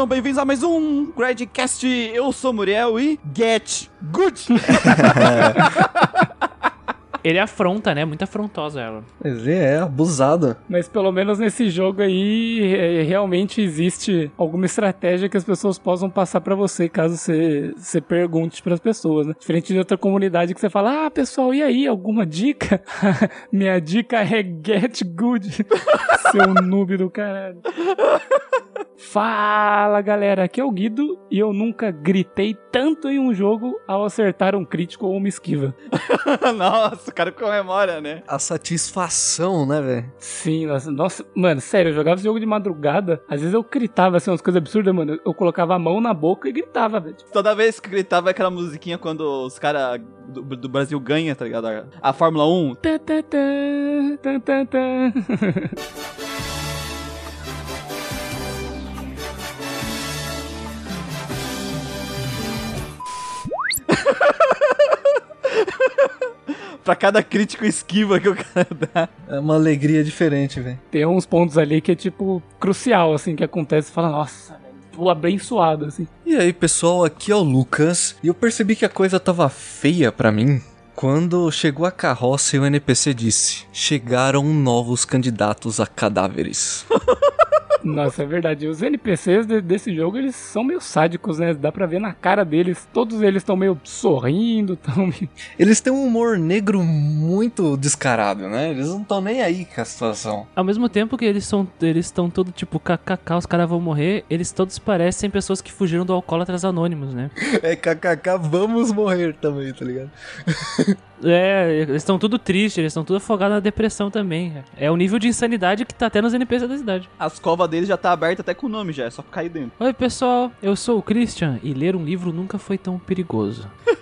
sejam bem-vindos a mais um Gradcast. Eu sou Muriel e Get Good. Ele afronta, né? Muito afrontosa ela. Ele é abusado. Mas pelo menos nesse jogo aí, é, realmente existe alguma estratégia que as pessoas possam passar pra você, caso você, você pergunte pras pessoas, né? Diferente de outra comunidade que você fala, ah, pessoal, e aí, alguma dica? Minha dica é get good. Seu noob do caralho. Fala galera, aqui é o Guido e eu nunca gritei tanto em um jogo ao acertar um crítico ou uma esquiva. Nossa, o cara comemora, né? A satisfação, né, velho? Sim, nossa, nossa, mano, sério, eu jogava esse jogo de madrugada, às vezes eu gritava assim, umas coisas absurdas, mano. Eu colocava a mão na boca e gritava, velho. Toda vez que gritava aquela musiquinha quando os caras do, do Brasil ganham, tá ligado? A, a Fórmula 1. Tã, tã, tã, tã, tã, tã. pra cada crítico esquiva que o cara dá. É uma alegria diferente, velho. Tem uns pontos ali que é tipo crucial, assim, que acontece e fala, nossa, velho, abençoado, assim. E aí, pessoal, aqui é o Lucas. E eu percebi que a coisa tava feia pra mim quando chegou a carroça e o NPC disse: Chegaram novos candidatos a cadáveres. Nossa, é verdade. Os NPCs de- desse jogo, eles são meio sádicos, né? Dá pra ver na cara deles. Todos eles estão meio sorrindo, tão meio... Eles têm um humor negro muito descarado, né? Eles não estão nem aí com a situação. Ao mesmo tempo que eles são eles estão todos tipo kkk, os caras vão morrer, eles todos parecem pessoas que fugiram do alcoólatras anônimos, né? É kkk, vamos morrer também, tá ligado? É, eles estão tudo tristes, eles estão tudo afogados na depressão também. cara. É o nível de insanidade que tá até nos NPCs da cidade. As covas deles já tá aberta até com o nome já, é só cair dentro. Oi pessoal, eu sou o Christian e ler um livro nunca foi tão perigoso.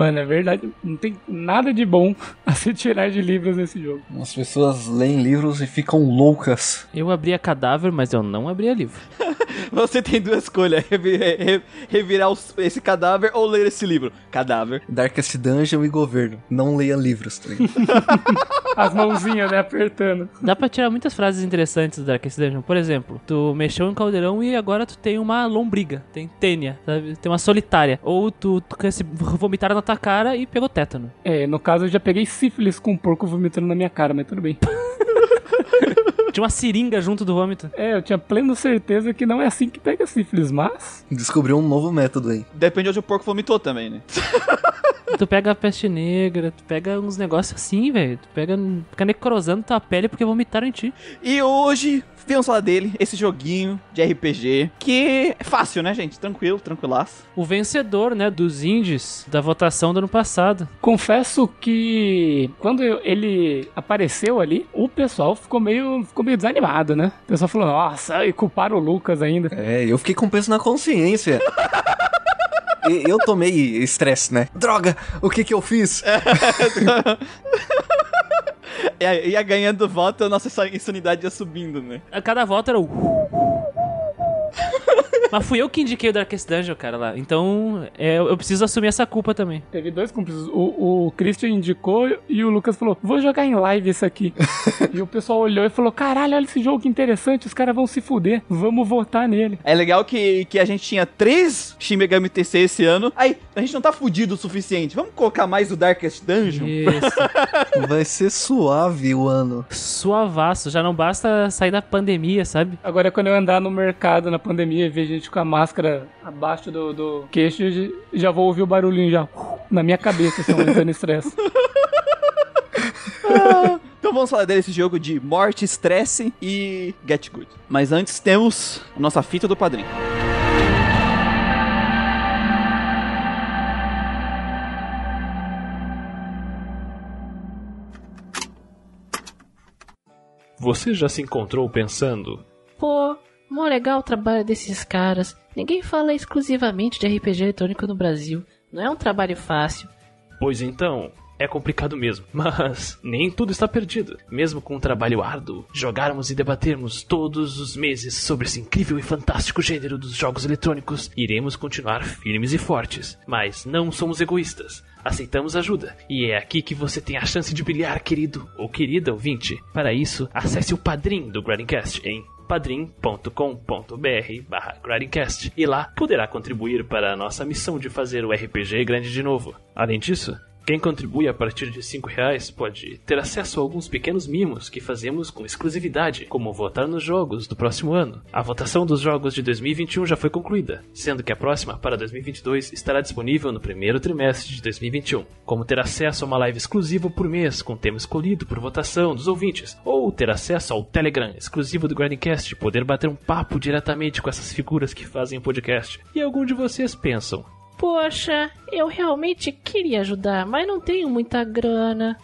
Mano, é verdade. Não tem nada de bom a se tirar de livros nesse jogo. As pessoas leem livros e ficam loucas. Eu abria cadáver, mas eu não abria livro. Você tem duas escolhas: revi- re- revirar esse cadáver ou ler esse livro. Cadáver. Darkest Dungeon e governo. Não leia livros, tá? As mãozinhas, né, apertando. Dá pra tirar muitas frases interessantes do Darkest Dungeon. Por exemplo, tu mexeu em caldeirão e agora tu tem uma lombriga, tem tênia, sabe? Tem uma solitária. Ou tu, tu quer se vomitar na tua cara e pegou tétano. É, no caso eu já peguei sífilis com um porco vomitando na minha cara, mas tudo bem. Tinha uma seringa junto do vômito. É, eu tinha plena certeza que não é assim que pega sífilis, mas... Descobriu um novo método aí. Depende de onde o porco vomitou também, né? Tu pega a peste negra, tu pega uns negócios assim, velho. Tu pega, fica necrosando tua pele porque vomitaram em ti. E hoje, vamos falar dele, esse joguinho de RPG, que é fácil, né, gente? Tranquilo, tranquilaço. O vencedor, né, dos indies da votação do ano passado. Confesso que quando ele apareceu ali, o pessoal ficou meio, ficou meio desanimado, né? O pessoal falou, nossa, e culparam o Lucas ainda. É, eu fiquei com peso na consciência. Eu tomei estresse, né? Droga, o que que eu fiz? Ia, ia ganhando voto, a nossa insanidade ia subindo, né? A cada volta era o. Mas fui eu que indiquei o Darkest Dungeon, cara, lá. Então, é, eu preciso assumir essa culpa também. Teve dois cúmplices. O, o Christian indicou e o Lucas falou: Vou jogar em live isso aqui. e o pessoal olhou e falou: Caralho, olha esse jogo que interessante, os caras vão se fuder. Vamos votar nele. É legal que, que a gente tinha três Shin Megami TC esse ano. Aí, a gente não tá fudido o suficiente. Vamos colocar mais o Darkest Dungeon? Isso. Vai ser suave o ano. Suavaço. Já não basta sair da pandemia, sabe? Agora, quando eu andar no mercado na pandemia e ver gente com a máscara abaixo do, do queixo, já vou ouvir o barulhinho já na minha cabeça, assim, aumentando estresse. Então vamos falar desse jogo de morte, estresse e get good. Mas antes temos a nossa fita do padrinho. Você já se encontrou pensando? Pô, mó legal o trabalho desses caras. Ninguém fala exclusivamente de RPG eletrônico no Brasil. Não é um trabalho fácil. Pois então, é complicado mesmo, mas nem tudo está perdido. Mesmo com um trabalho árduo, jogarmos e debatermos todos os meses sobre esse incrível e fantástico gênero dos jogos eletrônicos, iremos continuar firmes e fortes. Mas não somos egoístas. Aceitamos ajuda. E é aqui que você tem a chance de brilhar, querido ou querida ouvinte. Para isso, acesse o padrim do Grindcast em padrim.com.br barra grindcast e lá poderá contribuir para a nossa missão de fazer o RPG grande de novo. Além disso, quem contribui a partir de 5 reais pode ter acesso a alguns pequenos mimos que fazemos com exclusividade, como votar nos jogos do próximo ano. A votação dos jogos de 2021 já foi concluída, sendo que a próxima, para 2022, estará disponível no primeiro trimestre de 2021. Como ter acesso a uma live exclusiva por mês, com tema escolhido por votação dos ouvintes, ou ter acesso ao Telegram exclusivo do Grindcast, poder bater um papo diretamente com essas figuras que fazem o podcast. E algum de vocês pensam, Poxa, eu realmente queria ajudar, mas não tenho muita grana.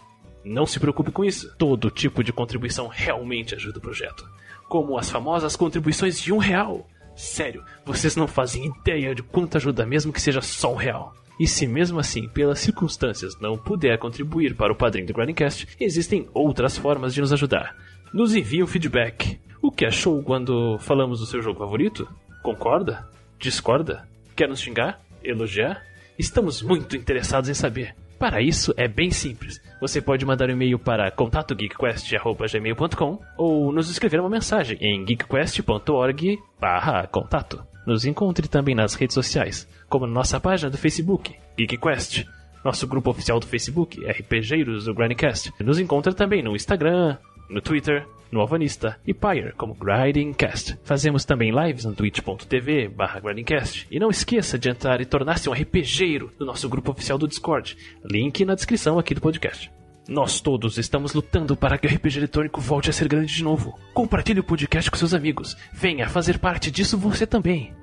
Não se preocupe com isso. Todo tipo de contribuição realmente ajuda o projeto. Como as famosas contribuições de um real. Sério, vocês não fazem ideia de quanto ajuda mesmo que seja só um real. E se mesmo assim, pelas circunstâncias, não puder contribuir para o padrinho do Grindcast, existem outras formas de nos ajudar. Nos envie um feedback. O que achou quando falamos do seu jogo favorito? Concorda? Discorda? Quer nos xingar? Elogiar? Estamos muito interessados em saber. Para isso é bem simples. Você pode mandar um e-mail para contatogeekquest@gmail.com ou nos escrever uma mensagem em geekquest.org/contato. Nos encontre também nas redes sociais, como na nossa página do Facebook, GeekQuest, nosso grupo oficial do Facebook, RPGeiros do Grindcast. Nos encontra também no Instagram, no Twitter, no Alvanista e Pyre como Grindcast. Fazemos também lives no twitch.tv barra Grindcast. E não esqueça de entrar e tornar-se um RPGeiro do nosso grupo oficial do Discord. Link na descrição aqui do podcast. Nós todos estamos lutando para que o RPG eletrônico volte a ser grande de novo. Compartilhe o podcast com seus amigos. Venha fazer parte disso você também.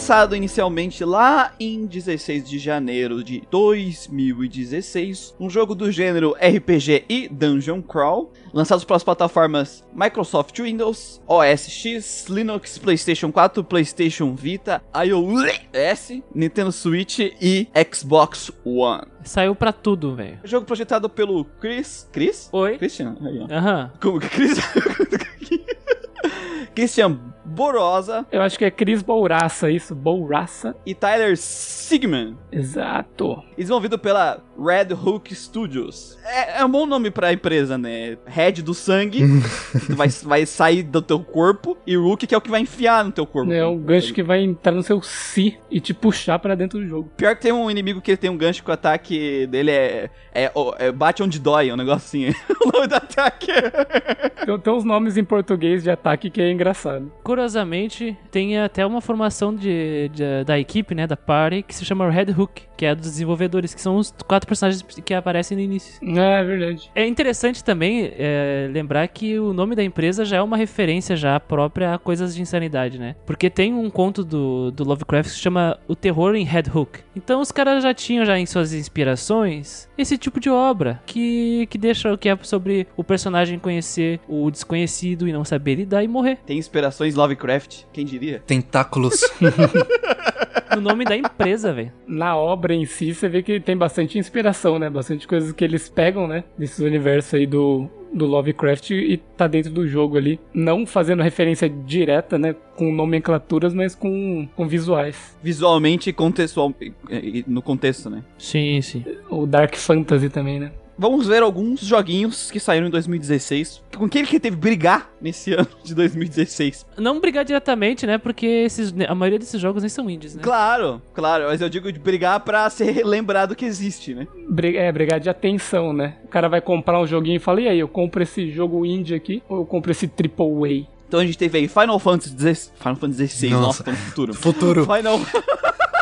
Lançado inicialmente lá em 16 de janeiro de 2016, um jogo do gênero RPG e Dungeon Crawl, lançado para as plataformas Microsoft Windows, OS X, Linux, PlayStation 4, PlayStation Vita, iOS, Nintendo Switch e Xbox One. Saiu pra tudo, velho. Jogo projetado pelo Chris. Chris? Oi? Christian? Aham. Como que Chris? Christian Borosa Eu acho que é Cris Bouraça isso, Bouraça. e Tyler Sigman. Exato. Desenvolvido pela Red Hook Studios. É, é um bom nome pra empresa, né? Red do sangue, que vai, vai sair do teu corpo, e Rook que é o que vai enfiar no teu corpo. É um gancho que vai entrar no seu si e te puxar pra dentro do jogo. Pior que tem um inimigo que tem um gancho que o ataque dele é, é, é bate onde dói, um assim. o nome do ataque. Tem, tem uns nomes em português de ataque que é engraçado. Curiosamente, tem até uma formação de, de- da equipe, né, da party, que se chama Red Hook, que é dos desenvolvedores, que são os quatro personagens que aparecem no início. É verdade. É interessante também é, lembrar que o nome da empresa já é uma referência já própria a coisas de insanidade, né? Porque tem um conto do, do Lovecraft que se chama O Terror em Red Hook. Então os caras já tinham já em suas inspirações esse tipo de obra que, que deixa o que é sobre o personagem conhecer o desconhecido e não saber lidar e morrer. Tem inspirações Lovecraft, quem diria? Tentáculos. No nome da empresa, velho. Na obra em si, você vê que tem bastante inspiração, né? Bastante coisas que eles pegam, né? Desses universos aí do, do Lovecraft e tá dentro do jogo ali. Não fazendo referência direta, né? Com nomenclaturas, mas com, com visuais. Visualmente e contextual, no contexto, né? Sim, sim. O Dark Fantasy também, né? Vamos ver alguns joguinhos que saíram em 2016. Com quem ele que teve brigar nesse ano de 2016? Não brigar diretamente, né? Porque esses, a maioria desses jogos nem são indies, né? Claro, claro, mas eu digo de brigar pra ser lembrado que existe, né? É, brigar de atenção, né? O cara vai comprar um joguinho e fala, e aí, eu compro esse jogo indie aqui ou eu compro esse Triple A? Então a gente teve aí Final Fantasy XVI. Final Fantasy XVI, Nossa. nossa, tô no futuro. Futuro. Final,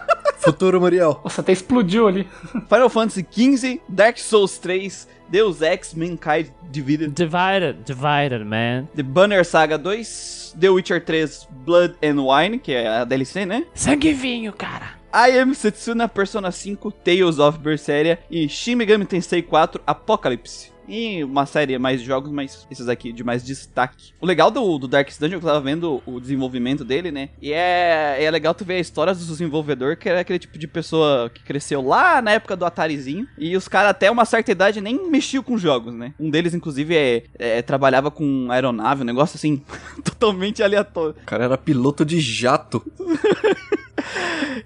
Futuro, Muriel. Nossa, até explodiu ali. Final Fantasy XV, Dark Souls 3, Deus Ex, Mankind Divided, Divided, divided, man. The Banner Saga 2, The Witcher 3, Blood and Wine, que é a DLC, né? Sangue e vinho, cara. I Am Setsuna Persona 5, Tales of Berseria e Shin Megami Tensei 4, Apocalypse. E uma série mais de jogos, mas esses aqui de mais destaque. O legal do, do Darkest Dungeon, é que eu tava vendo o desenvolvimento dele, né? E é, é legal tu ver a história do desenvolvedor, que era aquele tipo de pessoa que cresceu lá na época do Atarizinho. E os caras até uma certa idade nem mexiam com jogos, né? Um deles, inclusive, é, é- trabalhava com aeronave, um negócio assim, totalmente aleatório. O cara era piloto de jato.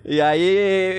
E aí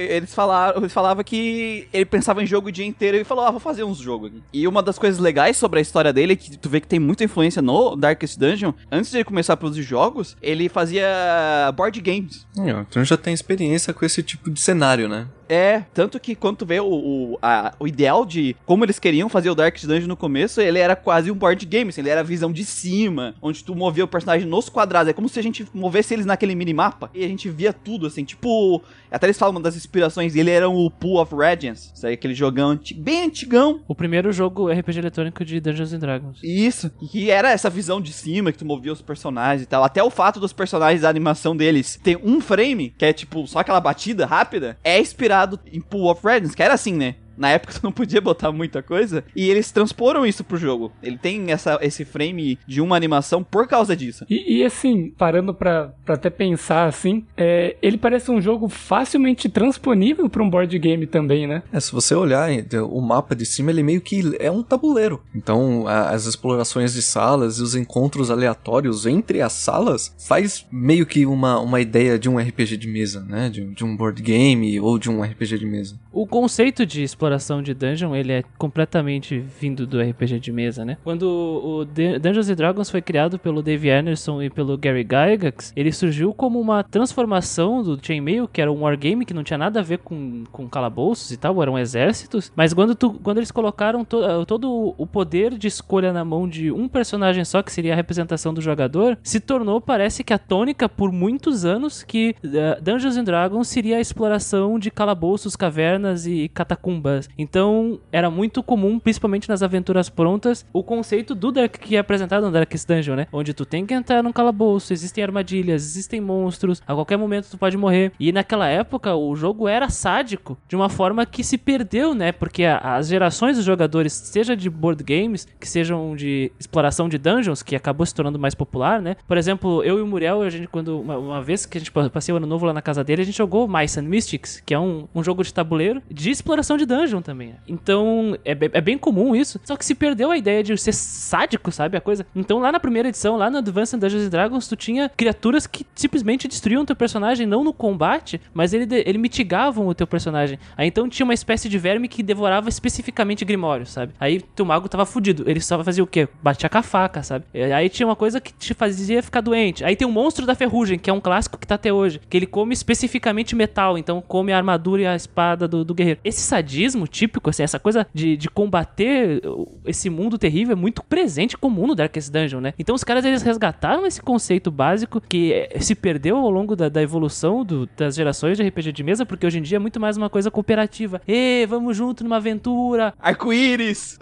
eles falaram, eles falavam que ele pensava em jogo o dia inteiro e falou: "Ah, vou fazer uns jogos aqui". E uma das coisas legais sobre a história dele é que tu vê que tem muita influência no Darkest Dungeon. Antes de ele começar a produzir jogos, ele fazia board games. Então já tem experiência com esse tipo de cenário, né? É, tanto que quando tu vê o, o, a- o ideal de como eles queriam fazer o Darkest Dungeon no começo, ele era quase um board game, assim, ele era a visão de cima, onde tu movia o personagem nos quadrados, é como se a gente movesse eles naquele minimapa, e a gente via tudo, assim, tipo, até eles falam uma das inspirações dele era o Pool of Radiance, isso aí, aquele jogão bem antigão, O primeiro jogo RPG eletrônico de Dungeons and Dragons. isso, que era essa visão de cima, que tu movia os personagens e tal. Até o fato dos personagens, a animação deles ter um frame, que é tipo só aquela batida rápida, é inspirado em Pool of Radiance, que era assim, né? Na época tu não podia botar muita coisa, e eles transporam isso pro jogo. Ele tem essa, esse frame de uma animação por causa disso. E, e, assim, parando pra, pra até pensar assim, é, ele parece um jogo facilmente transponível pra um board game também, né? É, se você olhar o mapa de cima, ele meio que é um tabuleiro. Então, a- as explorações de salas e os encontros aleatórios entre as salas faz meio que uma, uma ideia de um RPG de mesa, né? De, de um board game ou de um RPG de mesa. O conceito de exploração de dungeon, ele é completamente vindo do RPG de mesa, né? Quando o Dungeons Dragons foi criado pelo Dave Anderson e pelo Gary Gygax, ele surgiu como uma transformação do Chainmail, que era um wargame que não tinha nada a ver com, com calabouços e tal, eram exércitos, mas quando, tu, quando eles colocaram to- eh, todo o poder de escolha na mão de um personagem só, que seria a representação do jogador, se tornou, parece que a tônica por muitos anos que eh, Dungeons Dragons seria a exploração de calabouços, cavernas e catacumbas. Então, era muito comum, principalmente nas aventuras prontas, o conceito do Dark que é apresentado no Darkest Dungeon, né? Onde tu tem que entrar num calabouço, existem armadilhas, existem monstros, a qualquer momento tu pode morrer. E naquela época, o jogo era sádico de uma forma que se perdeu, né? Porque as gerações dos jogadores, seja de board games, que sejam de exploração de dungeons, que acabou se tornando mais popular, né? Por exemplo, eu e o Muriel, a gente, quando uma, uma vez que a gente pa- passei o ano novo lá na casa dele, a gente jogou Mice and Mystics, que é um, um jogo de tabuleiro de exploração de também. né? Então, é, é bem comum isso. Só que se perdeu a ideia de ser sádico, sabe? A coisa. Então, lá na primeira edição, lá no Advanced Dungeons Dragons, tu tinha criaturas que simplesmente destruíam teu personagem, não no combate, mas ele, ele mitigavam o teu personagem. Aí então tinha uma espécie de verme que devorava especificamente Grimório, sabe? Aí teu mago tava fudido. Ele só fazia o quê? Batia com a faca, sabe? Aí tinha uma coisa que te fazia ficar doente. Aí tem o monstro da ferrugem, que é um clássico que tá até hoje. Que ele come especificamente metal, então come a armadura e a espada do, do guerreiro. Esse sadismo típico, assim, essa coisa de, de combater esse mundo terrível é muito presente e comum no Darkest Dungeon, né? Então os caras eles resgataram esse conceito básico que se perdeu ao longo da, da evolução do- das gerações de RPG de mesa, porque hoje em dia é muito mais uma coisa cooperativa. Ê, vamos junto numa aventura. Arco-íris!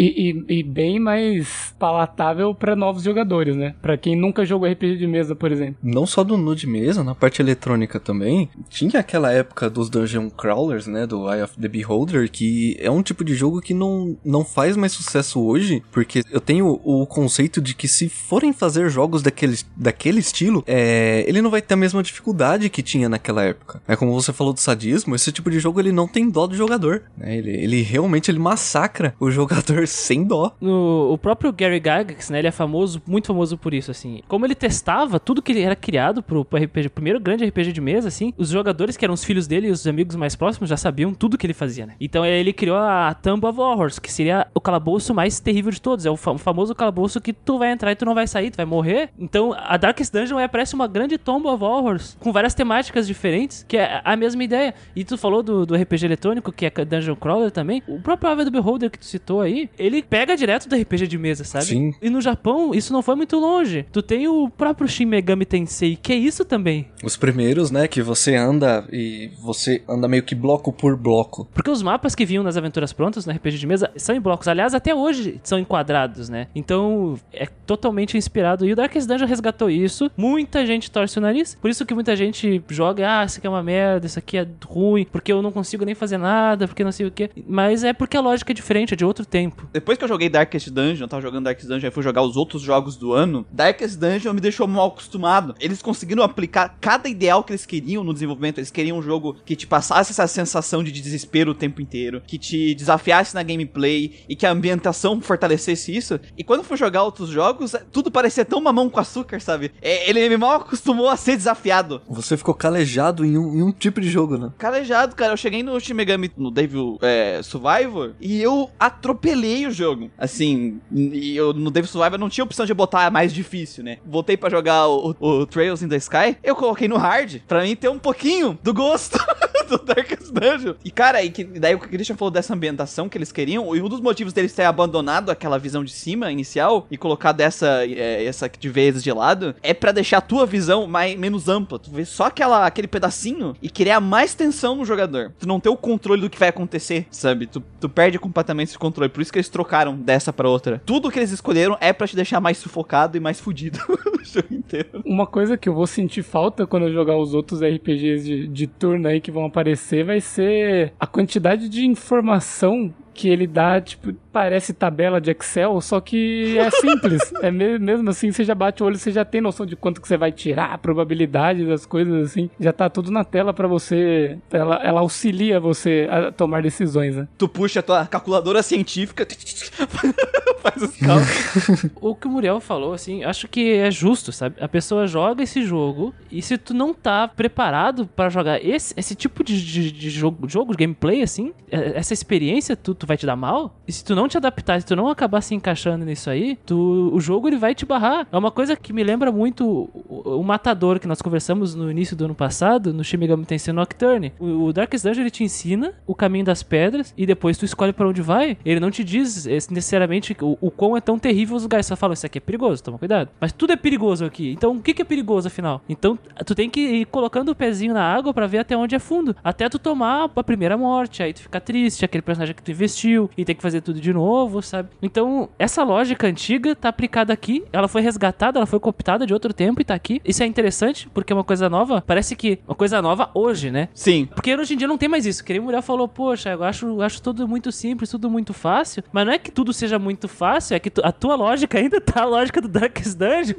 E, e- e bem mais palatável pra novos jogadores, né? Pra quem nunca jogou RPG de mesa, por exemplo. Não só do nude mesa, na parte eletrônica também. Tinha aquela época dos Dungeon Crawlers, né? Do Eye of the Beholder, que é um tipo de jogo que não, não faz mais sucesso hoje, porque eu tenho o conceito de que se forem fazer jogos daquele, daquele estilo, é, ele não vai ter a mesma dificuldade que tinha naquela época. É como você falou do sadismo, esse tipo de jogo ele não tem dó do jogador. Né? Ele, ele realmente ele massacra o jogador sem dó. No, o próprio Gary Gygax, né, ele é famoso, muito famoso por isso, assim. Como ele testava tudo que era criado pro, pro RPG, primeiro grande RPG de mesa, assim, os jogadores que eram os filhos dele e os amigos mais próximos já sabiam tudo que ele fazia, né? Então ele criou a Tomb of Horrors, que seria o calabouço mais terrível de todos. É o famoso calabouço que tu vai entrar e tu não vai sair, tu vai morrer. Então a Darkest Dungeon é, parece uma grande Tomb of Horrors, com várias temáticas diferentes, que é a mesma ideia. E tu falou do, do RPG eletrônico, que é Dungeon Crawler também. O próprio Ave do Beholder que tu citou aí, ele pega direto do RPG de mesa, sabe? Sim. E no Japão, isso não foi muito longe. Tu tem o próprio Shin Megami Tensei, que é isso também. Os primeiros, né, que você anda e você anda meio que bloco por bloco. Porque os mapas que vinham nas aventuras prontas no RPG de mesa são em blocos. Aliás, até hoje são enquadrados, né? Então é totalmente inspirado. E o Darkest Dungeon resgatou isso. Muita gente torce o nariz. Por isso que muita gente joga, ah, isso aqui é uma merda, isso aqui é ruim, porque eu não consigo nem fazer nada, porque não sei o que. Mas é porque a lógica é diferente, é de outro tempo. Depois que eu joguei Darkest Dungeon, eu tava jogando Darkest Dungeon e fui jogar os outros jogos do ano, Darkest Dungeon me deixou mal acostumado. Eles conseguiram aplicar cada ideal que eles queriam no desenvolvimento. Eles queriam um jogo que te passasse essa sensação de desespero o tempo inteiro, que te desafiasse na gameplay e que a ambientação fortalecesse isso. E quando for jogar outros jogos, tudo parecia tão mamão com açúcar, sabe? É, ele mal acostumou a ser desafiado. Você ficou calejado em um, em um tipo de jogo, né? Calejado, cara. Eu cheguei no Shin Megami, no Devil é, Survivor, e eu atropelei o jogo. Assim, e eu no Devil Survivor não tinha opção de botar mais difícil, né? Voltei para jogar o, o, Trails in the Sky, eu coloquei no hard, pra mim ter um pouquinho do gosto do Darkest Dungeon. E, cara, e que, daí o Christian falou dessa ambientação que eles queriam, e um dos motivos deles terem abandonado aquela visão de cima inicial e colocado essa, é, essa de vez de lado, é para deixar a tua visão mais, menos ampla. Tu vê só aquela, aquele pedacinho e criar mais tensão no jogador. Tu não ter o controle do que vai acontecer, sabe? Tu, tu perde completamente esse controle. Por isso que eles trocaram dessa para outra. Tudo que eles escolheram é para te deixar mais sufocado e mais fudido no jogo inteiro. Uma coisa que eu vou sentir falta quando eu jogar os outros RPGs de, de turno aí que vão aparecer vai ser a quantidade de informação que ele dá, tipo, parece tabela de Excel, só que é simples. é mesmo assim, você já bate o olho, você já tem noção de quanto que você vai tirar, a probabilidade das coisas assim. Já tá tudo na tela para você. Ela, ela auxilia você a tomar decisões, né? Tu puxa a tua calculadora científica, faz os cálculos. o que o Muriel falou, assim, acho que é justo, sabe? A pessoa joga esse jogo e se tu não tá preparado para jogar esse, esse tipo de, de, de jogo, jogo, de gameplay, assim, é, essa experiência, tu, tu vai te dar mal. E se tu não te adaptar, se tu não acabar se encaixando nisso aí, tu, o jogo ele vai te barrar. É uma coisa que me lembra muito o, o Matador que nós conversamos no início do ano passado, no Shin Megami Tensei Nocturne. O, o Darkest Dungeon ele te ensina o caminho das pedras e depois tu escolhe para onde vai. Ele não te diz necessariamente o, o quão é tão terrível os lugares. Só fala, isso aqui é perigoso, toma cuidado. Mas tudo é perigoso aqui. Então o que, que é perigoso afinal? Então tu tem que ir colocando o pezinho na água para ver até onde é fundo. Até tu tomar a primeira morte. Aí tu fica triste, aquele personagem que tu investiu e tem que fazer tudo de novo, sabe? Então, essa lógica antiga tá aplicada aqui, ela foi resgatada, ela foi cooptada de outro tempo e tá aqui. Isso é interessante, porque é uma coisa nova, parece que uma coisa nova hoje, né? Sim. Porque hoje em dia não tem mais isso. Que nem mulher falou, poxa, eu acho, eu acho tudo muito simples, tudo muito fácil, mas não é que tudo seja muito fácil, é que tu, a tua lógica ainda tá a lógica do Darkest Dungeon.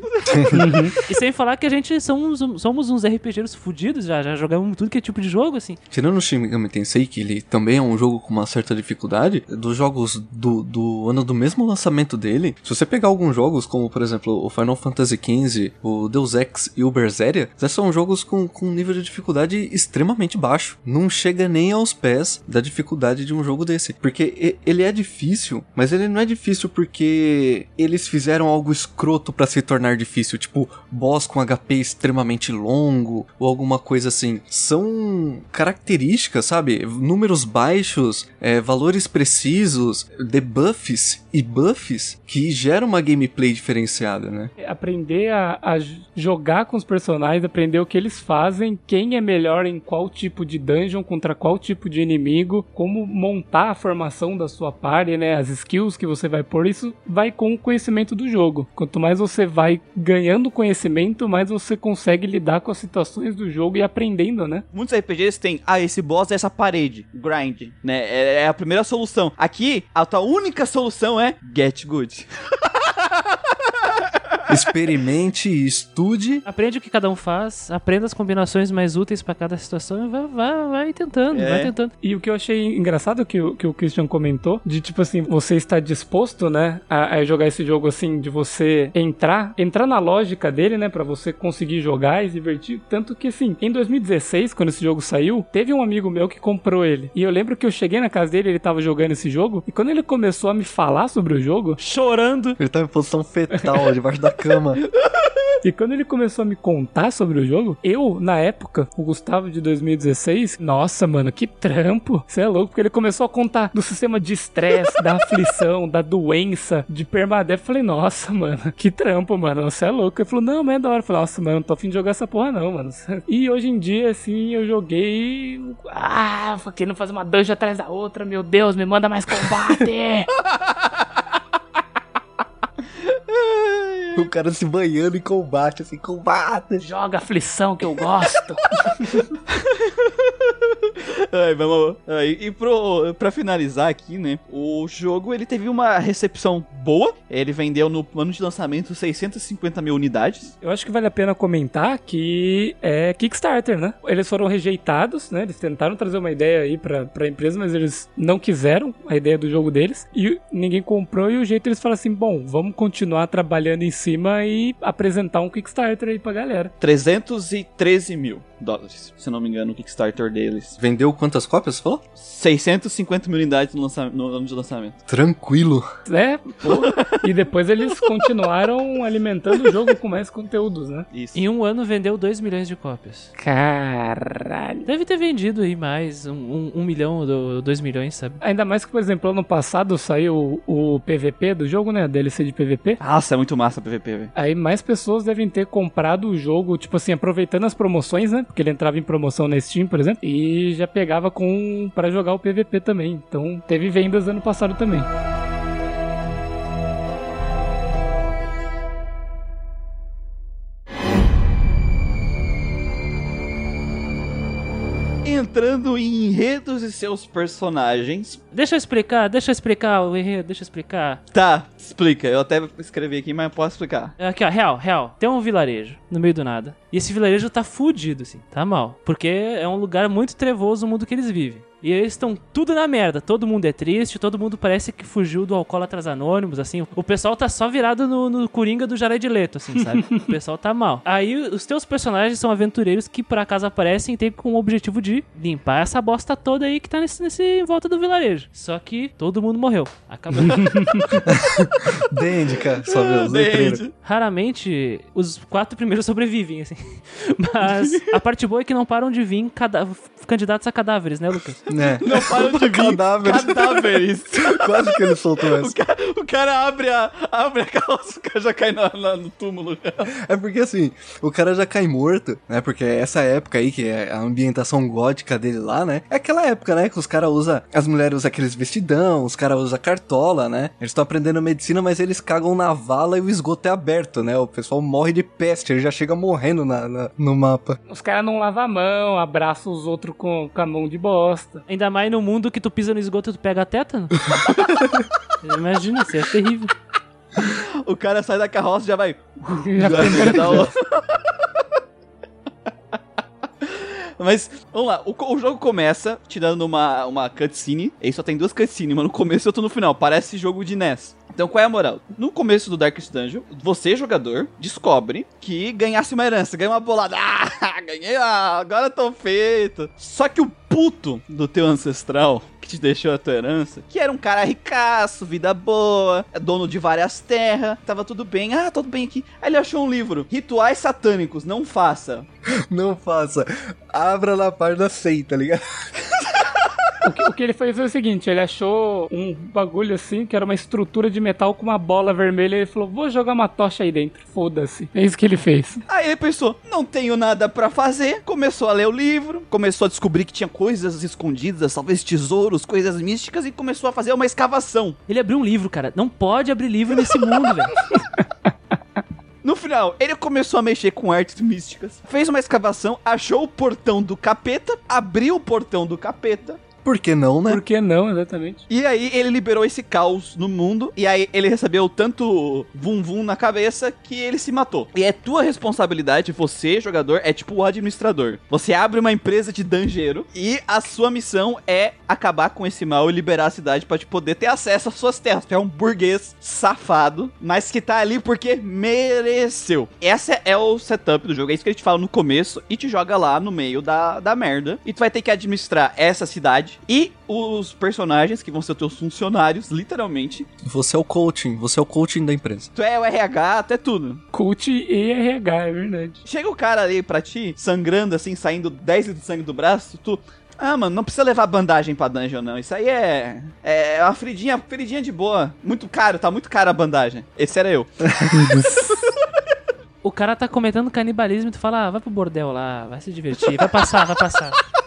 e sem falar que a gente somos, somos uns RPGs fudidos, já, já jogamos tudo que é tipo de jogo, assim. Tirando o Shin Megami Tensei, que ele também é um jogo com uma certa dificuldade, dos jogos do, do ano do mesmo lançamento dele, se você pegar alguns jogos, como por exemplo o Final Fantasy XV, o Deus Ex e o Berseria, são jogos com, com um nível de dificuldade extremamente baixo. Não chega nem aos pés da dificuldade de um jogo desse. Porque ele é difícil, mas ele não é difícil porque eles fizeram algo escroto para se tornar difícil, tipo boss com HP extremamente longo ou alguma coisa assim. São características, sabe? Números baixos, é, valores precisos, debuffs e buffs que geram uma gameplay diferenciada, né? É aprender a, a, jogar com os personagens, aprender o que eles fazem, quem é melhor em qual tipo de dungeon, contra qual tipo de inimigo, como montar a formação da sua party, né? As skills que você vai pôr, isso vai com o conhecimento do jogo. Quanto mais você vai ganhando conhecimento, mais você consegue lidar com as situações do jogo e aprendendo, né? Muitos RPGs têm, ah, esse boss é essa parede, grind, né? É, é a primeira solução. Aqui, a tua única solução é get good. Experimente e estude. Aprende o que cada um faz, aprenda as combinações mais úteis para cada situação e vai, vai, vai tentando, é. vai tentando. E o que eu achei engraçado que, o, que o Christian comentou, de tipo assim, você está disposto, né, a, a, jogar esse jogo assim, de você entrar, entrar na lógica dele, né, para você conseguir jogar e se divertir. Tanto que assim, em 2016, quando esse jogo saiu, teve um amigo meu que comprou ele. E eu lembro que eu cheguei na casa dele, ele tava jogando esse jogo, e quando ele começou a me falar sobre o jogo, chorando. Ele tava em posição fetal, debaixo da cama. E quando ele começou a me contar sobre o jogo, eu, na época, o Gustavo de 2016, nossa, mano, que trampo. Você é louco, porque ele começou a contar do sistema de estresse, da aflição, da doença, de permadeath. Eu falei, nossa, mano, que trampo, mano, você é louco. Ele falou, não, mas é da hora. Eu falei, nossa, mano, não tô afim de jogar essa porra, não, mano. E hoje em dia, assim, eu joguei. Ah, querendo fazer uma dungeon atrás da outra, meu Deus, me manda mais combate! o cara se banhando em combate, assim, combate. Joga aflição que eu gosto. Ai, vamos. ai, e pro, pra finalizar aqui, né? O jogo ele teve uma recepção boa. Ele vendeu no ano de lançamento 650 mil unidades. Eu acho que vale a pena comentar que é Kickstarter, né? Eles foram rejeitados, né? Eles tentaram trazer uma ideia aí pra, pra empresa, mas eles não quiseram a ideia do jogo deles. E ninguém comprou, e o jeito eles falaram assim: bom, vamos continuar trabalhando em cima e apresentar um Kickstarter aí pra galera. 313 mil dólares, se não me engano, o Kickstarter deles. Vendeu quantas cópias, você falou? 650 mil unidades no, lança- no ano de lançamento. Tranquilo. É, pô. e depois eles continuaram alimentando o jogo com mais conteúdos, né? Isso. Em um ano vendeu 2 milhões de cópias. Caralho. Deve ter vendido aí mais, um, um, um milhão ou 2 milhões, sabe? Ainda mais que, por exemplo, ano passado saiu o, o PVP do jogo, né? A DLC de PVP. Nossa, é muito massa a PVP, velho. Aí mais pessoas devem ter comprado o jogo, tipo assim, aproveitando as promoções, né? Porque ele entrava em promoção na Steam, por exemplo, e já pegava com para jogar o PVP também. Então teve vendas ano passado também. Entrando em enredos e seus personagens. Deixa eu explicar, deixa eu explicar o enredo, deixa eu explicar. Tá, explica. Eu até escrevi aqui, mas posso explicar. Aqui, ó, real, real. Tem um vilarejo no meio do nada. E esse vilarejo tá fudido, assim, tá mal. Porque é um lugar muito trevoso o mundo que eles vivem. E eles estão tudo na merda. Todo mundo é triste, todo mundo parece que fugiu do Alcoólatras Anônimos, assim. O pessoal tá só virado no, no Coringa do Jared Leto, assim, sabe? o pessoal tá mal. Aí os teus personagens são aventureiros que por acaso aparecem e tem com o objetivo de limpar essa bosta toda aí que tá nesse, nesse em volta do vilarejo. Só que todo mundo morreu. Acabou. Dandy, cara. Só letreiros. Dente. Raramente os quatro primeiros sobrevivem, assim. Mas a parte boa é que não param de vir cada- candidatos a cadáveres, né, Lucas? Né? Não para de vir Cadáveres. cadáveres. Quase que ele soltou O essa. cara, o cara abre, a, abre a calça, o cara já cai na- na- no túmulo. É porque assim, o cara já cai morto, né? Porque essa época aí, que é a ambientação gótica dele lá, né? É aquela época, né? Que os caras usam. As mulheres usam aqueles vestidão, os caras usam cartola, né? Eles estão aprendendo medicina, mas eles cagam na vala e o esgoto é aberto, né? O pessoal morre de peste, ele já chega morrendo na, na- no mapa. Os caras não lavam a mão, abraçam os outros com, com a mão de bosta. Ainda mais no mundo que tu pisa no esgoto e tu pega tétano. Imagina, isso é terrível. O cara sai da carroça e já vai. Já Mas, vamos lá, o, o jogo começa te dando uma, uma cutscene, e só tem duas cutscenes, uma no começo e outra no final, parece jogo de NES. Então qual é a moral? No começo do Darkest Dungeon, você, jogador, descobre que ganhasse uma herança, ganha uma bolada. Ah, ganhei, ah, agora tô feito. Só que o puto do teu ancestral, que te deixou a tua herança, que era um cara ricaço, vida boa, é dono de várias terras, tava tudo bem, ah, tudo bem aqui. Aí ele achou um livro, Rituais Satânicos, não faça. Não faça. Abra na da seita, tá ligado? O que, o que ele fez foi o seguinte: ele achou um bagulho assim, que era uma estrutura de metal com uma bola vermelha. E ele falou: Vou jogar uma tocha aí dentro. Foda-se. É isso que ele fez. Aí ele pensou, não tenho nada pra fazer, começou a ler o livro, começou a descobrir que tinha coisas escondidas, talvez tesouros, coisas místicas, e começou a fazer uma escavação. Ele abriu um livro, cara. Não pode abrir livro nesse mundo, velho. No final, ele começou a mexer com artes místicas, fez uma escavação, achou o portão do capeta, abriu o portão do capeta, Por que não, né? Por que não, exatamente? e aí ele liberou esse caos no mundo, e aí ele recebeu tanto vum vum na cabeça que ele se matou. E é tua responsabilidade, você, jogador, é tipo o administrador. Você abre uma empresa de danjeiro e a sua missão é acabar com esse mal e liberar a cidade pra te poder ter acesso às suas terras. Tu é um burguês safado, mas que tá ali porque mereceu. Essa é o setup do jogo, é isso que ele te fala no começo e te joga lá no meio da, da merda. E tu vai ter que administrar essa cidade e os personagens que vão ser teus funcionários, literalmente. Você é o coaching, você é o coaching da empresa. Tu é o RH, até tudo. Cult e RH, é verdade. Chega o cara ali pra ti, sangrando assim, saindo 10 litros de sangue do braço, tu. Ah, mano, não precisa levar bandagem pra dungeon, não. Isso aí é. É uma feridinha, feridinha de boa. Muito caro, tá muito caro a bandagem. Esse era eu. O cara tá comentando canibalismo e tu fala, ah, vai pro bordel lá, vai se divertir, vai passar, vai passar.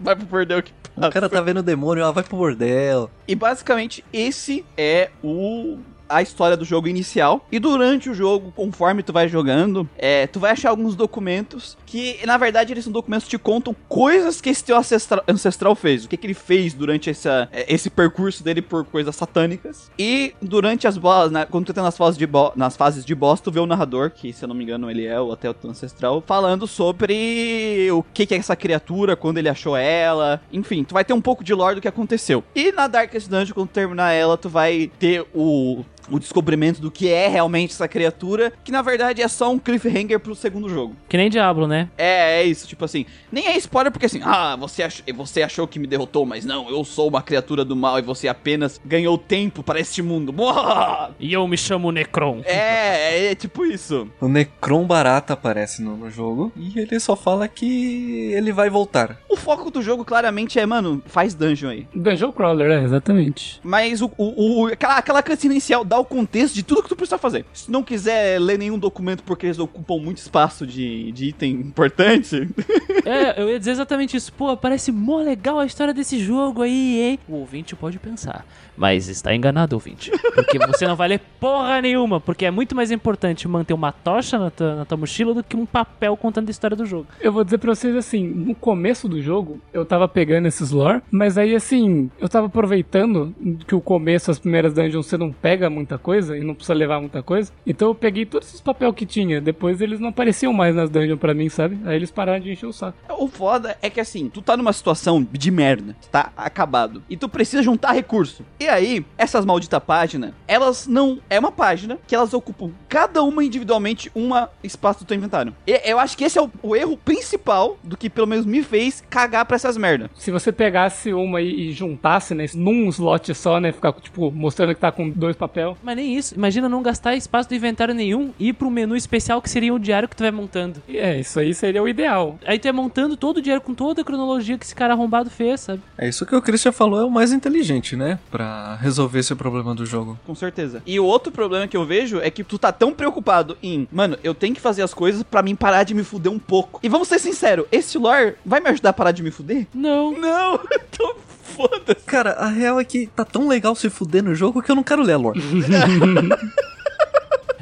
Vai pro perdeu que O cara tá vendo o demônio, ah, vai pro bordel. E basicamente esse é o a história do jogo inicial. E durante o jogo, conforme tu vai jogando, é, tu vai achar alguns documentos que, na verdade, eles são documentos que te contam coisas que esse teu ancestral, ancestral fez. O que, que ele fez durante essa, é, esse percurso dele por coisas satânicas. E durante as boss, né, quando tu tá nas fases de, bo nas fases de boss, tu vê o narrador, que se eu não me engano ele é o até o teu ancestral, falando sobre o que, que é essa criatura, quando ele achou ela. Enfim, tu vai ter um pouco de lore do que aconteceu. E na Darkest Dungeon, quando terminar ela, tu vai ter o o descobrimento do que é realmente essa criatura, que na verdade é só um cliffhanger pro segundo jogo. Que nem Diablo, né? É, é isso, tipo assim, nem é spoiler porque assim, ah, você, ach você achou que me derrotou, mas não, eu sou uma criatura do mal e você apenas ganhou tempo para este mundo. Boa! E eu me chamo Necron. É, é, é tipo isso. O Necron Barata aparece no, no jogo e ele só fala que ele vai voltar. O foco do jogo claramente é, mano, faz dungeon aí. Dungeon Crawler, é, exatamente. Mas o, o, o aquela, aquela cutscene inicial dá o contexto de tudo que tu precisa fazer. Se não quiser ler nenhum documento porque eles ocupam muito espaço de, de item importante. é, eu ia dizer exatamente isso. Pô, parece mó legal a história desse jogo aí, hein? O ouvinte pode pensar. Mas está enganado, ouvinte. Porque você não vai ler porra nenhuma. Porque é muito mais importante manter uma tocha na tua, na tua mochila do que um papel contando a história do jogo. Eu vou dizer pra vocês assim: no começo do jogo, eu tava pegando esses lore, mas aí assim, eu tava aproveitando que o começo, as primeiras dungeons, você não pega muita coisa e não precisa levar muita coisa. Então eu peguei todos esses papel que tinha. Depois eles não apareciam mais nas dungeons pra mim, sabe? Aí eles pararam de encher o saco. O foda é que assim, tu tá numa situação de merda, tu tá acabado. E tu precisa juntar recurso. E aí, essas malditas páginas, elas não. É uma página que elas ocupam cada uma individualmente um espaço do teu inventário. E eu acho que esse é o, o, erro principal do que pelo menos me fez cagar pra essas merdas. Se você pegasse uma e, e, juntasse, né, num slot só, né, ficar, tipo, mostrando que tá com dois papel. Mas nem isso. Imagina não gastar espaço do inventário nenhum e ir pro menu especial que seria o diário que tu vai montando. É, isso aí seria o ideal. Aí tu é montando todo o diário com toda a cronologia que esse cara arrombado fez, sabe? É isso que o Christian falou, é o mais inteligente, né? Pra resolver esse problema do jogo. Com certeza. E o outro problema que eu vejo é que tu tá tão preocupado em, mano, eu tenho que fazer as coisas para mim parar de me fuder um pouco. E vamos ser sinceros, esse lore vai me ajudar a parar de me fuder? Não. Não, então foda-se. Cara, a real é que tá tão legal se fuder no jogo que eu não quero ler a lore.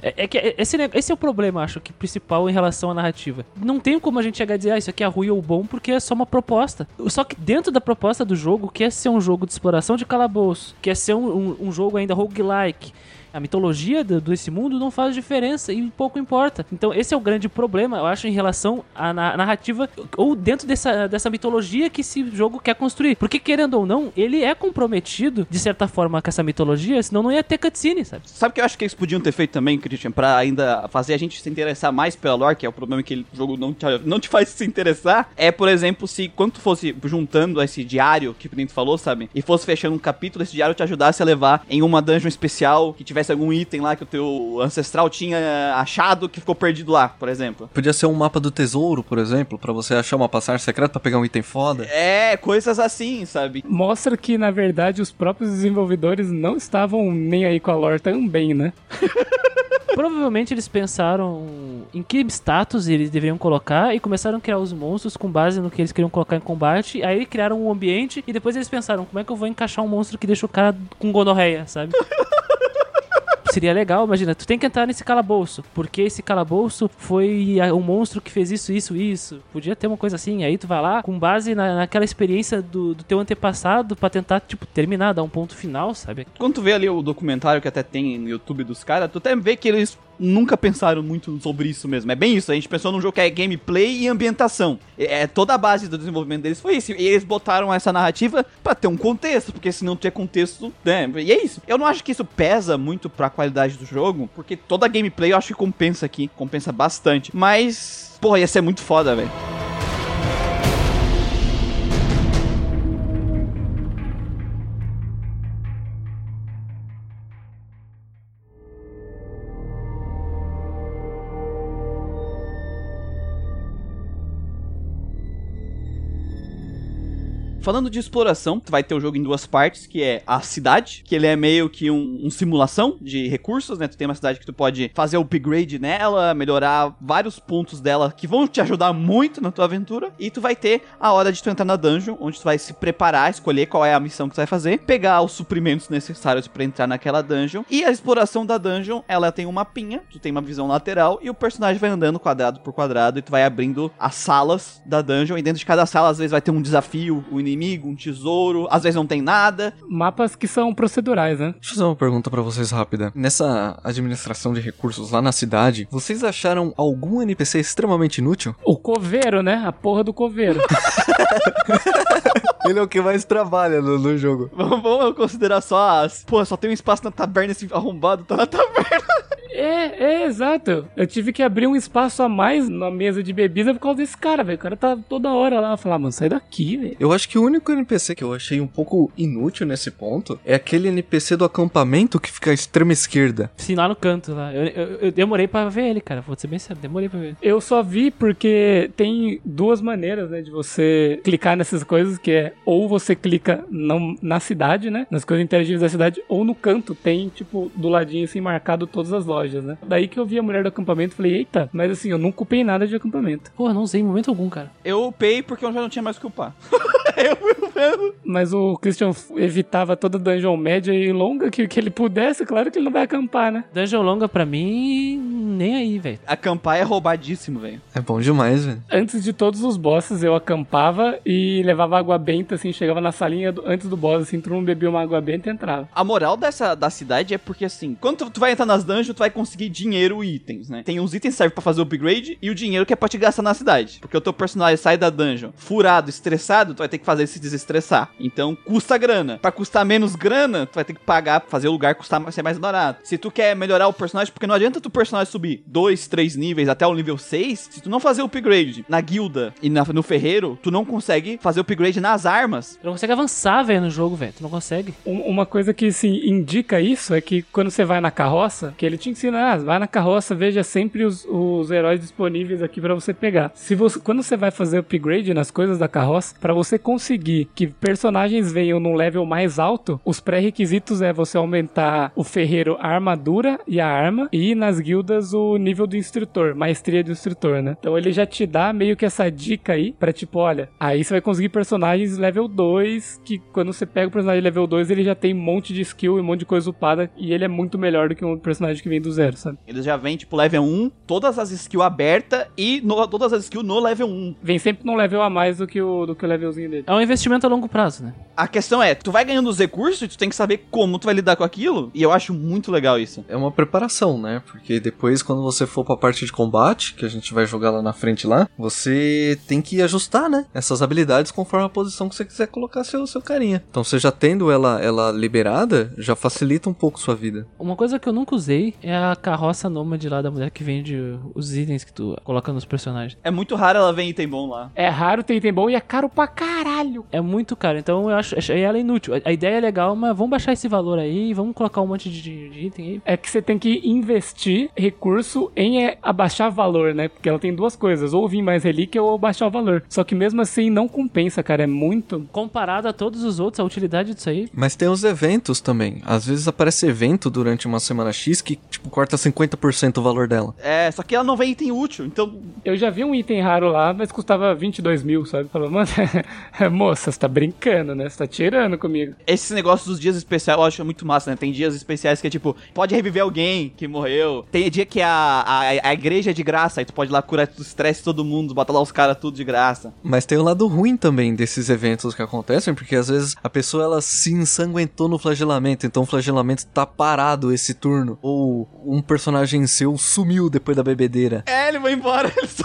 É, é, que esse, esse é o problema, acho, que principal em relação à narrativa. Não tem como a gente chegar a dizer, ah, isso aqui é ruim ou bom, porque é só uma proposta. Só que dentro da proposta do jogo, quer ser um jogo de exploração de calabouço, quer ser um, um, um jogo ainda roguelike, a mitologia do, desse mundo não faz diferença e pouco importa. Então esse é o grande problema, eu acho, em relação à narrativa ou dentro dessa, dessa mitologia que esse jogo quer construir. Porque querendo ou não, ele é comprometido de certa forma com essa mitologia, senão não ia ter cutscene, sabe? Sabe o que eu acho que eles podiam ter feito também, Christian, pra ainda fazer a gente se interessar mais pela lore, que é o problema que o jogo não te, não te faz se interessar, é, por exemplo, se quando fosse juntando esse diário que o Pinto falou, sabe? E fosse fechando um capítulo, esse diário te ajudasse a levar em uma dungeon especial que tivesse tivesse algum item lá que o teu ancestral tinha achado que ficou perdido lá, por exemplo. Podia ser um mapa do tesouro, por exemplo, para você achar uma passagem secreta para pegar um item foda. É, coisas assim, sabe? Mostra que, na verdade, os próprios desenvolvedores não estavam nem aí com a lore também, né? Provavelmente eles pensaram em que status eles deveriam colocar e começaram a criar os monstros com base no que eles queriam colocar em combate. Aí criaram um ambiente e depois eles pensaram: como é que eu vou encaixar um monstro que deixa o cara com gonorreia, sabe? seria legal, imagina, tu tem que entrar nesse calabouço, porque esse calabouço foi um monstro que fez isso, isso, isso. Podia ter uma coisa assim, aí tu vai lá com base na, naquela experiência do, do teu antepassado para tentar, tipo, terminar, dar um ponto final, sabe? Quando tu vê ali o documentário que até tem no YouTube dos caras, tu até vê que eles nunca pensaram muito sobre isso mesmo. É bem isso, a gente pensou num jogo que é gameplay e ambientação. É, é toda a base do desenvolvimento deles foi isso. E eles botaram essa narrativa para ter um contexto, porque se não tiver contexto, né? E é isso. Eu não acho que isso pesa muito pra qualidade do jogo, porque toda a gameplay eu acho que compensa aqui, compensa bastante. Mas, porra, ia ser muito foda, velho. Falando de exploração, tu vai ter o jogo em duas partes, que é a cidade, que ele é meio que um, um simulação de recursos, né? Tu tem uma cidade que tu pode fazer upgrade nela, melhorar vários pontos dela que vão te ajudar muito na tua aventura. E tu vai ter a hora de tu entrar na dungeon, onde tu vai se preparar, escolher qual é a missão que tu vai fazer, pegar os suprimentos necessários pra entrar naquela dungeon. E a exploração da dungeon, ela tem um mapinha, tu tem uma visão lateral e o personagem vai andando quadrado por quadrado e tu vai abrindo as salas da dungeon. E dentro de cada sala, às vezes vai ter um desafio, um inimigo, um tesouro, às vezes não tem nada. Mapas que são procedurais, né? Deixa eu fazer uma pergunta pra vocês rápida. Nessa administração de recursos lá na cidade, vocês acharam algum NPC extremamente inútil? O coveiro, né? A porra do coveiro. Ele é o que mais trabalha no, no jogo. Vamos, vamos considerar só as. Pô, só tem um espaço na taberna, esse arrombado tá na taberna. É, é, exato. Eu tive que abrir um espaço a mais na mesa de bebida por causa desse cara, velho. O cara tá toda hora lá. Falar, mano, sai daqui, velho. Eu acho que o único NPC que eu achei um pouco inútil nesse ponto é aquele NPC do acampamento que fica à extrema esquerda. Sim, lá no canto lá. Eu, eu, eu demorei pra ver ele, cara. Vou ser bem sério, demorei pra ver. ele. Eu só vi porque tem duas maneiras, né, de você clicar nessas coisas, que é ou você clica no- na cidade, né, nas coisas interativas da cidade, ou no canto tem, tipo, do ladinho, assim, marcado todas as lojas, né. Daí que eu vi a mulher do acampamento e falei, eita, mas assim, eu não culpei nada de acampamento. Porra, não usei em momento algum, cara. Eu upei porque eu já não tinha mais o que upar. eu Mas o Christian evitava toda dungeon média e longa que, que ele pudesse, claro que ele não vai acampar, né. Dungeon longa pra mim, nem aí, velho. Acampar é roubadíssimo, velho. É bom demais, velho. Antes de todos os bosses, eu acampava e levava água benta, assim, chegava na salinha do- antes do boss, assim, todo mundo bebia uma água benta e entrava. A moral dessa da cidade é porque assim, quando tu, tu vai entrar nas dungeons, tu vai conseguir dinheiro e itens, né? Tem uns itens que servem pra fazer upgrade e o dinheiro que é pra te gastar na cidade. Porque o teu personagem sai da dungeon furado, estressado, tu vai ter que fazer ele se desestressar. Então custa grana. Pra custar menos grana, tu vai ter que pagar pra fazer o lugar custar ser mais barato. Se tu quer melhorar o personagem, porque não adianta tu personagem subir 2, 3 níveis até o nível 6, se tu não fazer upgrade na guilda e na- no ferreiro, tu não consegue fazer upgrade nas armas. Tu não consegue avançar, velho, no jogo, velho. Tu não consegue. Um- Uma coisa que se indica isso é que quando você vai na carroça, que ele te ensina, ah, vai na carroça, veja sempre os, os heróis disponíveis aqui pra você pegar. Se você, quando você vai fazer upgrade nas coisas da carroça, pra você conseguir que personagens venham num level mais alto, os pré-requisitos é você aumentar o ferreiro a armadura e a arma e nas guildas o nível do instrutor, maestria do instrutor, né? Então ele já te dá meio que essa dica aí pra tipo, olha, aí você vai conseguir personagens level 2 que quando você pega o personagem level 2 ele já tem um monte de skill e um monte de coisa upada e ele é muito melhor do que um personagem que vem do zero, sabe? Eles já vêm, tipo, level 1, todas as skills abertas e no- todas as skills no level 1. Vem sempre num level a mais do que o, do que o levelzinho dele. É um investimento a longo prazo, né? A questão é, tu vai ganhando os recursos e tu tem que saber como tu vai lidar com aquilo. E eu acho muito legal isso. É uma preparação, né? Porque depois, quando você for pra parte de combate, que a gente vai jogar lá na frente lá, você tem que ajustar, né? Essas habilidades conforme a posição que você quiser colocar seu, seu carinha. Então, você já tendo ela, ela liberada, já facilita um pouco sua vida. Uma coisa que eu nunca usei é a carroça nômade lá da mulher que vende os itens que tu coloca nos personagens. É muito raro ela ver item bom lá. É raro, tem item bom e é caro pra caralho. É muito caro, então eu acho, achei ela inútil. A, a ideia é legal, mas vamos baixar esse valor aí, vamos colocar um monte de, de- de item aí. É que você tem que investir recurso em é, abaixar valor, né? Porque ela tem duas coisas, ou vir mais relíquia ou baixar o valor. Só que mesmo assim não compensa, cara, é muito. Comparado a todos os outros, a utilidade disso aí. Mas tem os eventos também. Às vezes aparece evento durante uma semana X que, tipo, corta 50% o valor dela. É, só que ela não vem item útil. Então, Eu já vi um item raro lá, mas custava 22 mil, sabe? Falou, mano, moça, você tá brincando, né? Você tá tirando comigo. esse negócio dos dias especiais eu acho muito massa, né? Tem dias especiais que é tipo, pode reviver alguém que morreu. Tem dia que a, a, a igreja é de graça, aí tu pode ir lá curar o estresse de todo mundo, bota lá os caras tudo de graça. Mas tem o lado ruim também desses eventos que acontecem, porque às vezes a pessoa ela se ensanguentou no flagelamento, então o flagelamento tá parado esse turno. Ou um personagem seu sumiu depois da bebedeira. É, ele vai embora, ele só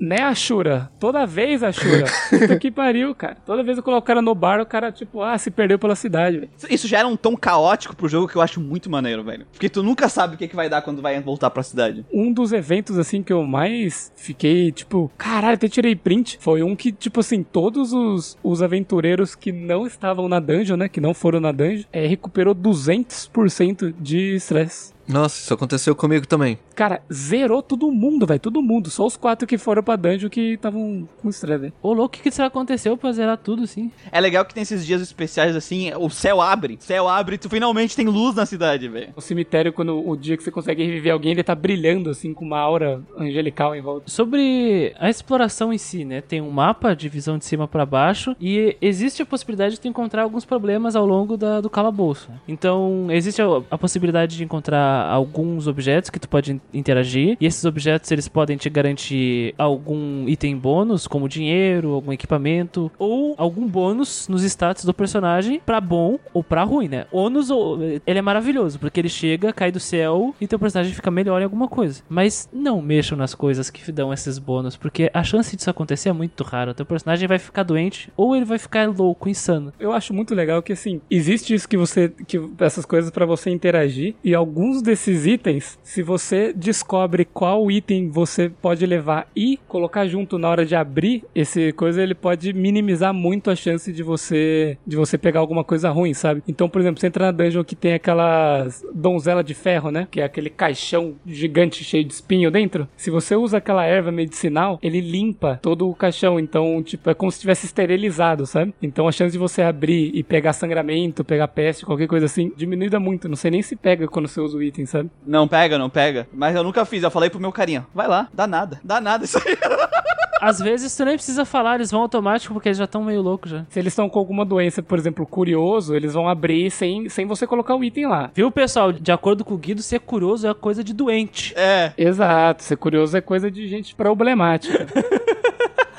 Né, Ashura? Toda vez, Ashura. Puta que pariu, cara. Toda vez eu coloco o cara no bar, o cara, tipo, ah, se perdeu pela cidade, velho. Isso gera um tom caótico pro jogo que eu acho muito maneiro, velho. Porque tu nunca sabe o que, que vai dar quando vai voltar pra cidade. Um dos eventos, assim, que eu mais fiquei, tipo, caralho, até tirei print, foi um que, tipo assim, todos os, os aventureiros que não estavam na dungeon, né, que não foram na dungeon, é, recuperou 200% de estresse. Nossa, isso aconteceu comigo também. Cara, zerou todo mundo, velho. Todo mundo. Só os quatro que foram pra dungeon que estavam com estresse. Ô, louco, o que, que será que aconteceu pra zerar tudo, assim? É legal que tem esses dias especiais assim, o céu abre. O céu abre e tu finalmente tem luz na cidade, velho. O cemitério, quando o dia que você consegue reviver alguém, ele tá brilhando, assim, com uma aura angelical em volta. Sobre a exploração em si, né? Tem um mapa de visão de cima pra baixo e existe a possibilidade de tu encontrar alguns problemas ao longo da- do calabouço. Então, existe a, a possibilidade de encontrar alguns objetos que tu pode in- interagir e esses objetos eles podem te garantir algum item bônus, como dinheiro, algum equipamento ou algum bônus nos status do personagem pra bom ou pra ruim, né? Ônus, ou- ele é maravilhoso porque ele chega, cai do céu e teu personagem fica melhor em alguma coisa. Mas não mexam nas coisas que dão esses bônus, porque a chance disso acontecer é muito rara. Teu personagem vai ficar doente ou ele vai ficar louco, insano. Eu acho muito legal que, assim, existe isso que você. que essas coisas pra você interagir. E alguns desses itens, se você descobre qual item você pode levar e colocar junto na hora de abrir esse coisa, ele pode minimizar muito a chance de você. de você pegar alguma coisa ruim, sabe? Então, por exemplo, você entra na dungeon que tem aquelas donzela de ferro, né? Que é aquele caixão gigante cheio de espinho dentro. Se você usa aquela erva medicinal, ele limpa todo o caixão. Então, tipo, é como se tivesse esterilizado, sabe? Então a chance de você abrir e pegar sangramento, pegar peste, qualquer coisa assim, diminuída muito. Não sei nem se pega quando você usa o item, sabe? Não pega, não pega. Mas eu nunca fiz. Eu falei pro meu carinha, vai lá, dá nada. Dá nada isso aí. Às vezes tu nem precisa falar, eles vão automático porque eles já estão meio loucos já. Se eles estão com alguma doença, por exemplo, curioso, eles vão abrir sem, sem você colocar o item lá. Viu, pessoal? De acordo com o Guido, ser curioso é coisa de doente. É. Exato, ser curioso é coisa de gente problemática.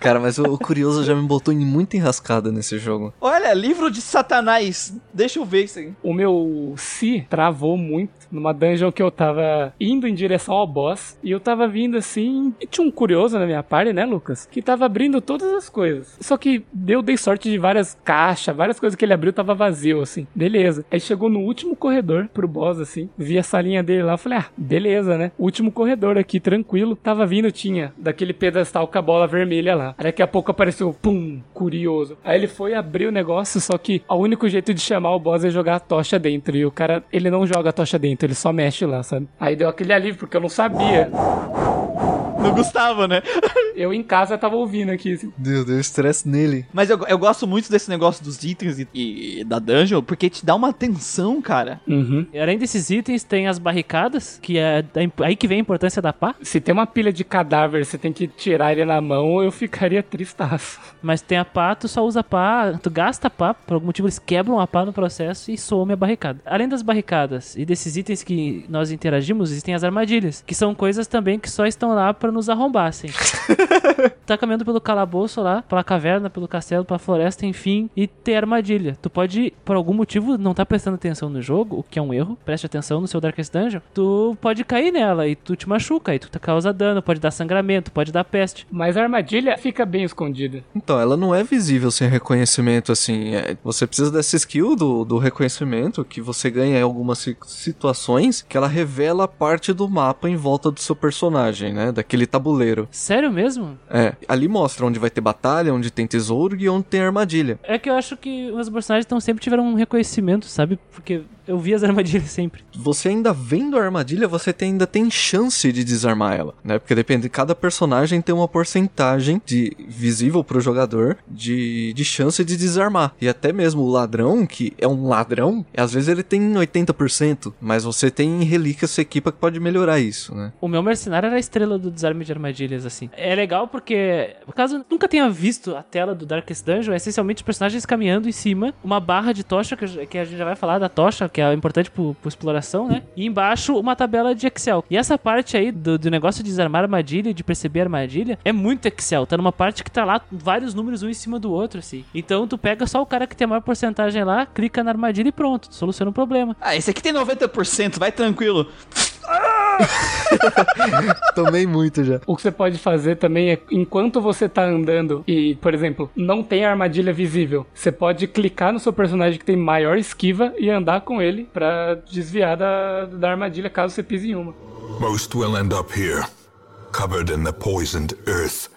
Cara, mas o, o curioso já me botou em muita enrascada nesse jogo. Olha, livro de Satanás. Deixa eu ver isso aí. o meu si travou muito numa dungeon que eu tava indo em direção ao boss e eu tava vindo assim e tinha um curioso na minha party, né, Lucas? Que tava abrindo todas as coisas. Só que eu dei sorte de várias caixas, várias coisas que ele abriu tava vazio, assim. Beleza. Aí chegou no último corredor pro boss, assim. Vi a salinha dele lá, falei, ah, beleza, né? Último corredor aqui, tranquilo. Tava vindo, tinha daquele pedestal com a bola vermelha lá. Aí daqui a pouco apareceu, pum, curioso. Aí ele foi abrir o negócio, só que o único jeito de chamar o boss é jogar a tocha dentro. E o cara, ele não joga a tocha dentro, ele só mexe lá, sabe? Aí deu aquele alívio, porque eu não sabia. No Gustavo, né? Eu em casa tava ouvindo aqui, assim. Deus, deu estresse nele. Mas eu, eu gosto muito desse negócio dos itens e, e da dungeon, porque te dá uma tensão, cara. Uhum. E além desses itens, tem as barricadas, que é aí que vem a importância da pá. Se tem uma pilha de cadáver, você tem que tirar ele na mão, eu ficaria tristaço. Mas tem a pá, tu só usa pá, tu gasta pá, por algum motivo eles quebram a pá no processo e some a barricada. Além das barricadas e desses itens que nós interagimos, existem as armadilhas, que são coisas também que só estão lá pra nos arrombar, assim. tá caminhando pelo calabouço lá, pela caverna, pelo castelo, pela floresta, enfim, e ter armadilha. Tu pode, por algum motivo, não tá prestando atenção no jogo, o que é um erro, preste atenção no seu Darkest Dungeon, tu pode cair nela e tu te machuca, e tu causa dano, pode dar sangramento, pode dar peste. Mas a armadilha fica bem escondida. Então, ela não é visível sem reconhecimento, assim. é- você precisa dessa skill do, do reconhecimento que você ganha em algumas si- situações que ela revela parte do mapa em volta do seu personagem, né? Daquele tabuleiro. Sério mesmo? É, ali mostra onde vai ter batalha, onde tem tesouro e onde tem armadilha. É que eu acho que os personagens tão, sempre tiveram um reconhecimento, sabe? Porque eu vi as armadilhas sempre. Você ainda vendo a armadilha, você tem- ainda tem chance de desarmar ela, né? Porque depende, cada personagem tem uma porcentagem de visível pro jogador de, de chance de desarmar. E até mesmo o ladrão, que é um ladrão, às vezes ele tem 80%, mas você tem relíquias sua equipa que pode melhorar isso, né? O meu mercenário era a estrela do desarme de armadilhas, assim. É legal porque, caso nunca tenha visto a tela do Darkest Dungeon, é essencialmente os personagens caminhando em cima, uma barra de tocha, que, que a gente já vai falar da tocha, que é importante pro, pro exploração, né? E embaixo uma tabela de Excel. E essa parte aí do, do negócio de desarmar armadilha, de perceber armadilha, é muito Excel. Tá numa parte que tá lá vários números um em cima do outro, assim. Então tu pega só o cara que tem a maior porcentagem lá, clica na armadilha e pronto, soluciona o problema. Ah, esse aqui tem 90%, vai tranquilo. Tomei muito já. O que você pode fazer também é, enquanto você tá andando e, por exemplo, não tem armadilha visível, você pode clicar no seu personagem que tem maior esquiva e andar com ele pra desviar da, da armadilha caso você pise em uma. Most will end up here, covered in the poisoned earth.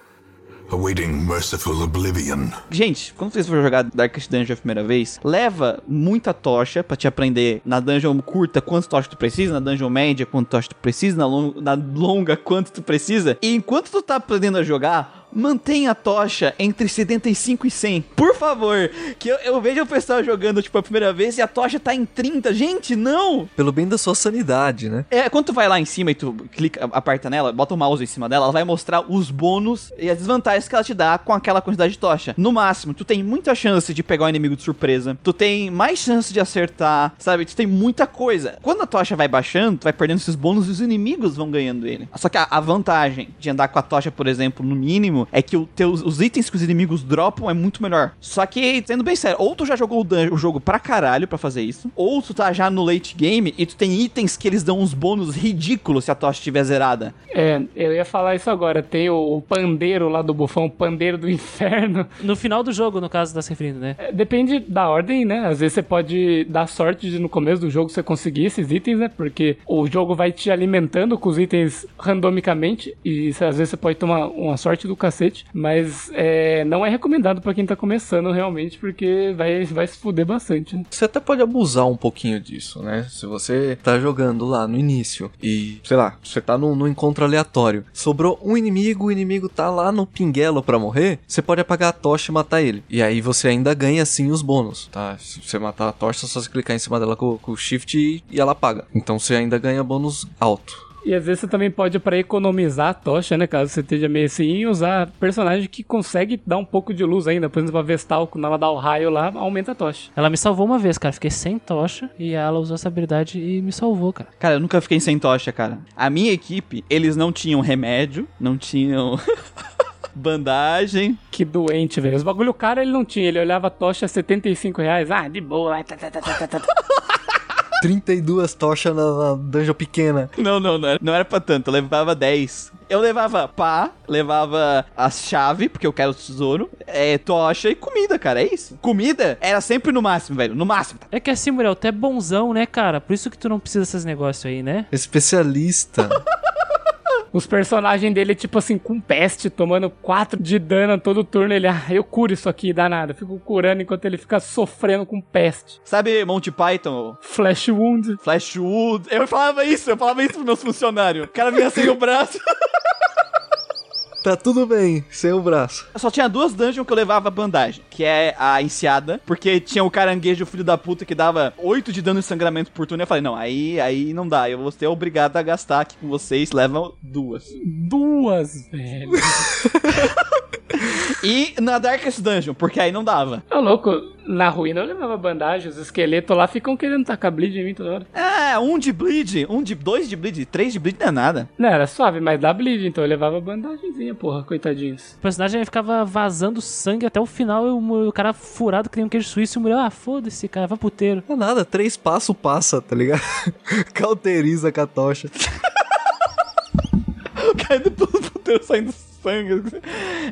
Awaiting merciful oblivion. Gente, quando vocês for jogar Darkest Dungeon a primeira vez, leva muita tocha pra te aprender na dungeon curta quanto tocha tu precisa, na dungeon média quanto tocha tu precisa, na, na longa quanto tu precisa. E enquanto tu tá aprendendo a jogar, mantenha a tocha entre 75 e 100. Por favor, que eu, eu vejo o pessoal jogando tipo a primeira vez e a tocha tá em 30. Gente, não! Pelo bem da sua sanidade, né? É, quando tu vai lá em cima e tu clica, aperta nela, bota o mouse em cima dela, ela vai mostrar os bônus e as desvantagens que ela te dá com aquela quantidade de tocha. No máximo, tu tem muita chance de pegar o inimigo de surpresa, tu tem mais chance de acertar, sabe? Tu tem muita coisa. Quando a tocha vai baixando, tu vai perdendo esses bônus e os inimigos vão ganhando ele. Só que a, a vantagem de andar com a tocha, por exemplo, no mínimo, é que teus, os itens que os inimigos dropam é muito melhor. Só que, sendo bem sério, ou tu já jogou o, o jogo pra caralho pra fazer isso, ou tu tá já no late game e tu tem itens que eles dão uns bônus ridículos se a tocha estiver zerada. É, eu ia falar isso agora. Tem o, o pandeiro lá do bufão, o pandeiro do inferno. No final do jogo, no caso, tá se referindo, né? É, Depende da ordem, né? Às vezes você pode dar sorte de no começo do jogo você conseguir esses itens, né? Porque o jogo vai te alimentando com os itens randomicamente e às vezes você pode tomar uma sorte do cacete, mas é, não é recomendado pra quem tá começando realmente, porque vai, vai se fuder bastante. Você até pode abusar um pouquinho disso, né? Se você tá jogando lá no início e, sei lá, você tá num, num encontro aleatório, sobrou um inimigo, o inimigo tá lá no pinguelo pra morrer, você pode apagar a tocha e matar ele. E aí você ainda ganha sim os bônus, tá? Se você matar a tocha, só você clicar em cima dela com, com o shift e, e ela apaga. Então você ainda ganha bônus alto. E às vezes você também pode, pra economizar a tocha, né? Caso você esteja meio assim, usar personagem que consegue dar um pouco de luz ainda. Por exemplo, a Vestal, quando ela dá o raio lá, aumenta a tocha. Ela me salvou uma vez, cara. Fiquei sem tocha e ela usou essa habilidade e me salvou, cara. Cara, eu nunca fiquei sem tocha, cara. A minha equipe, eles não tinham remédio, não tinham bandagem. Que doente, velho. Os bagulho cara ele não tinha. Ele olhava a tocha a 75 reais. Ah, de boa. tá, tá, tá. 32 tochas na, na dungeon pequena. Não, não, não era, não era pra tanto, eu levava 10. Eu levava pá, levava a chave, porque eu quero o tesouro, é, tocha e comida, cara, é isso. Comida era sempre no máximo, velho, no máximo. É que assim, Muriel, tu é bonzão, né, cara? Por isso que tu não precisa desses negócios aí, né? Especialista. Os personagens dele, tipo assim, com peste, tomando 4 de dano todo turno. Ele, ah, eu curo isso aqui, dá nada. Fico curando enquanto ele fica sofrendo com peste. Sabe Monty Python, Flash Wound. Flashwood? Eu falava isso, eu falava isso pros meus funcionários. O cara vinha sem o braço. tá tudo bem, sem o braço. Só tinha duas dungeons que eu levava bandagem, que é a enseada, porque tinha o caranguejo filho da puta que dava 8 de dano e sangramento por turno. Eu falei, não, aí, aí não dá, eu vou ser obrigado a gastar aqui com vocês, levam duas. Duas, velho. E na Darkest Dungeon, porque aí não dava. Ô, louco, na ruína eu levava bandagem. Os esqueletos lá ficam querendo tacar bleed em mim toda hora. É, um de bleed, um de dois de bleed, três de bleed não é nada. Não, era suave, mas dá bleed, então eu levava bandagenzinha, porra, coitadinhos. O personagem ele ficava vazando sangue até o final e o, o cara furado que nem um queijo suíço e o Muriel, ah, foda-se, cara, vai puteiro. Não é nada, três passos passa, tá ligado? Cauteriza com a tocha. Caindo pelo puteiro saindo sangue.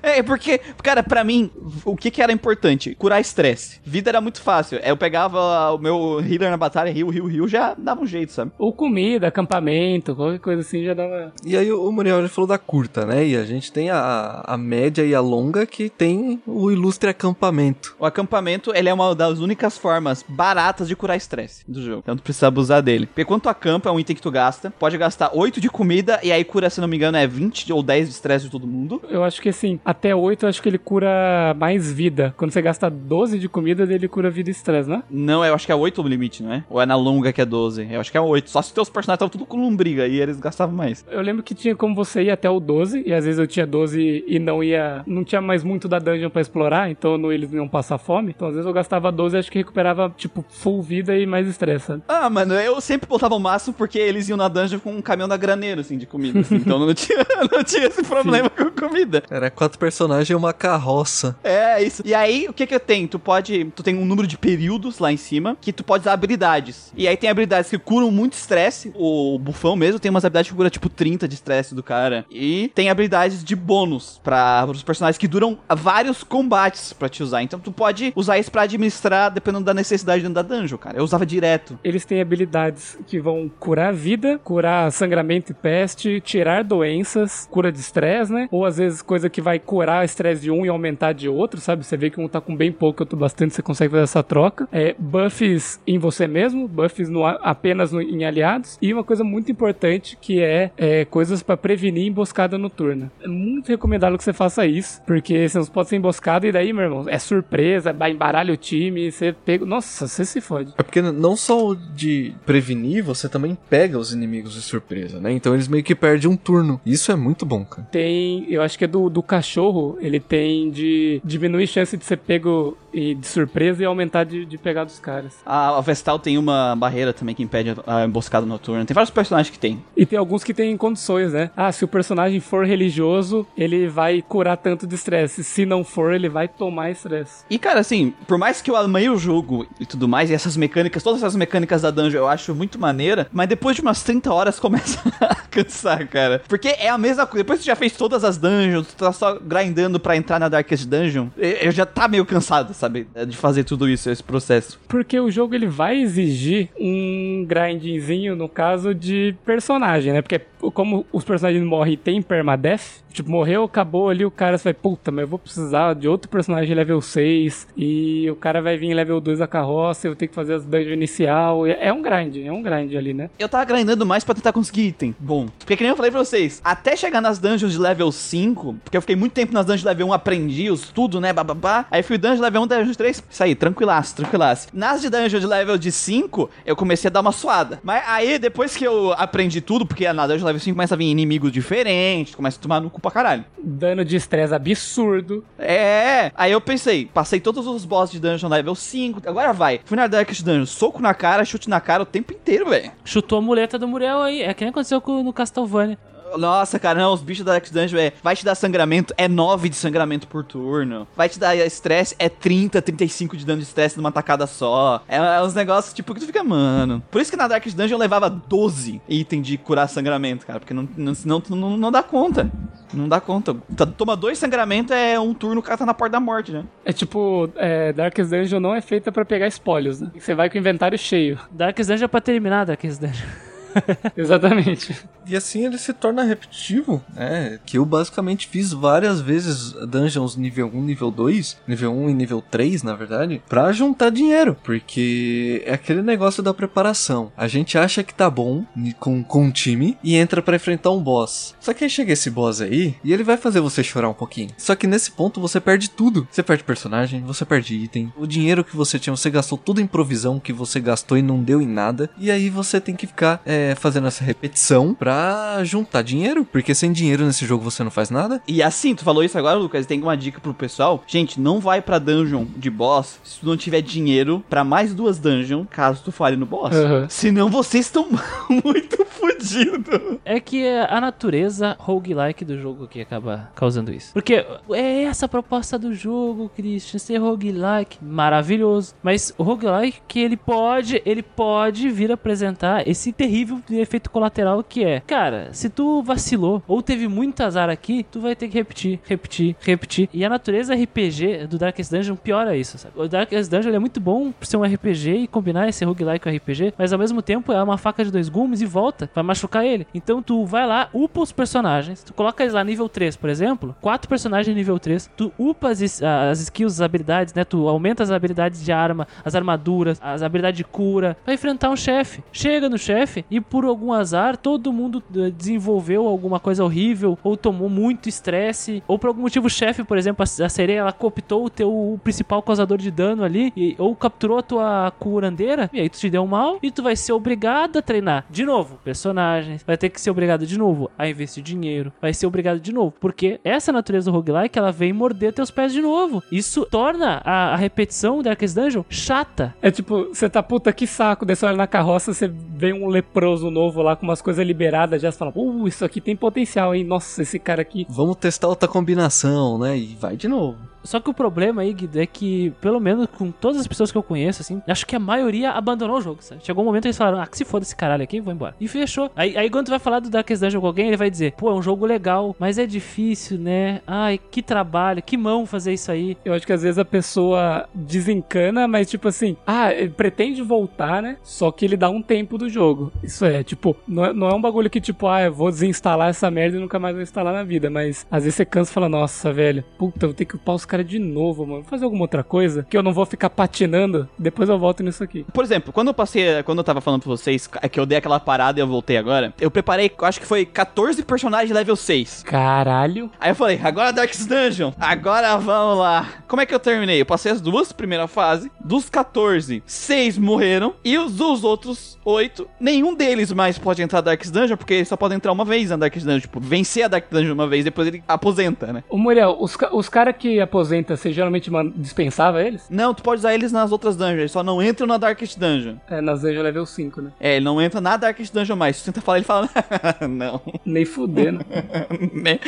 É, porque, cara, pra mim, o que que era importante? Curar estresse. Vida era muito fácil. Eu pegava o meu healer na batalha, rio, rio, rio, já dava um jeito, sabe? Ou comida, acampamento, qualquer coisa assim já dava. E aí o Muriel ele falou da curta, né? E a gente tem a, a média e a longa que tem o ilustre acampamento. O acampamento, ele é uma das únicas formas baratas de curar estresse do jogo. Então tu precisa abusar dele. Porque quando tu acampa, é um item que tu gasta. Pode gastar 8 de comida e aí cura, se não me engano, é 20 ou 10 de estresse de todo mundo. Eu acho que assim, até 8 eu acho que ele cura mais vida. Quando você gasta 12 de comida, ele cura vida e estresse, né? Não, eu acho que é 8 o limite, não é? Ou é na longa que é 12? Eu acho que é 8. Só se teus personagens estavam tudo com lombriga e eles gastavam mais. Eu lembro que tinha como você ir até o 12, e às vezes eu tinha 12 e não ia. Não tinha mais muito da dungeon pra explorar, então não, eles não iam passar fome. Então às vezes eu gastava 12 e acho que recuperava, tipo, full vida e mais estresse? Ah, mano, eu sempre botava o máximo porque eles iam na dungeon com um caminhão da graneiro, assim, de comida. assim. então não tinha, não tinha esse problema com comida. Era quatro personagens e uma carroça. É, isso. E aí, o que que tem? Tu pode... Tu tem um número de períodos lá em cima que tu pode usar habilidades. E aí tem habilidades que curam muito estresse. O bufão mesmo tem umas habilidades que cura, tipo, 30 de estresse do cara. E tem habilidades de bônus para os personagens que duram vários combates pra te usar. Então tu pode usar isso pra administrar dependendo da necessidade dentro da dungeon, cara. Eu usava direto. Eles têm habilidades que vão curar vida, curar sangramento e peste, tirar doenças, cura de estresse, né? Ou às vezes coisa que vai curar o estresse de um e aumentar de outro, sabe? Você vê que um tá com bem pouco, outro bastante, você consegue fazer essa troca. É, buffs em você mesmo, buffs no, apenas no, em aliados. E uma coisa muito importante que é, é coisas para prevenir emboscada noturna. É muito recomendável que você faça isso, porque você não pode ser emboscado e daí, meu irmão, é surpresa, vai embaralha o time, você pega. Nossa, você se fode. É porque não só de prevenir, você também pega os inimigos de surpresa, né? Então eles meio que perdem um turno. Isso é muito bom, cara. Tem, eu acho que é do, do cachorro, ele tem de diminuir chance de ser pego e de surpresa e aumentar de, de pegar dos caras. A, a Vestal tem uma barreira também que impede a, a emboscada noturna. Tem vários personagens que tem. E tem alguns que têm condições, né? Ah, se o personagem for religioso, ele vai curar tanto de estresse. Se não for, ele vai tomar estresse. E cara, assim, por mais que eu amei o jogo e tudo mais, e essas mecânicas, todas essas mecânicas da dungeon eu acho muito maneira, mas depois de umas 30 horas começa a cansar, cara. Porque é a mesma coisa. Depois que tu já fez todas as dungeons, tu tá só grindando pra entrar na Darkest Dungeon, eu já tá meio cansado, sabe? De fazer tudo isso, esse processo. Porque o jogo ele vai exigir um grindzinho, no caso, de personagem, né? Porque como os personagens morrem tem permadeath, tipo, morreu, acabou ali, o cara vai, puta, mas eu vou precisar de outro personagem level 6, e o cara vai vir level 2 da carroça, eu tenho que fazer as dungeons inicial. É um grind, é um grind ali, né? Eu tava grindando mais pra tentar conseguir item bom. Porque que nem eu falei pra vocês, até chegar nas dungeons de level 5, porque eu fiquei muito tempo nas dungeons de level 1, aprendi os tudo, né, bababá. Aí fui dungeon level 1, dungeon 3, isso aí, tranquilaço, tranquilaço. Nas de dungeon de level de 5, eu comecei a dar uma suada. Mas aí, depois que eu aprendi tudo, porque na dungeon de level 5 começa a vir inimigos diferentes, começa a tomar no cu pra caralho. Dano de estresse absurdo. É, aí eu pensei, passei todos os bosses de dungeon level 5, agora vai. Fui na Darkest Dungeon, soco na cara, chute na cara o tempo inteiro, velho. Chutou a muleta do Muriel aí. É que nem aconteceu com, no Castlevania. Nossa, cara, não, os bichos da Dark Dungeon é, vai te dar sangramento, é 9 de sangramento por turno. Vai te dar estresse, é 30, 35 de dano de estresse numa tacada só. É, é uns negócios, tipo, que tu fica, mano. Por isso que na Dark Dungeon eu levava 12 itens de curar sangramento, cara, porque não, não, senão tu não, não dá conta. Não dá conta. Tu Toma dois sangramentos, é um turno, o cara tá na porta da morte, né? É tipo, é, Darkest Dungeon não é feita pra pegar espólios, né? Você vai com o inventário cheio. Darkest Dungeon é pra terminar Darkest Dungeon. Exatamente. E assim ele se torna repetitivo, né? Que eu basicamente fiz várias vezes dungeons nível 1, nível 2, nível 1 e nível 3, na verdade, pra juntar dinheiro. Porque é aquele negócio da preparação. A gente acha que tá bom com, com um time e entra para enfrentar um boss. Só que aí chega esse boss aí e ele vai fazer você chorar um pouquinho. Só que nesse ponto você perde tudo. Você perde personagem, você perde item, o dinheiro que você tinha, você gastou tudo em provisão que você gastou e não deu em nada. E aí você tem que ficar é, fazendo essa repetição pra juntar dinheiro. Porque sem dinheiro nesse jogo você não faz nada. E assim, tu falou isso agora, Lucas, tem uma dica pro pessoal. Gente, não vai pra dungeon de boss se tu não tiver dinheiro pra mais duas dungeons, caso tu fale no boss. Uhum. Senão vocês estão muito fodidos. É que é a natureza roguelike do jogo que acaba causando isso. Porque é essa a proposta do jogo, Christian, ser roguelike. Maravilhoso. Mas o roguelike que ele pode, ele pode vir apresentar esse terrível efeito colateral que é, cara, se tu vacilou ou teve muito azar aqui, tu vai ter que repetir, repetir, repetir. E a natureza RPG do Darkest Dungeon piora isso, sabe? O Darkest Dungeon é muito bom por ser um RPG e combinar esse roguelike com RPG, mas ao mesmo tempo é uma faca de dois gumes e volta, vai machucar ele. Então tu vai lá, upa os personagens, tu coloca eles lá nível 3, por exemplo, quatro personagens nível 3, tu upa as, is- as skills, as habilidades, né? Tu aumenta as habilidades de arma, as armaduras, as habilidades de cura, vai enfrentar um chefe. Chega no chefe e por algum azar todo mundo eh, desenvolveu alguma coisa horrível ou tomou muito estresse ou por algum motivo o chefe, por exemplo, a sereia ela cooptou o teu principal causador de dano ali e, ou capturou a tua curandeira e aí tu te deu mal e tu vai ser obrigado a treinar de novo personagens, vai ter que ser obrigado de novo a investir dinheiro, vai ser obrigado de novo, porque essa natureza do roguelike ela vem morder teus pés de novo. Isso torna a, a repetição da Darkest Dungeon chata. É tipo, você tá puta que saco, você olha na carroça, você vê um leproso novo lá com umas coisas liberadas, já fala, uh, isso aqui tem potencial, hein? Nossa, esse cara aqui. Vamos testar outra combinação, né? E vai de novo. Só que o problema aí, Guido, é que, pelo menos com todas as pessoas que eu conheço, assim, acho que a maioria abandonou o jogo, sabe? Chegou um momento que eles falaram, ah, que se foda esse caralho aqui, vou embora. E fechou. Aí, aí quando tu vai falar do Darkest Dungeon com alguém, ele vai dizer, pô, é um jogo legal, mas é difícil, né? Ai, que trabalho, que mão fazer isso aí. Eu acho que às vezes a pessoa desencana, mas tipo assim, ah, ele pretende voltar, né? Só que ele dá um tempo do jogo. Isso é, tipo, não é, não é um bagulho que tipo, ah, eu vou desinstalar essa merda e nunca mais vou instalar na vida. Mas às vezes você cansa e fala, nossa, velho, puta, eu vou ter que upar os caras de novo, mano. Vou fazer alguma outra coisa que eu não vou ficar patinando, depois eu volto nisso aqui. Por exemplo, quando eu passei, quando eu tava falando pra vocês é que eu dei aquela parada e eu voltei agora, eu preparei, eu acho que foi 14 personagens level 6. Caralho. Aí eu falei, agora Darkest Dungeon, agora vamos lá. Como é que eu terminei? Eu passei as duas primeira fase, dos 14, 6 morreram, e os dos outros 8, nenhum deles mais pode entrar na Darkest Dungeon, porque ele só pode entrar uma vez na Darkest Dungeon, tipo, vencer a Darkest Dungeon uma vez, depois ele aposenta, né? Ô Muriel, os, os caras que aposenta, você geralmente dispensava eles? Não, tu pode usar eles nas outras dungeons, só não entram na Darkest Dungeon. É, nas Dungeon Level 5, né? É, ele não entra na Darkest Dungeon mais. Se tu tenta falar, ele fala, não. Nem fudendo. né?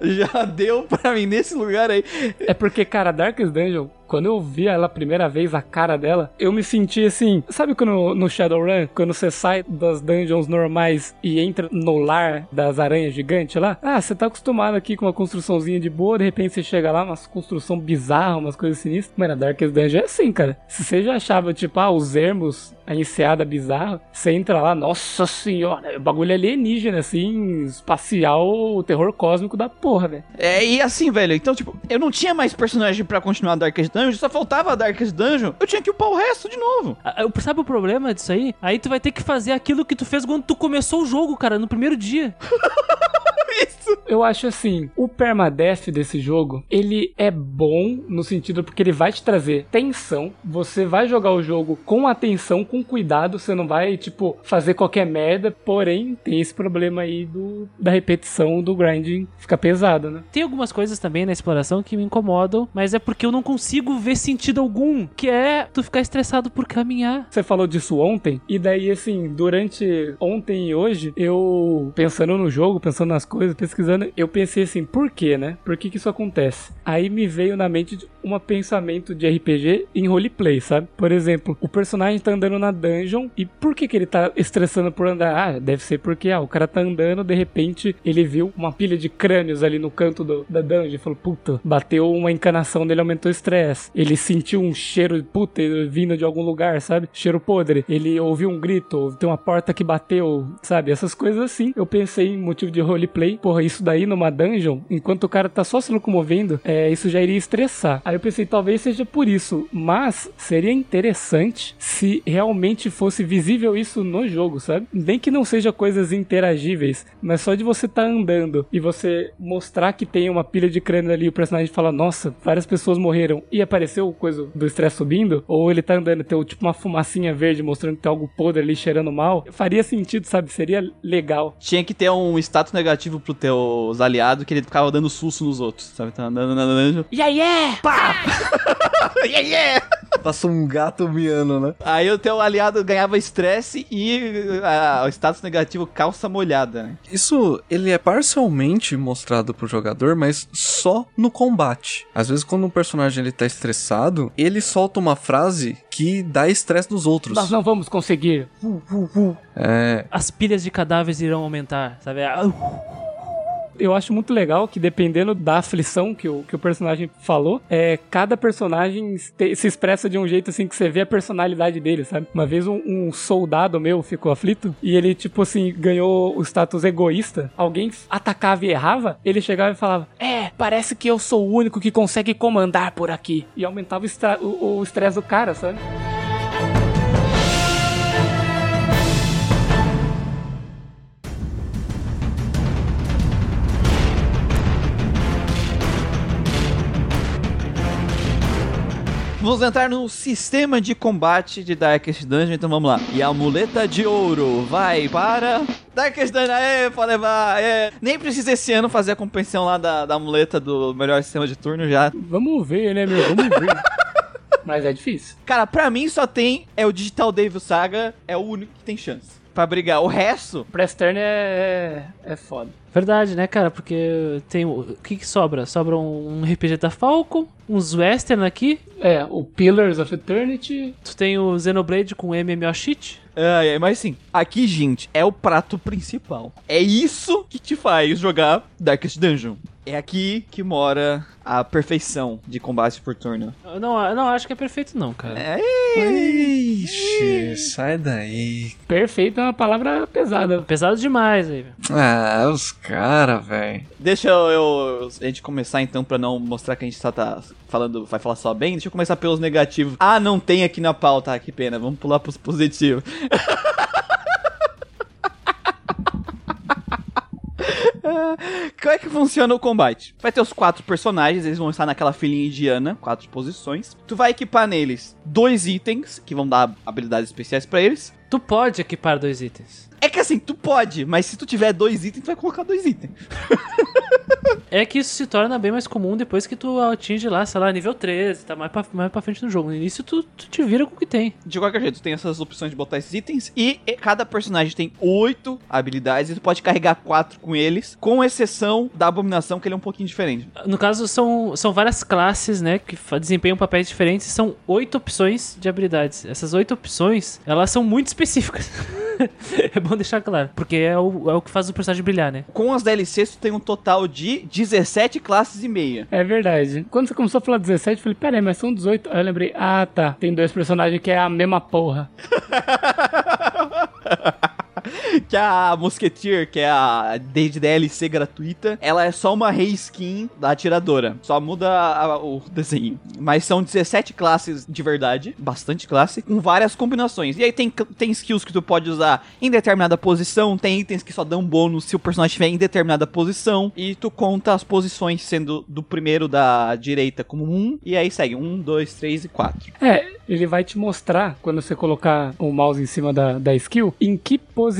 Já deu pra mim nesse lugar aí. É porque, cara, Darkest Dungeon, quando eu vi ela a primeira vez, a cara dela, eu me senti assim. Sabe quando no Shadowrun, quando você sai das dungeons normais e entra no lar das aranhas gigantes lá? Ah, você tá acostumado aqui com uma construçãozinha de boa, de repente você chega lá, uma construção bizarra, umas coisas sinistras. Mano, a Darkest Dungeon é assim, cara. Se você já achava, tipo, ah, os ermos, a enseada bizarra, você entra lá, nossa senhora, o bagulho alienígena, assim, espacial, o terror cósmico da porra, velho. É, e assim, velho, então, tipo, eu não tinha mais personagem pra continuar a Darkest Dungeon, só faltava a Darkest Dungeon, eu tinha que upar o resto de novo. Ah, eu- Sabe o problema disso aí? Aí tu vai ter que fazer aquilo que tu fez quando tu começou o jogo, cara, no primeiro dia. Isso. Eu acho assim, o permadeath desse jogo, ele é bom no sentido porque ele vai te trazer tensão. Você vai jogar o jogo com atenção, com cuidado, você não vai, tipo, fazer qualquer merda. Porém, tem esse problema aí do, da repetição do grinding fica pesado, né? Tem algumas coisas também na exploração que me incomodam, mas é porque eu não consigo ver sentido algum, que é tu ficar estressado por caminhar. Você falou disso ontem, e daí, assim, durante ontem e hoje, eu pensando no jogo, pensando nas coisas, pesquisando, eu pensei assim, por quê, né? Por que que isso acontece? Aí me veio na mente um pensamento de RPG em roleplay, sabe? Por exemplo, o personagem tá andando na dungeon, e por que que ele tá estressando por andar? Ah, deve ser porque, ah, o cara tá andando, de repente, ele viu uma pilha de crânios ali no canto do- da dungeon, e falou, puta, bateu uma encanação dele, aumentou o estresse. Ele sentiu um cheiro, puta, vindo de algum lugar, sabe? Cheiro podre. Ele ouviu um grito, tem uma porta que bateu, sabe? Essas coisas assim. Eu pensei em motivo de roleplay. Porra, isso daí numa dungeon, enquanto o cara tá só se locomovendo, é, isso já iria estressar. Aí eu pensei, talvez seja por isso. Mas seria interessante se realmente fosse visível isso no jogo, sabe? Nem que não seja coisas interagíveis, mas só de você tá andando e você mostrar que tem uma pilha de crânio ali e o personagem fala, nossa, várias pessoas morreram e apareceu coisa do estresse subindo, ou ele tá andando e tem tipo uma fumacinha verde mostrando que tem algo podre ali cheirando mal, faria sentido, sabe? Seria legal. Tinha que ter um status negativo pros teus aliados, que ele ficava dando susto nos outros, sabe? Tá andando na dungeon. Yeah, yeah! yeah, yeah! Passou um gato miando, né? Aí o teu aliado ganhava estresse e ah, o status negativo calça molhada, né? Isso, ele é parcialmente mostrado pro jogador, mas só no combate. Às vezes quando um personagem ele tá estressado, ele solta uma frase que dá estresse nos outros. Nós não vamos conseguir. É, As pilhas de cadáveres irão aumentar, sabe? Ah, Eu acho muito legal que dependendo da aflição que o, que o personagem falou, é, cada personagem te- se expressa de um jeito assim que você vê a personalidade dele, sabe? Uma vez um, um soldado meu ficou aflito e ele, tipo assim, ganhou o status egoísta. Alguém atacava e errava, ele chegava e falava: É, parece que eu sou o único que consegue comandar por aqui. E aumentava o estresse do cara, sabe? Vamos entrar no sistema de combate de Darkest Dungeon, então vamos lá. E a muleta de ouro vai para... Darkest Dungeon, aê, pode levar, aê. Nem precisa esse ano fazer a compensação lá da, da muleta do melhor sistema de turno já. Vamos ver, né, meu? Vamos ver. Mas é difícil. Cara, pra mim só tem, é o Digital Devil Saga, é o único que tem chance. Pra brigar. O resto, Press turn é, é, é foda. Verdade, né, cara? Porque tem o que, que sobra? Sobra um RPG da Falcon, uns western aqui, É, o Pillars of Eternity. tu tem o Xenoblade com MMO cheat. Ai, ai, mas assim, aqui, gente, é o prato principal. É isso que te faz jogar Darkest Dungeon. É aqui que mora a perfeição de combate por turno. Eu não, eu não acho que é perfeito não, cara. É, Ixi, sai daí. Perfeito é uma palavra pesada. Pesado demais aí, velho. Ah, os caras, velho. Deixa eu, eu- a gente começar então pra não mostrar que a gente só tá falando, vai falar só bem. Deixa eu começar pelos negativos. Ah, não tem aqui na pauta, ah, que pena. Vamos pular pros positivos. Como é que funciona o combate? Vai ter os quatro personagens, eles vão estar naquela filinha indiana, quatro posições. Tu vai equipar neles dois itens, que vão dar habilidades especiais pra eles. Tu pode equipar dois itens. É que assim, tu pode, mas se tu tiver dois itens, tu vai colocar dois itens. É que isso se torna bem mais comum depois que tu atinge lá, sei lá, nível 13, tá mais pra, mais pra frente no jogo. No início tu, tu te vira com o que tem. De qualquer jeito, tu tem essas opções de botar esses itens e cada personagem tem oito habilidades e tu pode carregar quatro com eles, com exceção da abominação, que ele é um pouquinho diferente. No caso, são, são várias classes, né, que desempenham papéis diferentes e são oito opções de habilidades. Essas oito opções, elas são muito específicas. é bom deixar claro, porque é o, é o que faz o personagem brilhar, né? Com as DLCs, tu tem um total de 17 classes e meia. É verdade. Quando você começou a falar 17, eu falei, pera aí, mas são 18. Aí eu lembrei, ah tá, tem dois personagens que é a mesma porra. que a Musketeer, que é a desde DLC gratuita, ela é só uma reskin da atiradora. Só muda a- o desenho. Mas são 17 classes de verdade, bastante classe, com várias combinações. E aí tem, tem skills que tu pode usar em determinada posição, tem itens que só dão bônus se o personagem estiver em determinada posição, e tu conta as posições sendo do primeiro da direita como um, e aí segue um, dois, três e quatro. É, ele vai te mostrar, quando você colocar o mouse em cima da, da skill, em que posição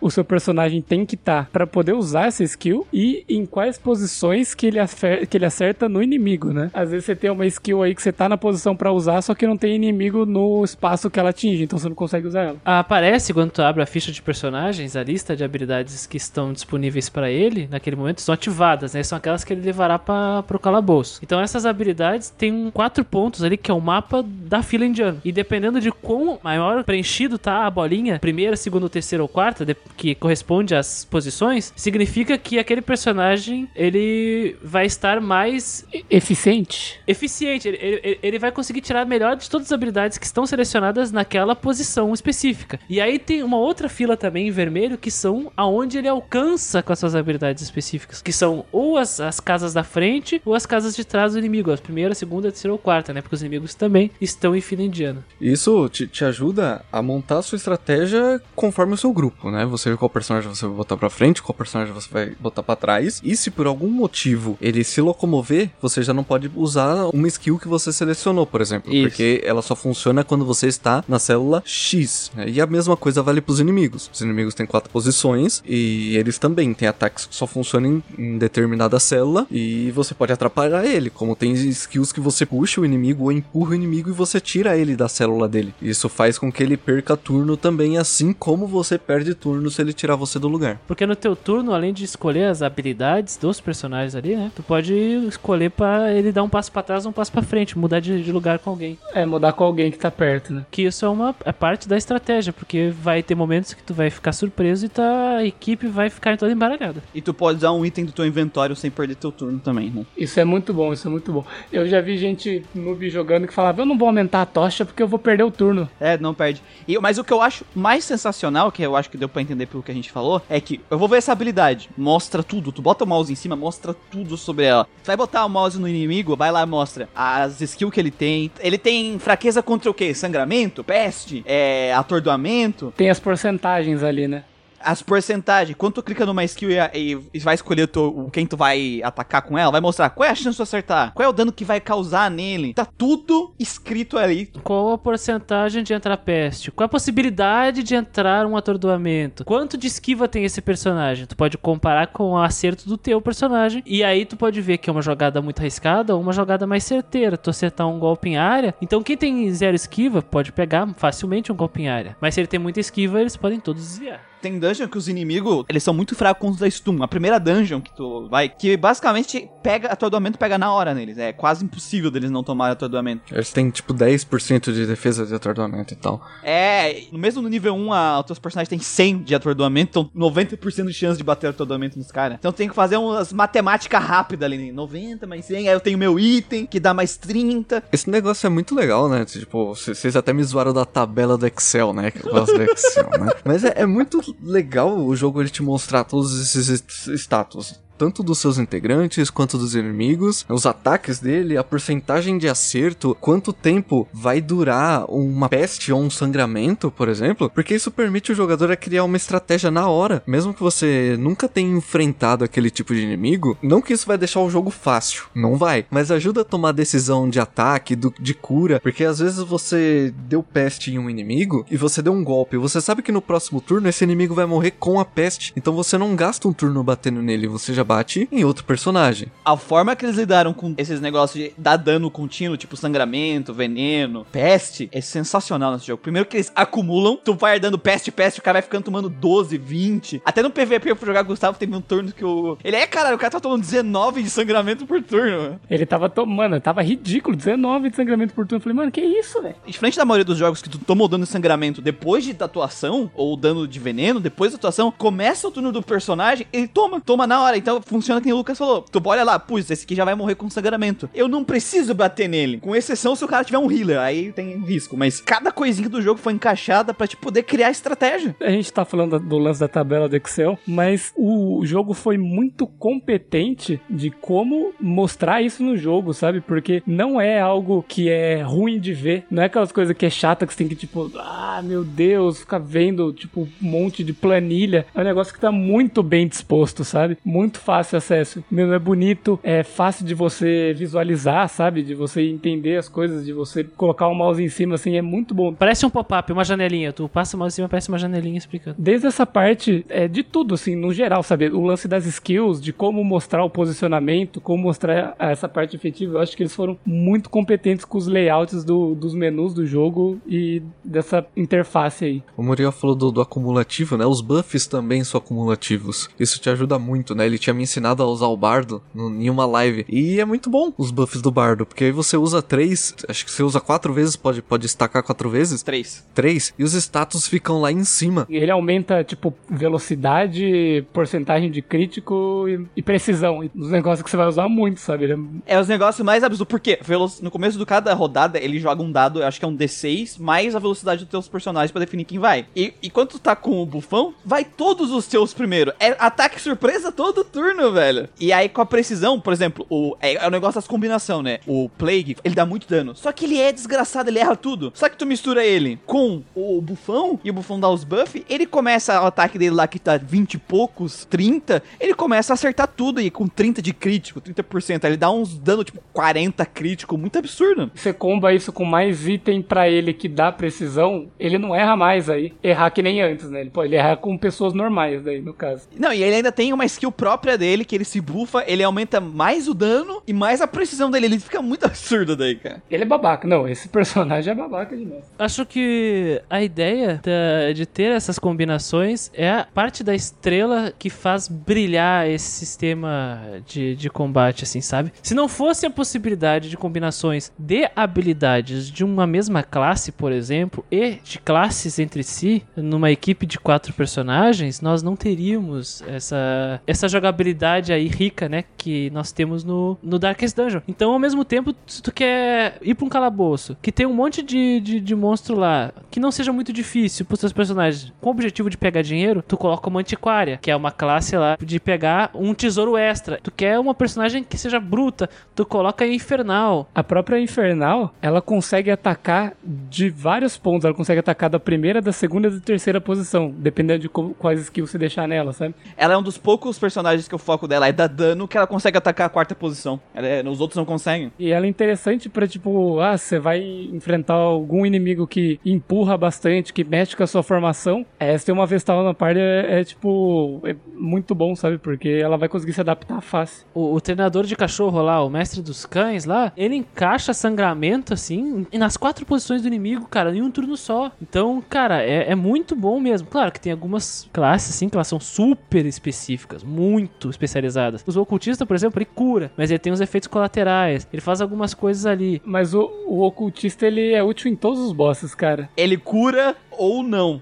o seu personagem tem que estar pra poder usar essa skill e em quais posições que ele, afer- que ele acerta no inimigo, né? Às vezes você tem uma skill aí que você tá na posição pra usar, só que não tem inimigo no espaço que ela atinge, então você não consegue usar ela. Aparece quando tu abre a ficha de personagens, a lista de habilidades que estão disponíveis pra ele naquele momento são ativadas, né? São aquelas que ele levará para pro calabouço. Então essas habilidades têm quatro pontos ali que é o mapa da fila indiana. E dependendo de quão maior preenchido tá a bolinha, primeira, segunda, terceira ou quarta, de- que corresponde às posições, significa que aquele personagem ele vai estar mais Eficiente? eficiente. Ele, ele, ele vai conseguir tirar melhor de todas as habilidades que estão selecionadas naquela posição específica. E aí tem uma outra fila também em vermelho que são aonde ele alcança com as suas habilidades específicas. Que são ou as, as casas da frente ou as casas de trás do inimigo. A primeira, a segunda, a terceira ou quarta, né? Porque os inimigos também estão em fila indiana. Isso te, te ajuda a montar a sua estratégia conforme o seu grupo, né? Você vê qual personagem você vai botar pra frente, qual personagem você vai botar pra trás. E se por algum motivo ele se locomover, você já não pode usar uma skill que você selecionou, por exemplo. Isso. Porque ela só funciona quando você está na célula X. né? E a mesma coisa vale pros inimigos. Os inimigos têm quatro posições e eles também têm ataques que só funcionam em, em determinada célula. E você pode atrapalhar ele, como tem skills que você puxa o inimigo ou empurra o inimigo e você tira ele da célula dele. Isso faz com que ele perca turno também, assim como você perde turno se ele tirar você do lugar. Porque no teu turno, além de escolher as habilidades dos personagens ali, né? Tu pode escolher pra ele dar um passo pra trás ou um passo pra frente, mudar de, de lugar com alguém. É, mudar com alguém que tá perto, né? Que isso é uma é parte da estratégia, porque vai ter momentos que tu vai ficar surpreso e tá, a equipe vai ficar toda embaralhada. E tu pode usar um item do teu inventório sem perder teu turno também, né? Isso é muito bom, isso é muito bom. Eu já vi gente noob jogando que falava, eu não vou aumentar a tocha porque eu vou perder o turno. É, não perde. E, mas o que eu acho mais sensacional, que eu acho que deu pra entender pelo que a gente falou, é que eu vou ver essa habilidade, mostra tudo. Tu bota o mouse em cima, mostra tudo sobre ela. Tu vai botar o mouse no inimigo, vai lá e mostra as skills que ele tem. Ele tem fraqueza contra o quê? Sangramento? Peste? É, atordoamento? Tem as porcentagens ali, né? As porcentagens. Quando tu clica numa skill e, e- vai escolher tu- quem tu vai atacar com ela, vai mostrar qual é a chance de acertar, qual é o dano que vai causar nele. Tá tudo escrito ali. Qual a porcentagem de entrar peste? Qual a possibilidade de entrar um atordoamento? Quanto de esquiva tem esse personagem? Tu pode comparar com o acerto do teu personagem. E aí tu pode ver que é uma jogada muito arriscada ou uma jogada mais certeira. Tu acertar um golpe em área. Então quem tem zero esquiva pode pegar facilmente um golpe em área. Mas se ele tem muita esquiva, eles podem todos desviar. Tem dungeon que os inimigos, eles são muito fracos contra a stun. A primeira dungeon que tu vai, que basicamente pega atordoamento, pega na hora neles. É quase impossível deles não tomarem atordoamento. Eles têm tipo 10% de defesa de atordoamento e tal. É, no mesmo no nível 1, a, os teus personagens têm 100 de atordoamento, então 90% de chance de bater atordoamento nos caras. Então tem que fazer umas matemáticas rápidas ali, né? 90 mais 100, aí eu tenho meu item, que dá mais 30. Esse negócio é muito legal, né? Tipo, vocês até me zoaram da tabela do Excel, né? Que eu gosto do Excel, né? Mas é, é muito legal o jogo ele te mostrar todos esses status. Tanto dos seus integrantes quanto dos inimigos, os ataques dele, a porcentagem de acerto, quanto tempo vai durar uma peste ou um sangramento, por exemplo, porque isso permite o jogador a criar uma estratégia na hora, mesmo que você nunca tenha enfrentado aquele tipo de inimigo. Não que isso vai deixar o jogo fácil, não vai, mas ajuda a tomar decisão de ataque, do- de cura, porque às vezes você deu peste em um inimigo e você deu um golpe, você sabe que no próximo turno esse inimigo vai morrer com a peste, então você não gasta um turno batendo nele, você já bate em outro personagem. A forma que eles lidaram com esses negócios de dar dano contínuo, tipo sangramento, veneno, peste, é sensacional nesse jogo. Primeiro que eles acumulam, tu vai dando peste, peste, o cara vai ficando tomando 12, 20. Até no PVP eu fui jogar com o Gustavo, teve um turno que o. Ele é, cara, o cara tá tomando 19 de sangramento por turno. Ele tava tomando, tava ridículo, 19 de sangramento por turno. Eu falei, mano, que isso, velho? E Diferente da maioria dos jogos que tu toma o dano de sangramento depois de tatuação, ou dano de veneno, depois da atuação, começa o turno do personagem, ele toma, toma na hora. Então funciona que o Lucas falou. Tu olha lá, putz, esse aqui já vai morrer com sangramento. Eu não preciso bater nele. Com exceção se o cara tiver um healer, aí tem risco. Mas cada coisinha do jogo foi encaixada pra te poder criar estratégia. A gente tá falando do lance da tabela do Excel, mas o jogo foi muito competente de como mostrar isso no jogo, sabe? Porque não é algo que é ruim de ver, não é aquelas coisas que é chata que você tem que, tipo, ah, meu Deus, ficar vendo, tipo, um monte de planilha. É um negócio que tá muito bem disposto, sabe? Muito fácil acesso. Mesmo é bonito, é fácil de você visualizar, sabe? De você entender as coisas, de você colocar o mouse em cima, assim, é muito bom. Parece um pop-up, uma janelinha. Tu passa a mão em cima, parece uma janelinha explicando. Desde essa parte é, de tudo, assim, no geral, sabe? O lance das skills, de como mostrar o posicionamento, como mostrar essa parte efetiva, eu acho que eles foram muito competentes com os layouts do- dos menus do jogo e dessa interface aí. O Muriel falou do, do acumulativo, né? Os buffs também são acumulativos. Isso te ajuda muito, né? Ele tinha me ensinado a usar o bardo em uma live. E é muito bom os buffs do bardo, porque aí você usa três, acho que você usa quatro vezes, pode, pode estacar quatro vezes. Três. Três, e os status ficam lá em cima. Ele aumenta, tipo, velocidade, porcentagem de crítico e, e precisão. E Os negócios que você vai usar muito, sabe? Ele é- É os negócios mais absurdos. Por quê? Velo- No começo de cada rodada, ele joga um dado, acho que é um D6, mais a velocidade dos teus personagens pra definir quem vai. E, e quando tu tá com o bufão, vai todos os teus primeiro. É ataque surpresa todo turno, velho. E aí com a precisão, por exemplo, o, é, é o negócio das combinação, né? O Plague, ele dá muito dano. Só que ele é desgraçado, ele erra tudo. Só que tu mistura ele com o bufão, e o bufão dá os buff, ele começa o ataque dele lá que tá 20 e poucos, 30, ele começa a acertar tudo aí com 30 de crítico, 30%. Aí ele dá uns dano tipo 40 crítico, muito absurdo. Você comba isso com mais item pra ele que dá precisão, ele não erra mais aí. Errar que nem antes, né? Ele, pô, ele erra com pessoas normais daí, no caso. Não, e ele ainda tem uma skill própria dele, que ele se bufa, ele aumenta mais o dano e mais a precisão dele. Ele fica muito absurdo daí, cara. Ele é babaca. Não, esse personagem é babaca demais. Acho que a ideia da- de ter essas combinações é a parte da estrela que faz brilhar esse sistema de, de combate, assim, sabe? Se não fosse a possibilidade de combinações de habilidades de uma mesma classe, por exemplo, e de classes entre si, numa equipe de quatro personagens, nós não teríamos essa, essa jogabilidade aí rica, né? Que nós temos no, no Darkest Dungeon. Então, ao mesmo tempo, se tu quer ir pra um calabouço que tem um monte de, de, de monstro lá, que não seja muito difícil pros seus personagens. Com o objetivo de pegar dinheiro, tu coloca uma antiquária, que é uma classe lá de pegar um tesouro extra. Tu quer uma personagem que seja bruta, tu coloca a infernal. A própria Infernal, ela consegue atacar de vários pontos. Ela consegue atacar da primeira, da segunda e da terceira posição, dependendo de quais skills você deixar nela, sabe? Ela é um dos poucos personagens que o foco dela é dar dano que ela consegue atacar a quarta posição. Ela é- os outros não conseguem. E ela é interessante pra, tipo, ah, você vai enfrentar algum inimigo que empurra bastante, que mexe com a sua formação. É, se tem uma Vestal na parte, é, é, tipo, é muito bom, sabe? Porque ela vai conseguir se adaptar fácil. O, o treinador de cachorro lá, o mestre dos cães lá, ele encaixa sangramento assim e nas quatro posições do inimigo, cara, em um turno só. Então, cara, é, é muito bom mesmo. Claro que tem algumas classes assim que elas são super específicas, muito especializadas. Os ocultistas, por exemplo, ele cura, mas ele tem os efeitos colaterais. Ele faz algumas coisas ali. Mas o, o ocultista, ele é útil em todos os bosses, cara. Ele cura ou não.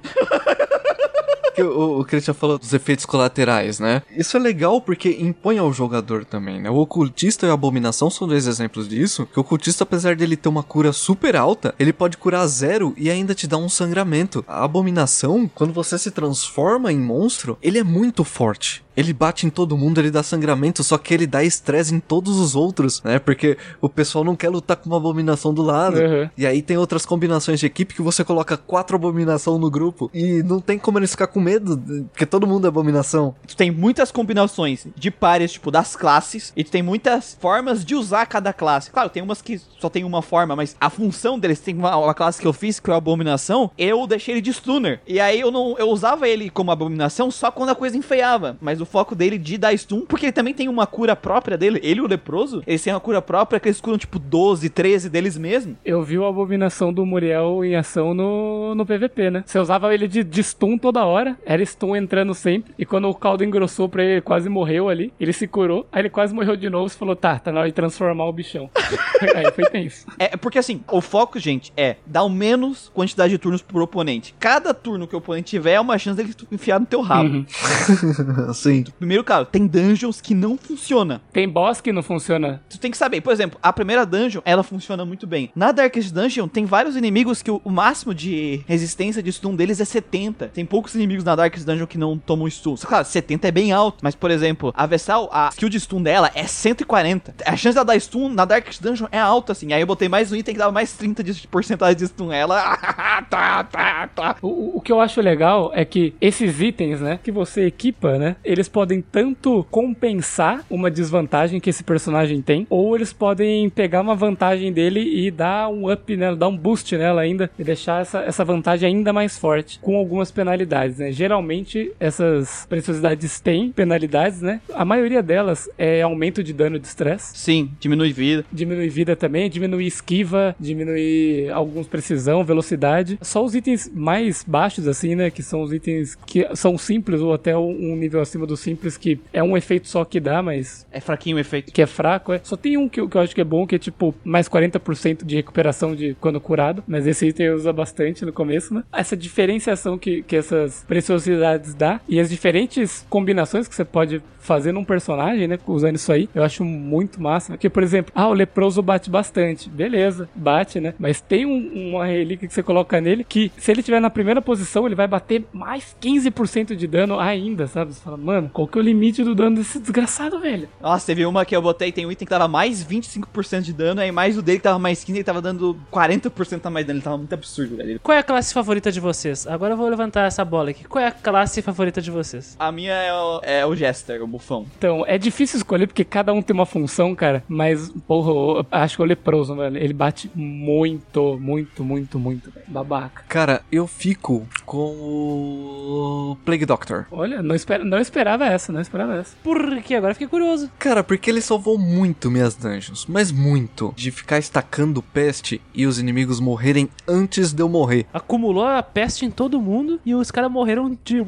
que o, o Christian falou dos efeitos colaterais, né? Isso é legal porque impõe ao jogador também, né? O ocultista e a abominação são dois exemplos disso. Que o ocultista, apesar dele ter uma cura super alta, ele pode curar zero e ainda te dar um sangramento. A abominação, quando você se transforma em monstro, ele é muito forte. Ele bate em todo mundo, ele dá sangramento, só que ele dá estresse em todos os outros, né? Porque o pessoal não quer lutar com uma abominação do lado. Uhum. E aí tem outras combinações de equipe que você coloca quatro abominação no grupo e não tem como eles ficar com medo, porque todo mundo é abominação. Tu tem muitas combinações de pares, tipo, das classes, e tu tem muitas formas de usar cada classe. Claro, tem umas que só tem uma forma, mas a função deles, tem uma, uma classe que eu fiz, que é a abominação, eu deixei ele de stunner. E aí eu não eu usava ele como abominação só quando a coisa enfeiava. Mas o foco dele de dar stun, porque ele também tem uma cura própria dele, ele e o leproso, eles têm uma cura própria que eles curam tipo 12, 13 deles mesmo. Eu vi a abominação do Muriel em ação no, no PVP, né? Você usava ele de, de stun toda hora, era stun entrando sempre, e quando o caldo engrossou pra ele, ele quase morreu ali, ele se curou, aí ele quase morreu de novo, você falou, tá, tá na hora de transformar o bichão. aí foi tenso. É porque assim, o foco, gente, é dar o menos quantidade de turnos pro oponente. Cada turno que o oponente tiver é uma chance dele enfiar no teu rabo. Uhum. Primeiro, cara, tem dungeons que não funciona. Tem boss que não funciona. Tu tem que saber, por exemplo, a primeira dungeon, ela funciona muito bem. Na Darkest Dungeon, tem vários inimigos que o, o máximo de resistência de stun deles é 70. Tem poucos inimigos na Darkest Dungeon que não tomam stun. Só, Claro, 70 é bem alto, mas, por exemplo, a Vessal, a skill de stun dela é 140. A chance dela dar stun na Darkest Dungeon é alta, assim. Aí eu botei mais um item que dava mais 30 de porcentagem de stun. Ela, tá, tá, tá. O, o que eu acho legal é que esses itens, né, que você equipa, né, eles podem tanto compensar uma desvantagem que esse personagem tem, ou eles podem pegar uma vantagem dele e dar um up, né, dar um boost nela ainda e deixar essa, essa vantagem ainda mais forte, com algumas penalidades, né. Geralmente essas preciosidades têm penalidades, né. A maioria delas é aumento de dano de estresse, Sim, diminui vida. diminui vida também, diminui esquiva, diminui alguns precisão, velocidade. Só os itens mais baixos, assim, né? Que são os itens que são simples ou até um nível acima do simples, que é um efeito só que dá, mas É fraquinho o efeito. que é fraco. É. Só tem um que, eu- que eu acho que é bom, que é tipo mais 40% de recuperação de quando curado. Mas esse item usa bastante no começo, né? Essa diferenciação que, que essas preciosidades dá e as diferentes combinações que você pode fazer num personagem, né? Usando isso aí, eu acho muito massa. Porque, por exemplo, ah, o leproso bate bastante. Beleza, bate, né? Mas tem um- uma relíquia que você coloca nele que, se ele estiver na primeira posição, ele vai bater mais 15% de dano ainda, sabe? Você fala, mano, qual que é o limite do dano desse desgraçado, velho? Nossa, teve uma que eu botei, tem um item que tava mais 25% de dano, aí mais o dele que tava mais 15, ele tava dando 40% a mais dano. Ele tava muito absurdo, velho. Qual é a classe favorita de vocês? Agora eu vou levantar essa bola aqui. Qual é a classe favorita de vocês? A minha é o, é o Jester, o bufão. Então, é difícil escolher porque cada um tem uma função, cara. Mas, porra, eu acho que o leproso, velho, ele bate muito, muito, muito, muito, velho. Babaca. Cara, eu fico com o Plague Doctor. Olha, não, espera, não esperava essa, não esperava essa. Por que? Agora fiquei curioso. Cara, porque ele salvou muito minhas dungeons, mas muito. De ficar estacando peste e os inimigos morrerem antes de eu morrer. Acumulou a peste em todo mundo e os caras morreram de.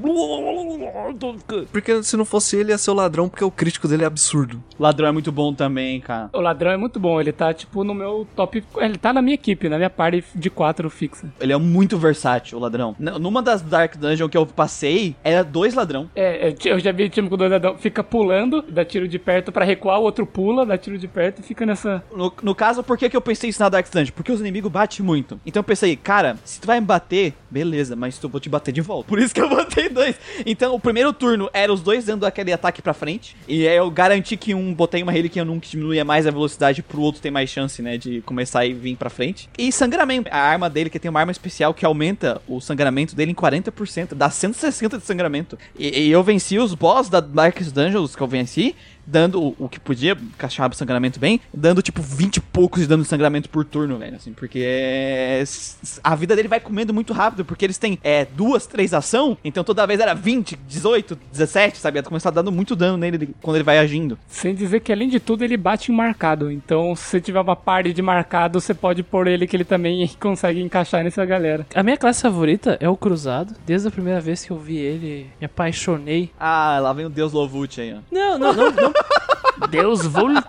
Porque se não fosse ele, ia ser o ladrão, porque o crítico dele é absurdo. Ladrão é muito bom também, cara. O ladrão é muito bom, ele tá, tipo, no meu top... Ele tá na minha equipe, na minha party de quatro fixa. Ele é muito versátil, o ladrão. Numa das Dark Dungeon que eu passei, era dois ladrão. É, é, eu já vi time com dois dedão, fica pulando, dá tiro de perto pra recuar, o outro pula, dá tiro de perto e fica nessa. No, no caso, por que, que eu pensei isso na Dark Dungeon? Porque os inimigos batem muito. Então eu pensei, cara, se tu vai me bater, beleza, mas eu vou te bater de volta. Por isso que eu botei dois. Então o primeiro turno era os dois dando aquele ataque pra frente. E aí eu garanti que um botei uma reliquia num que diminuía mais a velocidade pro outro ter mais chance, né, de começar e vir pra frente. E sangramento. A arma dele, que tem uma arma especial que aumenta o sangramento dele em 40%. Dá 160 de sangramento. E, e eu venci os boss da Darkest Dungeons que eu venci dando o, o que podia, caixar sangramento bem, dando tipo 20 e poucos de dano de sangramento por turno, velho, assim, porque é, a vida dele vai comendo muito rápido, porque eles têm é, duas, três ação, então toda vez era 20, 18, 17, sabe? Ia começar dando muito dano nele quando ele vai agindo. Sem dizer que, além de tudo, ele bate em marcado. Então, se você tiver uma party de marcado, você pode pôr ele que ele também consegue encaixar nessa galera. A minha classe favorita é o Cruzado. Desde a primeira vez que eu vi ele, me apaixonei. Ah, lá vem o Deus Lovut aí, ó. Não, não, não, não. Deus Vult.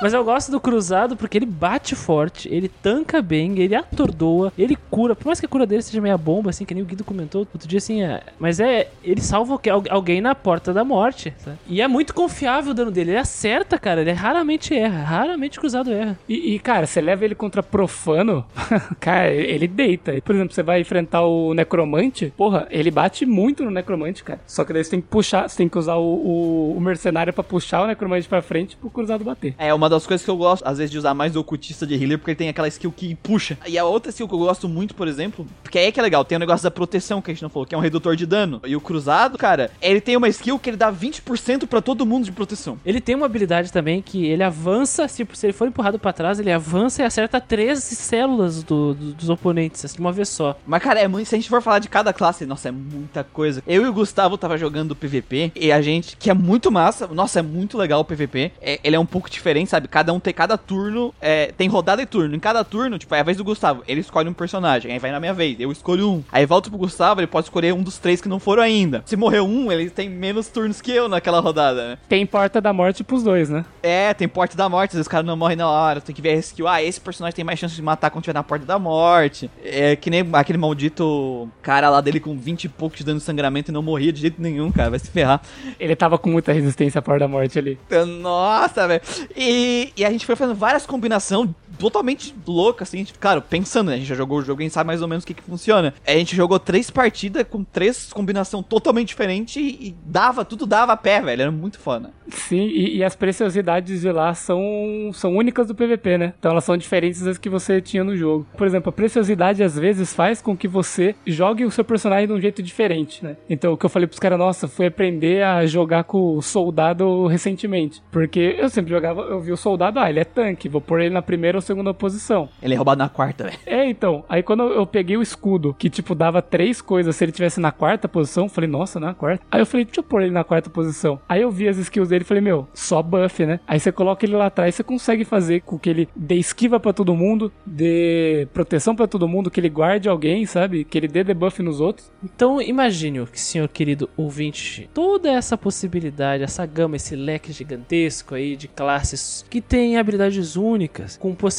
Mas eu gosto do Cruzado porque ele bate forte, ele tanca bem, ele atordoa, ele cura. Por mais que a cura dele seja meia bomba, assim, que nem o Guido comentou outro dia, assim, é, mas é. Ele salva algu- algu- alguém na porta da morte. sabe? E é muito confiável o dano dele. Ele acerta, cara. Ele raramente erra. Raramente o Cruzado erra. E, e, cara, você leva ele contra profano, cara, ele deita. Por exemplo, você vai enfrentar o necromante, porra, ele bate muito no necromante, cara. Só que daí você tem que puxar, você tem que usar o, o- o mercenário pra puxar o necromante pra frente pro cruzado bater. É uma das coisas que eu gosto, às vezes, de usar mais do ocultista de healer, porque ele tem aquela skill que puxa. E a outra skill que eu gosto muito, por exemplo, porque aí é que é legal, tem o negócio da proteção que a gente não falou, que é um redutor de dano. E o cruzado, cara, ele tem uma skill que ele dá 20% pra todo mundo de proteção. Ele tem uma habilidade também que ele avança, tipo, se ele for empurrado pra trás, ele avança e acerta 13 células do- do- dos oponentes, assim, de uma vez só. Mas, cara, é muito, se a gente for falar de cada classe, nossa, é muita coisa. Eu e o Gustavo tava jogando PVP e a gente, que é muito massa, nossa, é muito legal o PVP. É, ele é um pouco diferente, sabe? Cada um tem cada turno, é, tem rodada e turno. Em cada turno, tipo, é a vez do Gustavo, ele escolhe um personagem, aí vai na minha vez, eu escolho um. Aí volta pro Gustavo, ele pode escolher um dos três que não foram ainda. Se morreu um, ele tem menos turnos que eu naquela rodada, né? Tem porta da morte pros dois, né? É, tem porta da morte, às vezes os caras não morrem na hora, tem que ver a skill. Ah, esse personagem tem mais chance de matar quando estiver na porta da morte. É que nem aquele maldito cara lá dele com 20 e pouco de dano de sangramento e não morria de jeito nenhum, cara, vai se ferrar. Ele tava com muita resistência à porta da morte ali. Nossa, velho. E, e a gente foi fazendo várias combinações totalmente loucas, assim, tipo, claro, pensando, né? A gente já jogou o jogo a gente sabe mais ou menos o que, que funciona. A gente jogou três partidas com três combinações totalmente diferentes e, dava, tudo dava pé, velho. Era muito foda. Sim, e, e as preciosidades de lá são, são únicas do PVP, né? Então elas são diferentes das que você tinha no jogo. Por exemplo, a preciosidade às vezes faz com que você jogue o seu personagem de um jeito diferente, né? Então o que eu falei pros caras, nossa, fui aprender a jogar com o soldado recentemente. Porque eu sempre jogava, eu vi o soldado, ah, ele é tanque, vou pôr ele na primeira ou segunda posição. Ele é roubado na quarta, velho. É, então. Aí quando eu peguei o escudo, que tipo dava três coisas se ele tivesse na quarta posição, eu falei, nossa, na quarta. Aí eu falei, deixa eu pôr ele na quarta posição. Aí eu vi as skills dele e falei, meu, só buff, né? Aí você coloca ele lá atrás, você consegue fazer com que ele dê esquiva pra todo mundo, dê proteção pra todo mundo, que ele guarde alguém, sabe? Que ele dê debuff nos outros. Então imagine, senhor querido ouvinte, toda essa possibilidade, essa gama, esse leque gigantesco aí de classes que tem habilidades únicas, com possibilidades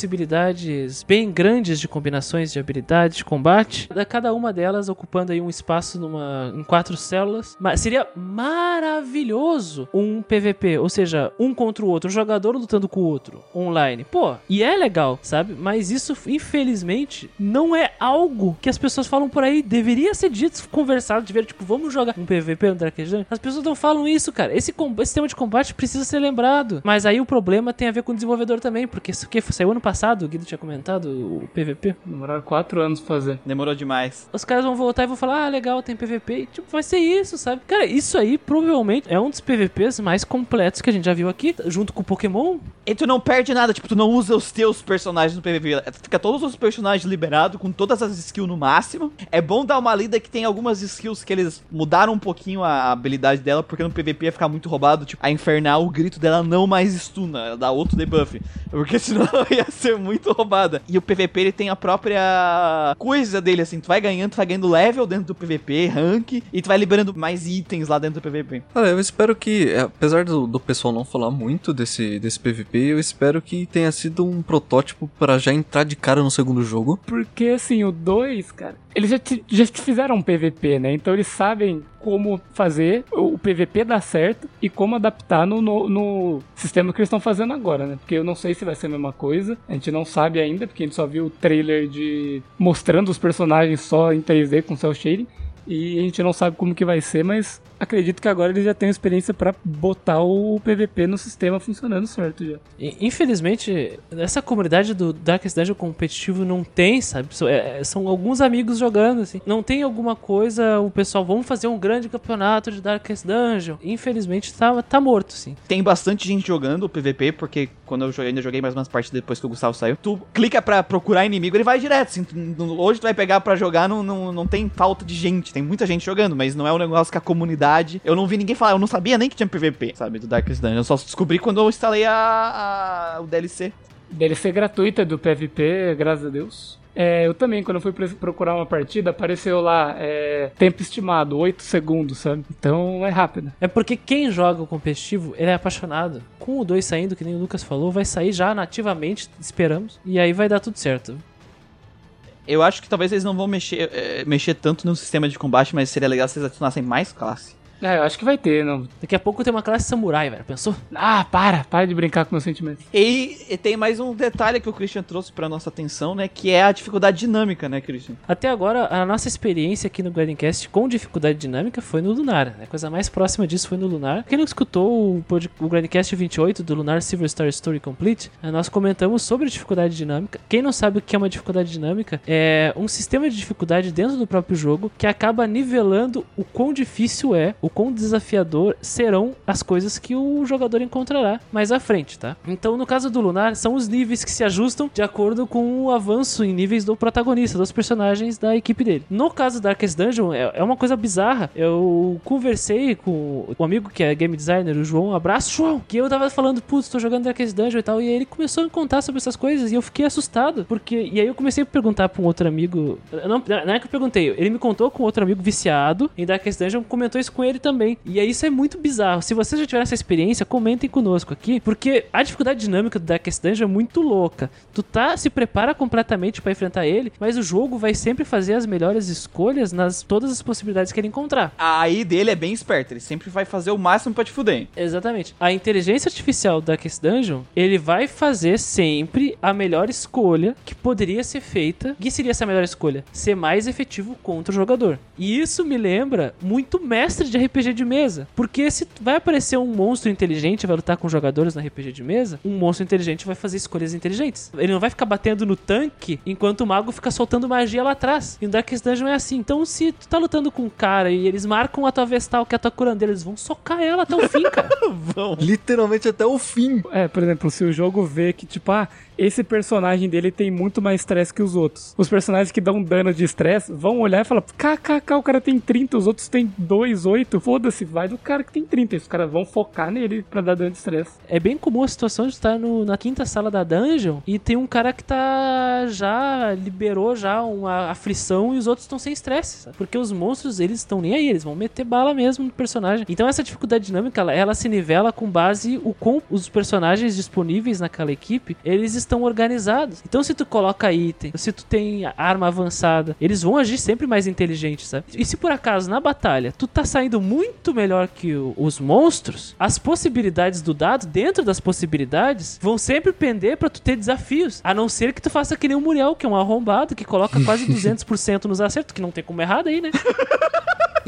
bem grandes de combinações de habilidades de combate, da cada uma delas ocupando aí um espaço numa, em quatro células. Mas seria maravilhoso um PVP, ou seja, um contra o outro, um jogador lutando com o outro, online. Pô, e é legal, sabe? Mas isso, infelizmente, não é algo que as pessoas falam por aí. Deveria ser dito, conversado, de ver, tipo, vamos jogar um PVP no Age. As pessoas não falam isso, cara. Esse, esse tema de combate precisa ser lembrado. Mas aí o problema tem a ver com o desenvolvedor também, porque isso que saiu ano passado, o Guido tinha comentado, o PVP. Demoraram quatro anos pra fazer. Demorou demais. Os caras vão voltar e vão falar, ah, legal, tem PVP. E, tipo, vai ser isso, sabe? Cara, isso aí provavelmente é um dos PVPs mais completos que a gente já viu aqui, junto com o Pokémon. E tu não perde nada, tipo, tu não usa os teus personagens no PVP. Fica todos os personagens liberados, com todas as skills no máximo. É bom dar uma lida que tem algumas skills que eles mudaram um pouquinho a habilidade dela, porque no PVP ia ficar muito roubado. Tipo, a Infernal, o grito dela não mais stuna, ela dá outro debuff. Porque senão ia ser muito roubada. E o PVP, ele tem a própria coisa dele, assim. Tu vai ganhando, tu vai ganhando level dentro do PVP, rank, e tu vai liberando mais itens lá dentro do PVP. Olha, eu espero que, é, apesar do, do pessoal não falar muito desse, desse PVP, eu espero que tenha sido um protótipo para já entrar de cara no segundo jogo. Porque assim, o 2, cara, eles já te, já te fizeram um PVP, né? Então eles sabem como fazer o PVP dar certo e como adaptar no, no, no sistema que eles estão fazendo agora, né? Porque eu não sei se vai ser a mesma coisa, a gente não sabe ainda, porque a gente só viu o trailer de mostrando os personagens só em 3D com cel shading. E a gente não sabe como que vai ser, mas acredito que agora eles já têm experiência pra botar o PVP no sistema funcionando certo já. Infelizmente, essa comunidade do Darkest Dungeon competitivo não tem, sabe? So- é- é- São alguns amigos jogando, assim. Não tem alguma coisa, o pessoal, vamos fazer um grande campeonato de Darkest Dungeon. Infelizmente, tá, tá morto, sim. Tem bastante gente jogando o PVP, porque quando eu joguei, ainda joguei mais umas partes depois que o Gustavo saiu. Tu clica pra procurar inimigo, ele vai direto. Assim, hoje tu vai pegar pra jogar, não, não, não tem falta de gente. Tem muita gente jogando, mas não é um negócio que a comunidade. Eu não vi ninguém falar, eu não sabia nem que tinha PVP, sabe, do Darkest Dungeon. Eu só descobri quando eu instalei a, a- o DLC. DLC gratuita do PVP, graças a Deus. É, eu também, quando eu fui procurar uma partida, apareceu lá, é, tempo estimado, 8 segundos, sabe? Então é rápido. É porque quem joga o competitivo, ele é apaixonado. Com o 2 saindo, que nem o Lucas falou, vai sair já nativamente, esperamos. E aí vai dar tudo certo. Eu acho que talvez eles não vão mexer, eh, mexer tanto no sistema de combate, mas seria legal se eles adicionassem mais classe. É, eu acho que vai ter, não. Daqui a pouco tem uma classe samurai, velho. Pensou? Ah, para, para de brincar com meus sentimentos. E, e tem mais um detalhe que o Christian trouxe pra nossa atenção, né? Que é a dificuldade dinâmica, né, Christian? Até agora, a nossa experiência aqui no Grindcast com dificuldade dinâmica foi no Lunar. né? A coisa mais próxima disso foi no Lunar. Quem não escutou o, o Grindcast 28 do Lunar Silver Star Story Complete, eh, nós comentamos sobre dificuldade dinâmica. Quem não sabe o que é uma dificuldade dinâmica, é um sistema de dificuldade dentro do próprio jogo que acaba nivelando o quão difícil é, o quão desafiador serão as coisas que o jogador encontrará mais à frente, tá? Então, no caso do Lunar, são os níveis que se ajustam de acordo com o avanço em níveis do protagonista, dos personagens da equipe dele. No caso da Darkest Dungeon, é, é uma coisa bizarra. Eu conversei com um amigo que é game designer, o João. Um abraço, João! Que eu tava falando, putz, tô jogando Darkest Dungeon e tal. E aí ele começou a me contar sobre essas coisas e eu fiquei assustado. Porque. E aí eu comecei a perguntar pra um outro amigo. Não, não é que eu perguntei, ele me contou com outro amigo viciado em Darkest Dungeon, comentou isso com ele também. E aí isso é muito bizarro. Se vocês já tiveram essa experiência, comentem conosco aqui, porque a dificuldade dinâmica do Darkest Dungeon é muito louca. Tu tá se prepara completamente pra enfrentar ele, mas o jogo vai sempre fazer as melhores escolhas nas todas as possibilidades que ele encontrar. A AI dele é bem esperta, ele sempre vai fazer o máximo pra te fuder. Exatamente. A inteligência artificial da Darkest Dungeon, ele vai fazer sempre a melhor escolha que poderia ser feita. Que seria essa melhor escolha? Ser mais efetivo contra o jogador. E isso me lembra muito mestre de RPG de mesa. Porque se vai aparecer um monstro inteligente e vai lutar com jogadores na RPG de mesa, um monstro inteligente vai fazer escolhas inteligentes. Ele não vai ficar batendo no tanque enquanto o mago fica soltando magia lá atrás. E no Darkest Dungeon é assim. Então, se tu tá lutando com um cara e eles marcam a tua Vestal, que é a tua curandeira, eles vão socar ela até o fim, cara. Literalmente até o fim. É, por exemplo, se o jogo vê que, tipo, ah, esse personagem dele tem muito mais estresse que os outros. Os personagens que dão dano de estresse vão olhar e falar, kkk, o cara tem 30, os outros tem 2, 8, foda-se, vai do cara que tem 30. E os caras vão focar nele pra dar dano de estresse. É bem comum a situação de estar no- na quinta sala da dungeon e tem um cara que tá já liberou já uma aflição e os outros estão sem estresse? Porque os monstros, eles estão nem aí, eles vão meter bala mesmo no personagem. Então essa dificuldade dinâmica, ela, ela se nivela com base o com os personagens disponíveis naquela equipe, eles estão organizados. Então se tu coloca item, se tu tem arma avançada, eles vão agir sempre mais inteligentes, sabe? E se por acaso na batalha tu tá saindo muito melhor que o- os monstros, as possibilidades do dado, dentro das possibilidades, vão sempre pender pra tu ter desafios. A não ser que tu faça que nem o Muriel, que é um arrombado, que coloca quase 200% nos acertos, que não tem como errar aí, né?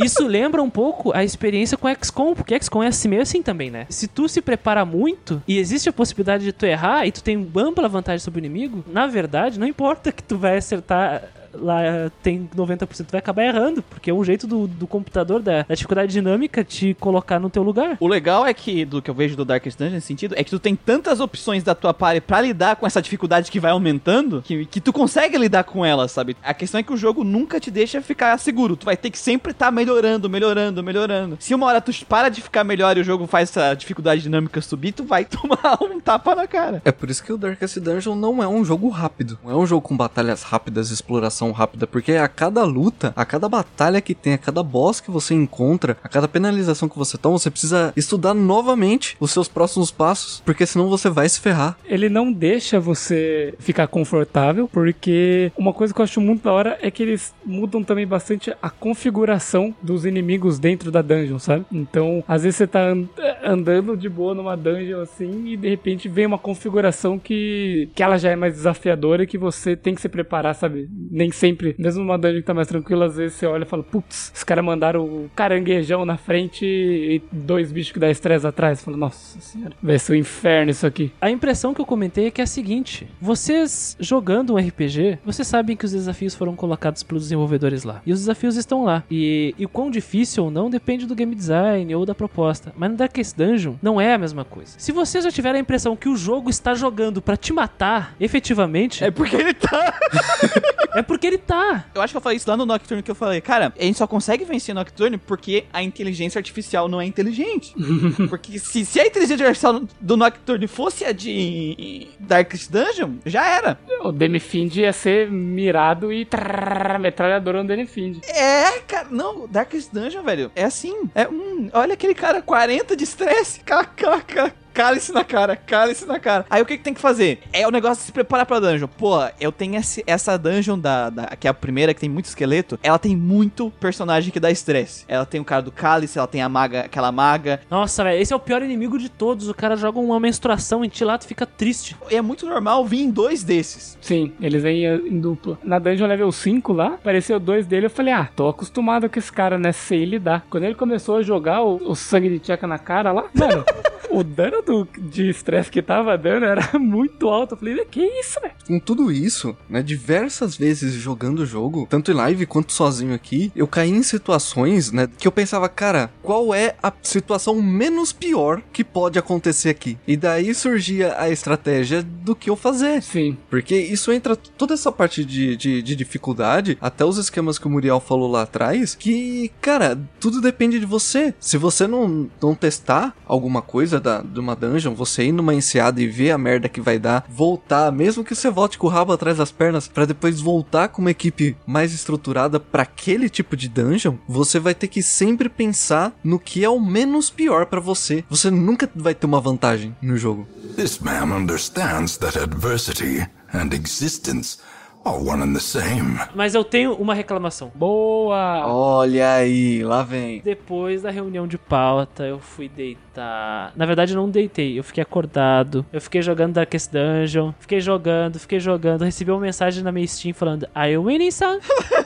Isso lembra um pouco a experiência com XCOM, porque XCOM é assim meio assim também, né? Se tu se prepara muito e existe a possibilidade de tu errar e tu tem ampla vantagem sobre o inimigo, na verdade, não importa que tu vai acertar lá tem 90%, tu vai acabar errando, porque é um jeito do, do computador, da, da dificuldade dinâmica, te colocar no teu lugar. O legal é que, do que eu vejo do Darkest Dungeon nesse sentido, é que tu tem tantas opções da tua party pra lidar com essa dificuldade que vai aumentando, que, que tu consegue lidar com ela, sabe? A questão é que o jogo nunca te deixa ficar seguro. Tu vai ter que sempre estar melhorando, melhorando, melhorando. Se uma hora tu para de ficar melhor e o jogo faz essa dificuldade dinâmica subir, tu vai tomar um tapa na cara. É por isso que o Darkest Dungeon não é um jogo rápido. Não é um jogo com batalhas rápidas, exploração rápida, porque a cada luta, a cada batalha que tem, a cada boss que você encontra, a cada penalização que você toma, você precisa estudar novamente os seus próximos passos, porque senão você vai se ferrar. Ele não deixa você ficar confortável, porque uma coisa que eu acho muito da hora é que eles mudam também bastante a configuração dos inimigos dentro da dungeon, sabe? Então, às vezes você tá and- andando de boa numa dungeon assim e de repente vem uma configuração que, que ela já é mais desafiadora e que você tem que se preparar, sabe? Nem sempre, mesmo numa dungeon que tá mais tranquila, às vezes você olha e fala, putz, os caras mandaram o caranguejão na frente e dois bichos que dá estresse atrás. Fala, nossa senhora, vai ser o inferno isso aqui. A impressão que eu comentei é que é a seguinte: vocês jogando um RPG, vocês sabem que os desafios foram colocados pelos desenvolvedores lá. E os desafios estão lá. E, e o quão difícil ou não depende do game design ou da proposta. Mas no Darkest Dungeon não é a mesma coisa. Se vocês já tiverem a impressão que o jogo está jogando pra te matar, efetivamente, É porque ele tá. é porque ele tá. Eu acho que eu falei isso lá no Nocturne que eu falei, cara, a gente só consegue vencer Nocturne porque a inteligência artificial não é inteligente. porque se, se a inteligência artificial do Nocturne fosse a de Darkest Dungeon, já era. O Demifind ia ser mirado e trrr, metralhadora no Demifind. É, cara, não, Darkest Dungeon, velho, é assim. É, hum, olha aquele cara, 40 de estresse, kkk. Cálice na cara, cálice na cara. Aí o que, que tem que fazer? É o negócio de se preparar pra dungeon. Pô, eu tenho esse- essa dungeon da, da- que é a primeira, que tem muito esqueleto. Ela tem muito personagem que dá estresse. Ela tem o cara do cálice, ela tem a maga, aquela maga. Nossa, velho, esse é o pior inimigo de todos. O cara joga uma menstruação em ti lá, tu fica triste. E é muito normal vir em dois desses. Sim, eles vêm em dupla. Na dungeon level 5 lá, apareceu dois dele. Eu falei, ah, tô acostumado com esse cara, né? Sei lidar. Quando ele começou a jogar o, o sangue de tcheca na cara lá, mano, o dano do, de estresse que tava dando era muito alto. Eu falei, que isso, velho? Com tudo isso, né, diversas vezes jogando o jogo, tanto em live quanto sozinho aqui, eu caí em situações, né, que eu pensava, cara, qual é a situação menos pior que pode acontecer aqui? E daí surgia a estratégia do que eu fazer. Sim. Porque isso entra toda essa parte de, de, de dificuldade, até os esquemas que o Muriel falou lá atrás, que, cara, tudo depende de você. Se você não, não testar alguma coisa da, de uma dungeon, você ir numa enseada e ver a merda que vai dar, voltar, mesmo que você volte com o rabo atrás das pernas, pra depois voltar com uma equipe mais estruturada pra aquele tipo de dungeon, você vai ter que sempre pensar no que é o menos pior pra você. Você nunca vai ter uma vantagem no jogo. This man understands that adversity and existence are one and the same. Mas eu tenho uma reclamação. Boa! Olha aí, lá vem. Depois da reunião de pauta, eu fui deitar. Na verdade, eu não deitei, eu fiquei acordado. Eu fiquei jogando Darkest Dungeon. Fiquei jogando, fiquei jogando. Recebi uma mensagem na minha Steam falando: Are you winning, son?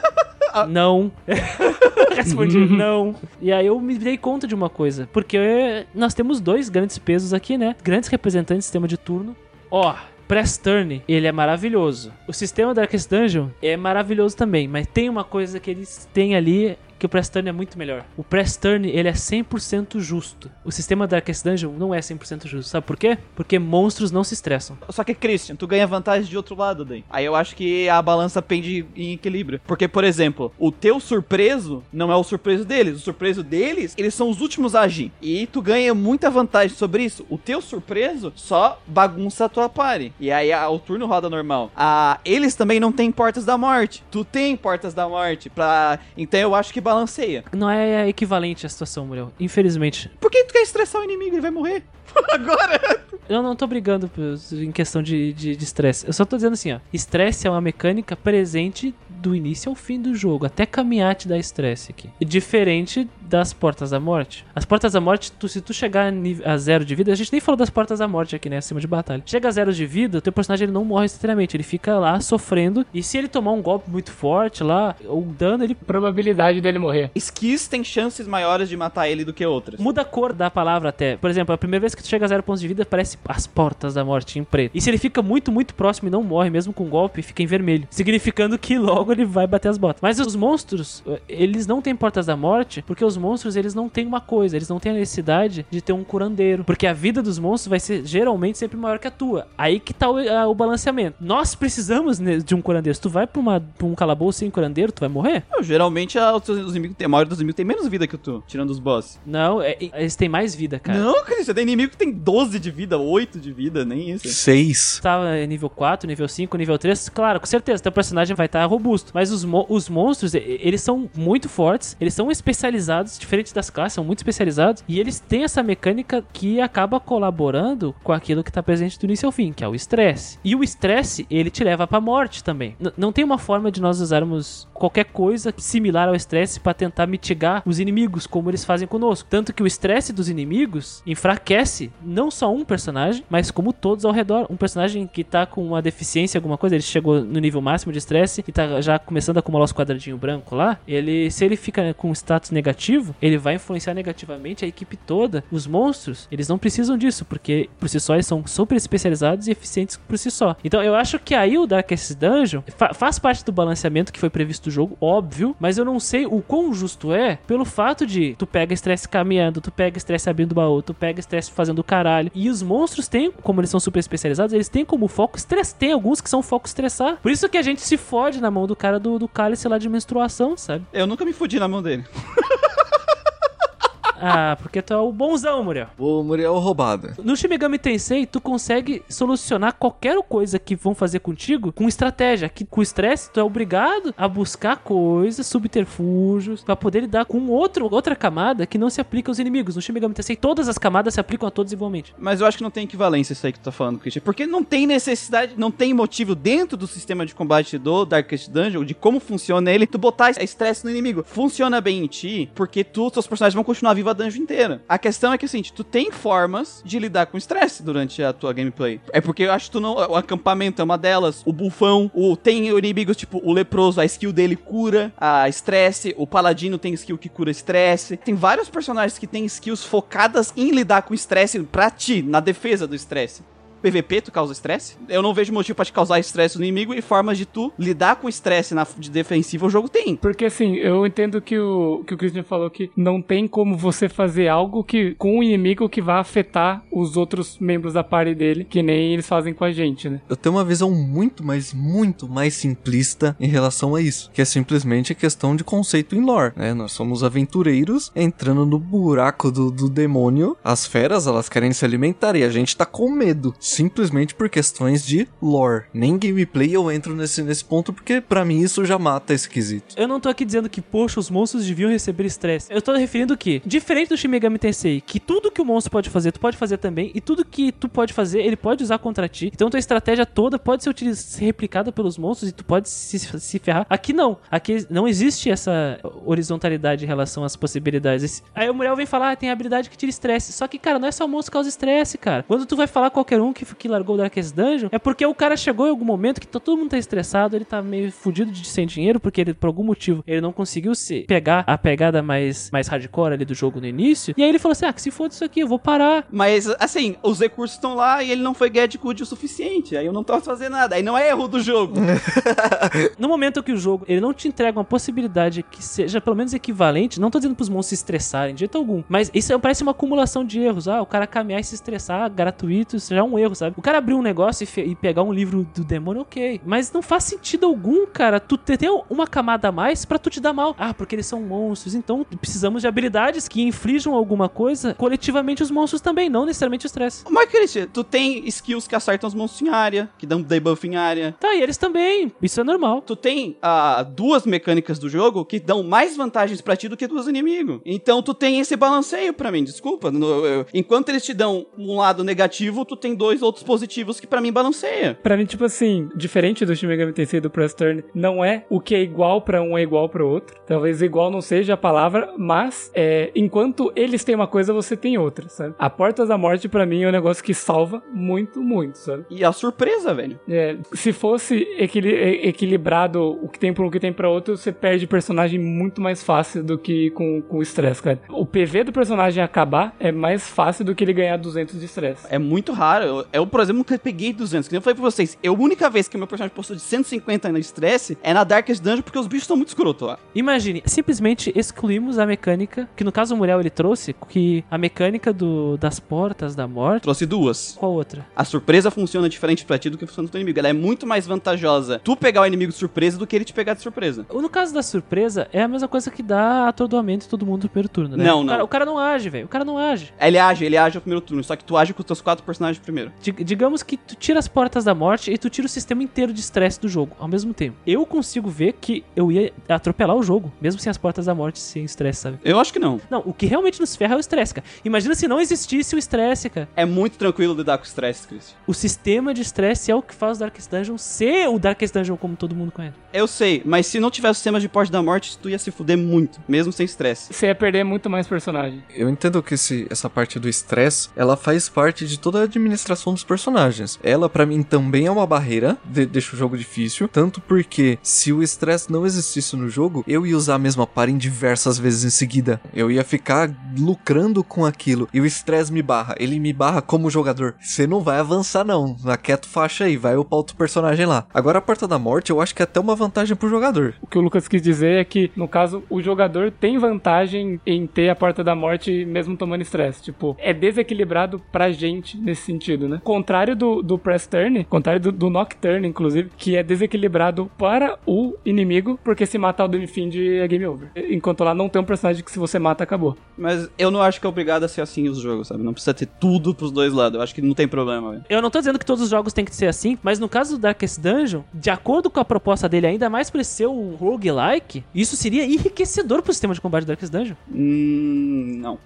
não. Respondi não. E aí eu me dei conta de uma coisa. Porque nós temos dois grandes pesos aqui, né? Grandes representantes do sistema de turno. Ó. Press Turn, ele é maravilhoso. O sistema Darkest Dungeon é maravilhoso também, mas tem uma coisa que eles têm ali que o Press Turn é muito melhor. O Press Turn, ele é 100% justo. O sistema Darkest Dungeon não é 100% justo. Sabe por quê? Porque monstros não se estressam. Só que, Christian, tu ganha vantagem de outro lado daí. Aí eu acho que a balança pende em equilíbrio. Porque, por exemplo, o teu surpreso não é o surpreso deles. O surpreso deles, eles são os últimos a agir. E tu ganha muita vantagem sobre isso. O teu surpreso só bagunça a tua party. E aí a- o turno roda normal. Ah, eles também não têm portas da morte. Tu tem portas da morte. Pra... Então eu acho que balanceia. Não é equivalente à situação, Muriel. Infelizmente. Por que tu quer estressar o inimigo? Ele vai morrer. Agora. Eu não tô brigando em questão de de de estresse. eu só tô dizendo assim, ó. Estresse é uma mecânica presente do início ao fim do jogo. Até caminhar te dá estresse aqui. Diferente das portas da morte. As portas da morte, tu- se tu chegar a nível- a zero de vida, a gente nem falou das portas da morte aqui, né? Acima de batalha. Chega a zero de vida, teu personagem ele não morre instantaneamente. Ele fica lá sofrendo. E se ele tomar um golpe muito forte lá, ou um dano, ele Probabilidade dele morrer. Skis têm chances maiores de matar ele do que outras. Muda a cor da palavra até. Por exemplo, a primeira vez que tu chega a zero pontos de vida, parece as portas da morte em preto. E se ele fica muito, muito próximo e não morre, mesmo com golpe, fica em vermelho. Significando que logo ele vai bater as botas. Mas os monstros, eh, eles não têm portas da morte, porque os monstros, eles não têm uma coisa, eles não têm a necessidade de ter um curandeiro, porque a vida dos monstros vai ser geralmente sempre maior que a tua. Aí que tá o, a- o balanceamento. Nós precisamos né, de um curandeiro. Se tu vai pra, uma, pra um calabouço sem curandeiro, tu vai morrer? Não, geralmente a, os, os inimigos, a maioria dos inimigos tem menos vida que tu, tirando os boss. Não, é- eles têm mais vida, cara. Não, Cris, você tem inimigo que tem 12 de vida, 8 de vida, nem isso. Seis. Tá é, nível 4, nível 5, nível 3, claro, com certeza, teu personagem vai estar robusto. Mas os, mo- os monstros, eles são muito fortes, eles são especializados, diferente das classes, são muito especializados, e eles têm essa mecânica que acaba colaborando com aquilo que tá presente do início ao fim, que é o estresse. E o estresse, ele te leva pra morte também. N- não tem uma forma de nós usarmos qualquer coisa similar ao estresse pra tentar mitigar os inimigos, como eles fazem conosco. Tanto que o estresse dos inimigos enfraquece não só um personagem, mas como todos ao redor. Um personagem que tá com uma deficiência, alguma coisa, ele chegou no nível máximo de estresse e tá já começando a acumular os quadradinhos brancos lá. Ele, se ele fica com status negativo, ele vai influenciar negativamente a equipe toda. Os monstros, eles não precisam disso, porque por si só eles são super especializados e eficientes por si só. Então eu acho que aí o Darkest Dungeon fa- faz parte do balanceamento que foi previsto do jogo, óbvio, mas eu não sei o quão justo é pelo fato de tu pega estresse caminhando, tu pega estresse abrindo baú, tu pega estresse fazendo o caralho. E os monstros têm, como eles são super especializados, eles têm como foco estresse. Tem alguns que são foco estressar. Por isso que a gente se fode na mão do cara do, do cálice lá de menstruação, sabe? Eu nunca me fudi na mão dele. Ah, porque tu é o bonzão, Muriel. O Muriel roubada. No Shin Megami Tensei, tu consegue solucionar qualquer coisa que vão fazer contigo com estratégia. Que com estresse, tu é obrigado a buscar coisas, subterfúgios, pra poder lidar com outro, outra camada que não se aplica aos inimigos. No Shin Megami Tensei, todas as camadas se aplicam a todos igualmente. Mas eu acho que não tem equivalência isso aí que tu tá falando, Christian. Porque não tem necessidade, não tem motivo dentro do sistema de combate do Darkest Dungeon, de como funciona ele, tu botar estresse no inimigo. Funciona bem em ti, porque tu, teus personagens vão continuar vivos a dungeon inteira. A questão é que, assim, tu tem formas de lidar com estresse durante a tua gameplay. É porque eu acho que tu não. O acampamento é uma delas, o bufão, o, tem inimigos tipo o leproso, a skill dele cura a estresse, o paladino tem skill que cura estresse. Tem vários personagens que têm skills focadas em lidar com estresse pra ti, na defesa do estresse. PVP, tu causa estresse. Eu não vejo motivo pra te causar estresse no inimigo e formas de tu lidar com estresse na de defensiva o jogo tem. Porque assim, eu entendo que o que o Christian falou que não tem como você fazer algo que com o inimigo que vá afetar os outros membros da party dele, que nem eles fazem com a gente, né? Eu tenho uma visão muito, mas muito mais simplista em relação a isso, que é simplesmente questão de conceito em lore, né? Nós somos aventureiros entrando no buraco do, do demônio, as feras elas querem se alimentar e a gente tá com medo, simplesmente por questões de lore. Nem gameplay eu entro nesse, nesse ponto porque pra mim isso já mata esse quesito. Eu não tô aqui dizendo que, poxa, os monstros deviam receber estresse. Eu tô referindo que, diferente do Shin Megami Tensei, que tudo que o monstro pode fazer, tu pode fazer também, e tudo que tu pode fazer, ele pode usar contra ti. Então tua estratégia toda pode ser, ser replicada pelos monstros e tu pode se, se ferrar. Aqui não. Aqui não existe essa horizontalidade em relação às possibilidades. Aí o Muriel vem falar, ah, tem habilidade que tira estresse. Só que, cara, não é só o monstro que causa estresse, cara. Quando tu vai falar qualquer um que, que largou o Darkest Dungeon, é porque o cara chegou em algum momento que tá- todo mundo tá estressado, ele tá meio fudido de sem dinheiro, porque ele, por algum motivo, ele não conseguiu se pegar a pegada mais, mais hardcore ali do jogo no início. E aí ele falou assim: ah, que se foda isso aqui, eu vou parar. Mas, assim, os recursos estão lá e ele não foi get good o suficiente. Aí eu não posso fazer nada. Aí não é erro do jogo. No momento que o jogo ele não te entrega uma possibilidade que seja pelo menos equivalente, não tô dizendo pros monstros se estressarem de jeito algum, mas isso é- parece uma acumulação de erros. Ah, o cara caminhar e se estressar gratuito, isso já é um erro, sabe? O cara abrir um negócio e, e pegar um livro do demônio, ok. Mas não faz sentido algum, cara, tu ter uma camada a mais pra tu te dar mal. Ah, porque eles são monstros, então precisamos de habilidades que inflijam alguma coisa coletivamente os monstros também, não necessariamente o estresse. Mas, Christian, tu tem skills que acertam os monstros em área, que dão debuff em área. Tá, e eles também, isso é normal. Tu tem ah, duas mecânicas do jogo que dão mais vantagens pra ti do que dos inimigos. Então tu tem esse balanceio pra mim, desculpa. No- eu- enquanto eles te dão um lado negativo, tu tem dois outros positivos que pra mim balanceia. Pra mim, tipo assim, diferente do Shin Megami Tensei do Press Turn, não é o que é igual pra um é igual pro outro. Talvez igual não seja a palavra, mas é, enquanto eles têm uma coisa, você tem outra, sabe? A Portas da Morte, pra mim, é um negócio que salva muito, muito, sabe? E a surpresa, velho. É, se fosse equili- e- equilibrado o que tem pra um, o que tem pra outro, você perde personagem muito mais fácil do que com com o estresse, cara. O PV do personagem acabar é mais fácil do que ele ganhar 200 de estresse. É muito raro. Eu, exemplo, eu, por exemplo, nunca peguei 200. Que nem eu falei pra vocês, eu, a única vez que meu personagem postou de 150 no estresse é na Darkest Dungeon, porque os bichos estão muito escroto lá. Imagine, simplesmente excluímos a mecânica, que no caso o Muriel ele trouxe, que a mecânica do, das portas da morte. Trouxe duas. Qual outra? A surpresa funciona diferente pra ti do que funciona pro inimigo. Ela é muito mais vantajosa tu pegar o inimigo de surpresa do que ele te pegar de surpresa. No caso da surpresa, é a mesma coisa que dá atordoamento em todo mundo no primeiro turno, né? Não, o não. Cara, o cara não age, velho. O cara não age. Ele age, ele age no primeiro turno, só que tu age com os teus quatro personagens primeiro. Dig- digamos que tu tira as portas da morte e tu tira o sistema inteiro de estresse do jogo ao mesmo tempo. Eu consigo ver que eu ia atropelar o jogo, mesmo sem as portas da morte sem estresse, sabe? Eu acho que não. Não, o que realmente nos ferra é o estresse, cara. Imagina se não existisse o estresse, cara. É muito tranquilo lidar com estresse, Chris. O sistema de estresse é o que faz o Darkest Dungeon ser o Darkest Dungeon como todo mundo conhece. Eu sei, mas se não tivesse sistemas de porte da morte, tu ia se fuder muito, mesmo sem estresse. Você ia perder muito mais personagem. Eu entendo que esse- essa parte do estresse, ela faz parte de toda a administração dos personagens. Ela, pra mim, também é uma barreira, de- deixa o jogo difícil. Tanto porque, se o estresse não existisse no jogo, eu ia usar a mesma par em diversas vezes em seguida. Eu ia ficar lucrando com aquilo. E o estresse me barra. Ele me barra como jogador. Você não vai avançar, não. Aquieta faixa aí, vai upar outro personagem lá. Agora, a porta da morte, eu acho que é até uma vantagem pro jogador. O que o Lucas quis dizer é que, no caso, o jogador tem vantagem em ter a porta da morte mesmo tomando estresse. Tipo, é desequilibrado pra gente nesse sentido, né? Contrário do, do press turn, contrário do, do nocturne, inclusive, que é desequilibrado para o inimigo, porque se matar o Demifind é game over. Enquanto lá não tem um personagem que se você mata, acabou. Mas eu não acho que é obrigado a ser assim os jogos, sabe? Não precisa ter tudo pros dois lados. Eu acho que não tem problema, velho. Eu não tô dizendo que todos os jogos têm que ser assim, mas no caso do Darkest Dungeon, de acordo com a proposta dele, ainda mais por ser um roguelike, isso seria enriquecedor pro sistema de combate do Darkest Dungeon. Hum, não.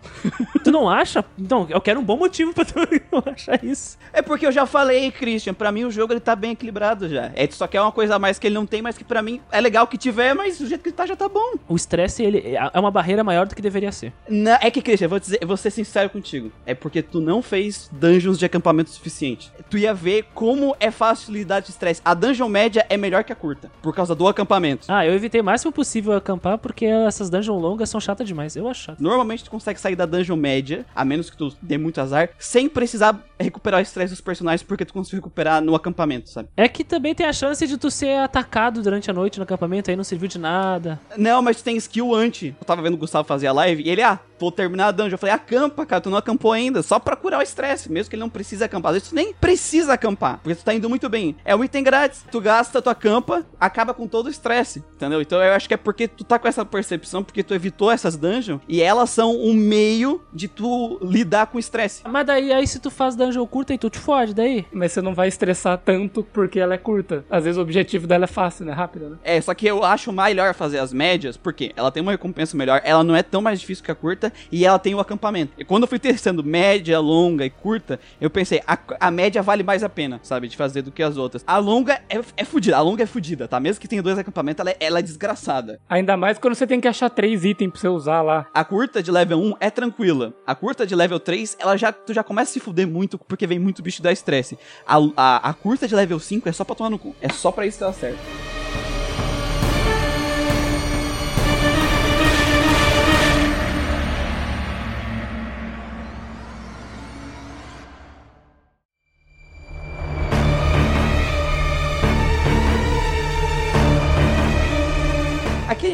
Tu não acha? Então, eu quero um bom motivo pra tu não achar isso. É porque eu já falei, Christian, pra mim o jogo ele tá bem equilibrado já. É, só quer uma coisa a mais que ele não tem, mas que pra mim é legal que tiver, mas do jeito que ele tá já tá bom. O estresse, ele é uma barreira maior do que deveria ser. Não, é que, Christian, eu vou, dizer, vou ser sincero contigo. É porque tu não fez dungeons de acampamento suficiente. Tu ia ver como é fácil lidar de estresse. A dungeon média é melhor que a curta, por causa do acampamento. Ah, eu evitei o máximo possível acampar porque essas dungeons longas são chatas demais. Eu acho chato. Normalmente tu consegue sair da dungeon média, a menos que tu dê muito azar, sem precisar recuperar o estresse dos personagens, porque tu consegue recuperar no acampamento, sabe? É que também tem a chance de tu ser atacado durante a noite no acampamento, aí não serviu de nada. Não, mas tu tem skill anti. Eu tava vendo o Gustavo fazer a live e ele, ah, vou terminar a dungeon. Eu falei, acampa, cara, tu não acampou ainda, só pra curar o estresse, mesmo que ele não precise acampar. Às vezes tu nem precisa acampar, porque tu tá indo muito bem. É um item grátis, tu gasta, tu acampa, acaba com todo o estresse, entendeu? Então eu acho que é porque tu tá com essa percepção, porque tu evitou essas dungeons e elas são um meio de tu lidar com o estresse. Mas daí, aí se tu faz dungeon curta e tu te fode, daí? Mas você não vai estressar tanto porque ela é curta. Às vezes o objetivo dela é fácil, né? Rápida, né? É, só que eu acho melhor fazer as médias, porque ela tem uma recompensa melhor, ela não é tão mais difícil que a curta, e ela tem o acampamento. E quando eu fui testando média, longa e curta, eu pensei, a, a média vale mais a pena, sabe, de fazer do que as outras. A longa é, é fudida, a longa é fudida, tá? Mesmo que tenha dois acampamentos, ela é, ela é desgraçada. Ainda mais quando você tem que achar três itens pra você usar lá. A curta de level 1 é tranquila. A curta de level 3, ela já, tu já começa a se fuder muito, porque vem muito bicho da estresse. A, a, a curta de level 5 é só pra tomar no cu. É só pra isso que ela serve.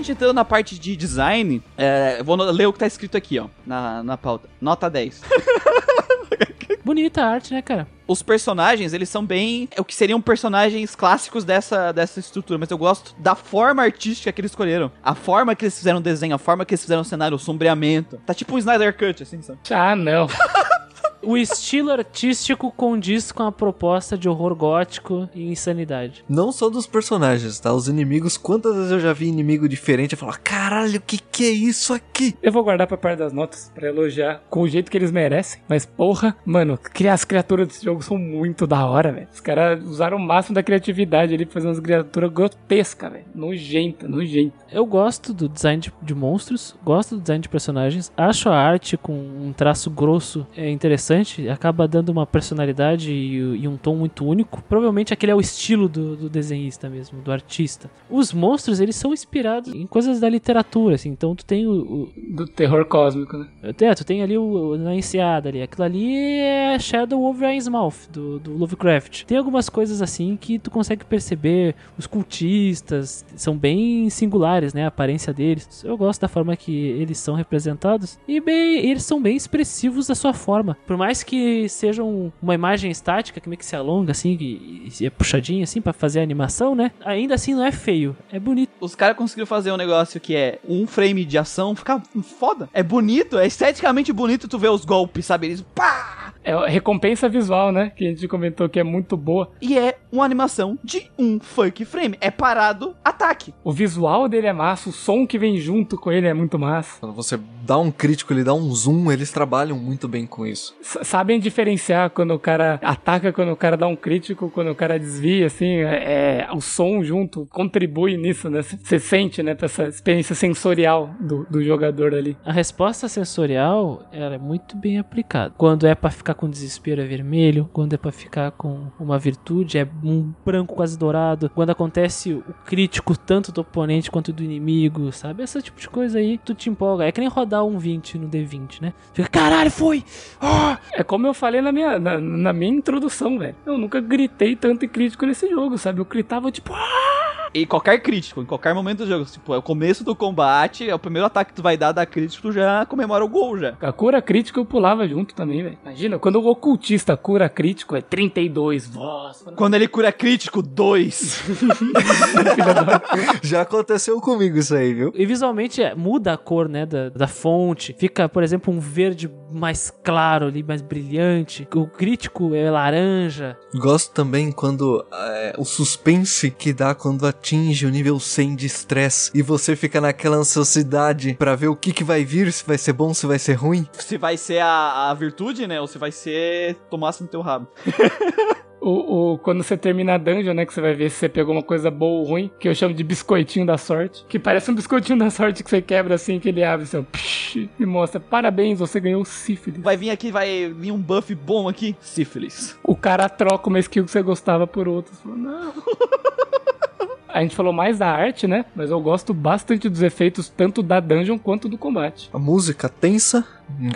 Gente entrando na parte de design, é, vou ler o que tá escrito aqui, ó, na, na pauta. Nota 10. Bonita a arte, né, cara? Os personagens, eles são bem. É o que seriam personagens clássicos dessa, dessa estrutura, mas eu gosto da forma artística que eles escolheram. A forma que eles fizeram o desenho, a forma que eles fizeram o cenário, o sombreamento. Tá tipo um Snyder Cut, assim, sabe? Ah, não. O estilo artístico condiz com a proposta de horror gótico e insanidade. Não só dos personagens, tá? Os inimigos, quantas vezes eu já vi inimigo diferente e falar, caralho, o que que é isso aqui? Eu vou guardar pra parte das notas pra elogiar com o jeito que eles merecem. Mas, porra, mano, criar as criaturas desse jogo são muito da hora, velho. Os caras usaram o máximo da criatividade ali pra fazer umas criaturas grotescas, velho. Nojenta, nojenta. Eu gosto do design de, de monstros, gosto do design de personagens, acho a arte com um traço grosso é interessante acaba dando uma personalidade e, e um tom muito único. Provavelmente aquele é o estilo do, do desenhista mesmo, do artista. Os monstros, eles são inspirados em coisas da literatura, assim. Então tu tem o, o Do terror cósmico, né? é, tu tem ali o, o- na enseada ali. Aquilo ali é Shadow over Innsmouth, do, do Lovecraft. Tem algumas coisas assim que tu consegue perceber. Os cultistas são bem singulares, né? A aparência deles. Eu gosto da forma que eles são representados. E bem, eles são bem expressivos da sua forma. Por mais que sejam uma imagem estática, que meio que se alonga assim, e, e é puxadinho assim pra fazer a animação, né? Ainda assim não é feio, é bonito. Os caras conseguiram fazer um negócio que é um frame de ação, fica foda. É bonito, é esteticamente bonito tu ver os golpes, sabe? Eles pá! É recompensa visual, né? Que a gente comentou que é muito boa. E é uma animação de um funk frame. É parado, ataque. O visual dele é massa, o som que vem junto com ele é muito massa. Quando você dá um crítico, ele dá um zoom, eles trabalham muito bem com isso. S- sabem diferenciar quando o cara ataca, quando o cara dá um crítico, quando o cara desvia, assim, é, é- o som junto contribui nisso, né? Você sente, né, essa experiência sensorial do, do jogador ali. A resposta sensorial ela é muito bem aplicada. Quando é pra ficar com desespero é vermelho, quando é pra ficar com uma virtude é um branco quase dourado. Quando acontece o crítico tanto do oponente quanto do inimigo, sabe? Esse tipo de coisa aí, tu te empolga. É que nem rodar um 20 no D20, né? Fica, caralho, foi! Ah! É como eu falei na minha, na, na minha introdução, velho. Eu nunca gritei tanto em crítico nesse jogo, sabe? Eu gritava tipo, ah! E qualquer crítico, em qualquer momento do jogo. Tipo, é o começo do combate, é o primeiro ataque que tu vai dar da crítico, tu já comemora o gol já. A cura crítica eu pulava junto também, velho. Imagina, quando o ocultista cura crítico é 32 voz. Quando ele cura crítico, 2. Já aconteceu comigo isso aí, viu? E visualmente é, muda a cor, né, da, da fonte. Fica, por exemplo, um verde mais claro ali, mais brilhante. O crítico é laranja. Gosto também quando é, o suspense que dá quando atinge o nível 100 de estresse e você fica naquela ansiosidade pra ver o que, que vai vir, se vai ser bom, se vai ser ruim. Se vai ser a, a virtude, né? Ou se vai ser tomasse no teu rabo. O, o- quando você termina a dungeon, né? Que você vai ver se você pegou uma coisa boa ou ruim, que eu chamo de biscoitinho da sorte. Que parece um biscoitinho da sorte que você quebra assim, que ele abre assim, ó, psh, e mostra: parabéns, você ganhou sífilis. Vai vir aqui, vai vir um buff bom aqui. Sífilis. O cara troca uma skill que você gostava por outra. Você fala, não. A gente falou mais da arte, né? Mas eu gosto bastante dos efeitos, tanto da dungeon quanto do combate. A música tensa,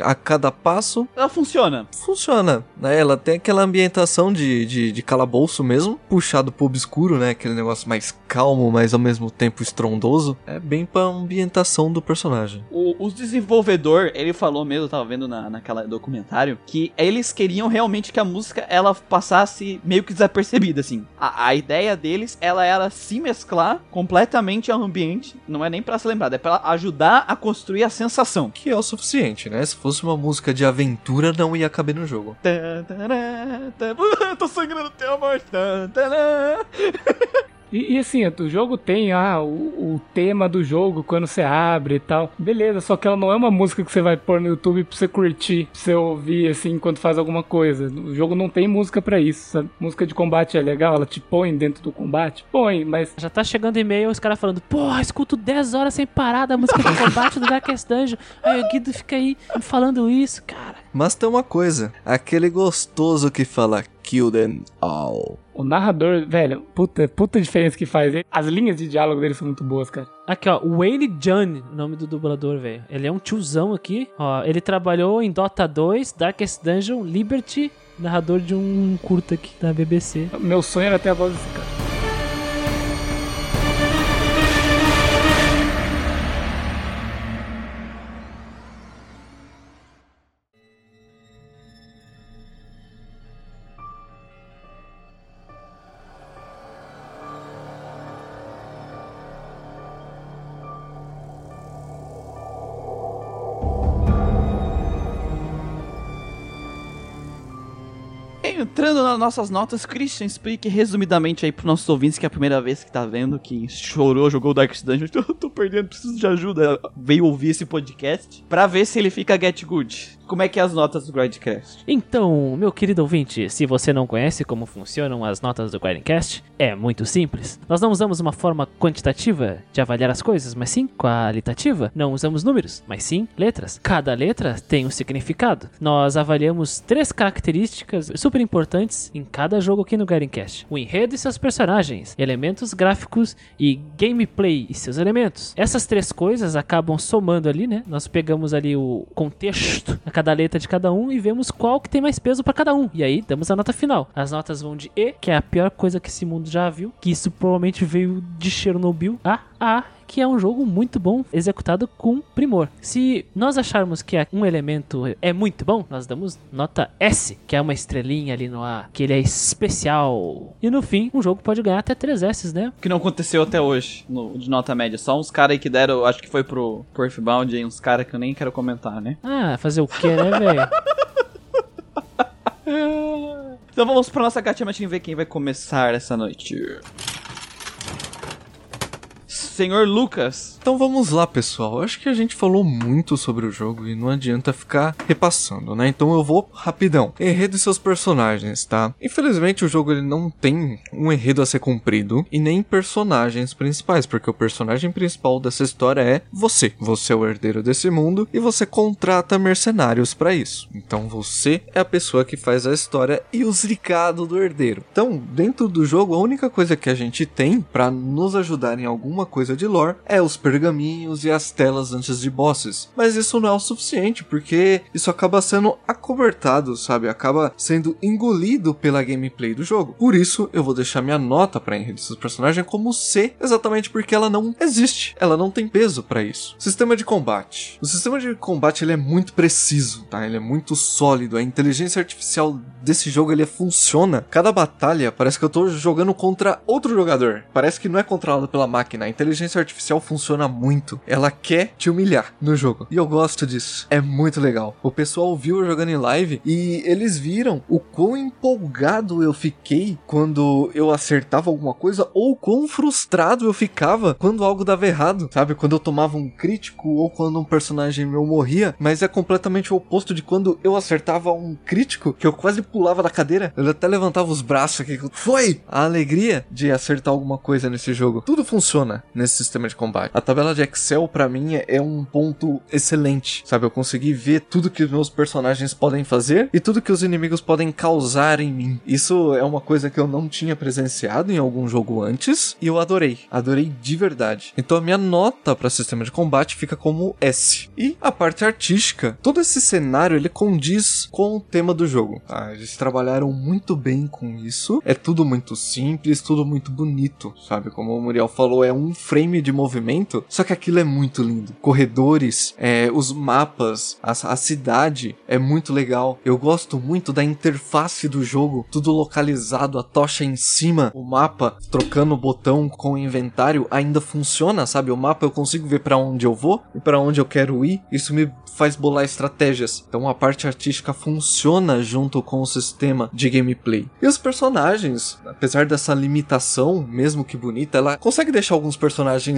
a cada passo, Ela funciona. funciona. Né? Ela tem aquela ambientação de, de, de calabouço mesmo, puxado pro obscuro, né? Aquele negócio mais calmo, mas ao mesmo tempo estrondoso. É bem pra ambientação do personagem. O, o desenvolvedor, ele falou mesmo, eu tava vendo na, naquela documentário, que eles queriam realmente que a música ela passasse meio que desapercebida, assim. A, a ideia deles, ela era se mesclar completamente ao ambiente, não é nem pra se lembrar, é pra ajudar a construir a sensação. Que é o suficiente, né? Se fosse uma música de aventura, não ia caber no jogo. Tô sangrando amor. tá, tará. E, e assim, o jogo tem ah, o, o tema do jogo quando você abre e tal. Beleza, só que ela não é uma música que você vai pôr no YouTube pra você curtir, pra você ouvir assim enquanto faz alguma coisa. O jogo não tem música pra isso, sabe? Música de combate é legal, ela te põe dentro do combate? Põe, mas Já tá chegando e-mail, os caras falando, porra, escuto 10 horas sem parar da música de combate do Darkest Dungeon. Aí o Guido fica aí falando isso, cara. Mas tem uma coisa: aquele gostoso que fala kill them all. O narrador, velho, puta, puta diferença que faz. As linhas de diálogo dele são muito boas, cara. Aqui, ó, Wayne John, o nome do dublador, velho. Ele é um tiozão aqui. Ó, ele trabalhou em Dota 2, Darkest Dungeon, Liberty, narrador de um curta aqui da BBC. Meu sonho era ter a voz desse cara. Entrando nas nossas notas, Christian, explique resumidamente aí pros nossos ouvintes que é a primeira vez que tá vendo, que chorou, jogou Darkest Dungeon, eu tô perdendo, preciso de ajuda, veio ouvir esse podcast, pra ver se ele fica get good. Como é que é as notas do Grindcast? Então, meu querido ouvinte, se você não conhece como funcionam as notas do Grindcast, é muito simples. Nós não usamos uma forma quantitativa de avaliar as coisas, mas sim qualitativa. Não usamos números, mas sim letras. Cada letra tem um significado. Nós avaliamos três características super importantes em cada jogo aqui no Grindcast: o enredo e seus personagens, elementos gráficos e gameplay e seus elementos. Essas três coisas acabam somando ali, né? Nós pegamos ali o contexto cada letra de cada um e vemos qual que tem mais peso para cada um. E aí damos a nota final. As notas vão de E, que é a pior coisa que esse mundo já viu, que isso provavelmente veio de Chernobyl, a A, que é um jogo muito bom, executado com primor. Se nós acharmos que um elemento é muito bom, nós damos nota S, que é uma estrelinha ali no A, que ele é especial. E no fim, um jogo pode ganhar até 3 S, né? Que não aconteceu até hoje, no, de nota média. Só uns caras aí que deram, acho que foi pro, pro Earthbound, aí, uns caras que eu nem quero comentar, né? Ah, fazer o que, né, velho? então vamos pra nossa gatinha ver quem vai começar essa noite. Senhor Lucas. Então vamos lá, pessoal. Acho que a gente falou muito sobre o jogo e não adianta ficar repassando, né? Então eu vou rapidão. Enredo e seus personagens, tá? Infelizmente o jogo ele não tem um enredo a ser cumprido e nem personagens principais, porque o personagem principal dessa história é você. Você é o herdeiro desse mundo e você contrata mercenários para isso. Então você é a pessoa que faz a história e o zricado do herdeiro. Então, dentro do jogo, a única coisa que a gente tem para nos ajudar em alguma coisa de lore é os pergaminhos e as telas antes de bosses. Mas isso não é o suficiente, porque isso acaba sendo acobertado, sabe? Acaba sendo engolido pela gameplay do jogo. Por isso, eu vou deixar minha nota para enredo dos personagens como C, exatamente porque ela não existe. Ela não tem peso para isso. Sistema de combate. O sistema de combate ele é muito preciso, tá? Ele é muito sólido. A inteligência artificial desse jogo ele funciona. Cada batalha parece que eu tô jogando contra outro jogador. Parece que não é controlado pela máquina. A inteligência artificial funciona muito. Ela quer te humilhar no jogo. E eu gosto disso. É muito legal. O pessoal viu eu jogando em live e eles viram o quão empolgado eu fiquei quando eu acertava alguma coisa ou quão frustrado eu ficava quando algo dava errado, sabe? Quando eu tomava um crítico ou quando um personagem meu morria, mas é completamente o oposto de quando eu acertava um crítico que eu quase pulava da cadeira, eu até levantava os braços aqui. Foi a alegria de acertar alguma coisa nesse jogo. Tudo funciona nesse sistema de combate. A tabela de Excel para mim é um ponto excelente, sabe? Eu consegui ver tudo que os meus personagens podem fazer e tudo que os inimigos podem causar em mim. Isso é uma coisa que eu não tinha presenciado em algum jogo antes e eu adorei. Adorei de verdade. Então a minha nota para sistema de combate fica como S. E a parte artística, todo esse cenário ele condiz com o tema do jogo. Tá? Eles trabalharam muito bem com isso. É tudo muito simples, tudo muito bonito, sabe? Como o Muriel falou, é um frame de movimento, só que aquilo é muito lindo. Corredores, é, os mapas, a, a cidade é muito legal. Eu gosto muito da interface do jogo, tudo localizado, a tocha em cima, o mapa trocando o botão com o inventário ainda funciona, sabe? O mapa eu consigo ver para onde eu vou e para onde eu quero ir. Isso me faz bolar estratégias. Então a parte artística funciona junto com o sistema de gameplay. E os personagens, apesar dessa limitação, mesmo que bonita, ela consegue deixar alguns personagens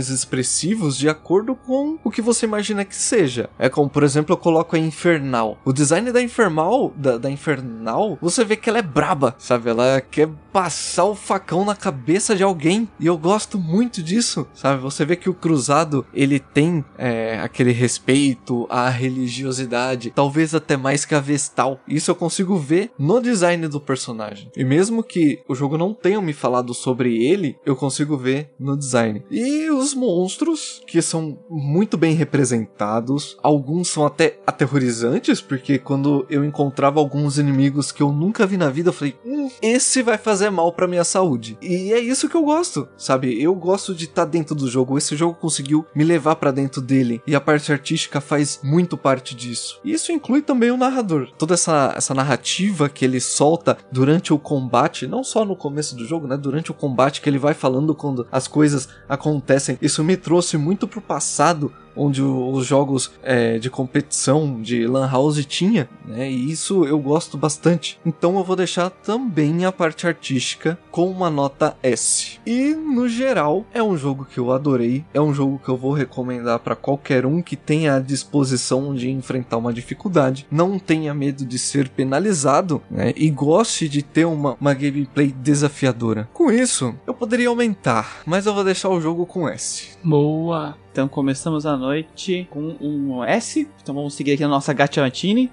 expressivos de acordo com o que você imagina que seja. É como, por exemplo, eu coloco a Infernal. O design da Infernal, da, da Infernal, você vê que ela é braba, sabe? Ela quer passar o facão na cabeça de alguém. E eu gosto muito disso, sabe? Você vê que o cruzado, ele tem é, aquele respeito à religiosidade, talvez até mais que a Vestal. Isso eu consigo ver no design do personagem. E mesmo que o jogo não tenha me falado sobre ele, eu consigo ver no design. E os monstros, que são muito bem representados, alguns são até aterrorizantes, porque quando eu encontrava alguns inimigos que eu nunca vi na vida, eu falei, hum, esse vai fazer mal pra minha saúde. E é isso que eu gosto, sabe? Eu gosto de estar tá dentro do jogo. Esse jogo conseguiu me levar para dentro dele. E a parte artística faz muito parte disso. E isso inclui também o narrador. Toda essa, essa narrativa que ele solta durante o combate, não só no começo do jogo, né? Durante o combate que ele vai falando quando as coisas acontecem. Isso me trouxe muito pro passado onde os jogos é, de competição de Lan House tinha, né? E isso eu gosto bastante. Então eu vou deixar também a parte artística com uma nota S. E no geral é um jogo que eu adorei, é um jogo que eu vou recomendar para qualquer um que tenha a disposição de enfrentar uma dificuldade, não tenha medo de ser penalizado, né? E goste de ter uma, uma gameplay desafiadora. Com isso, eu poderia aumentar, mas eu vou deixar o jogo com S. Boa. Então começamos a noite com um S. Então vamos seguir aqui na nossa Gatchamatini.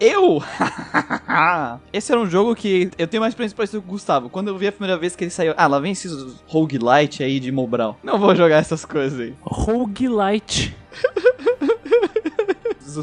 Eu! Esse era um jogo que eu tenho mais experiência parecido com o Gustavo. Quando eu vi a primeira vez que ele saiu, ah, lá vem esses roguelite aí de Mobral. Não vou jogar essas coisas aí. Roguelite.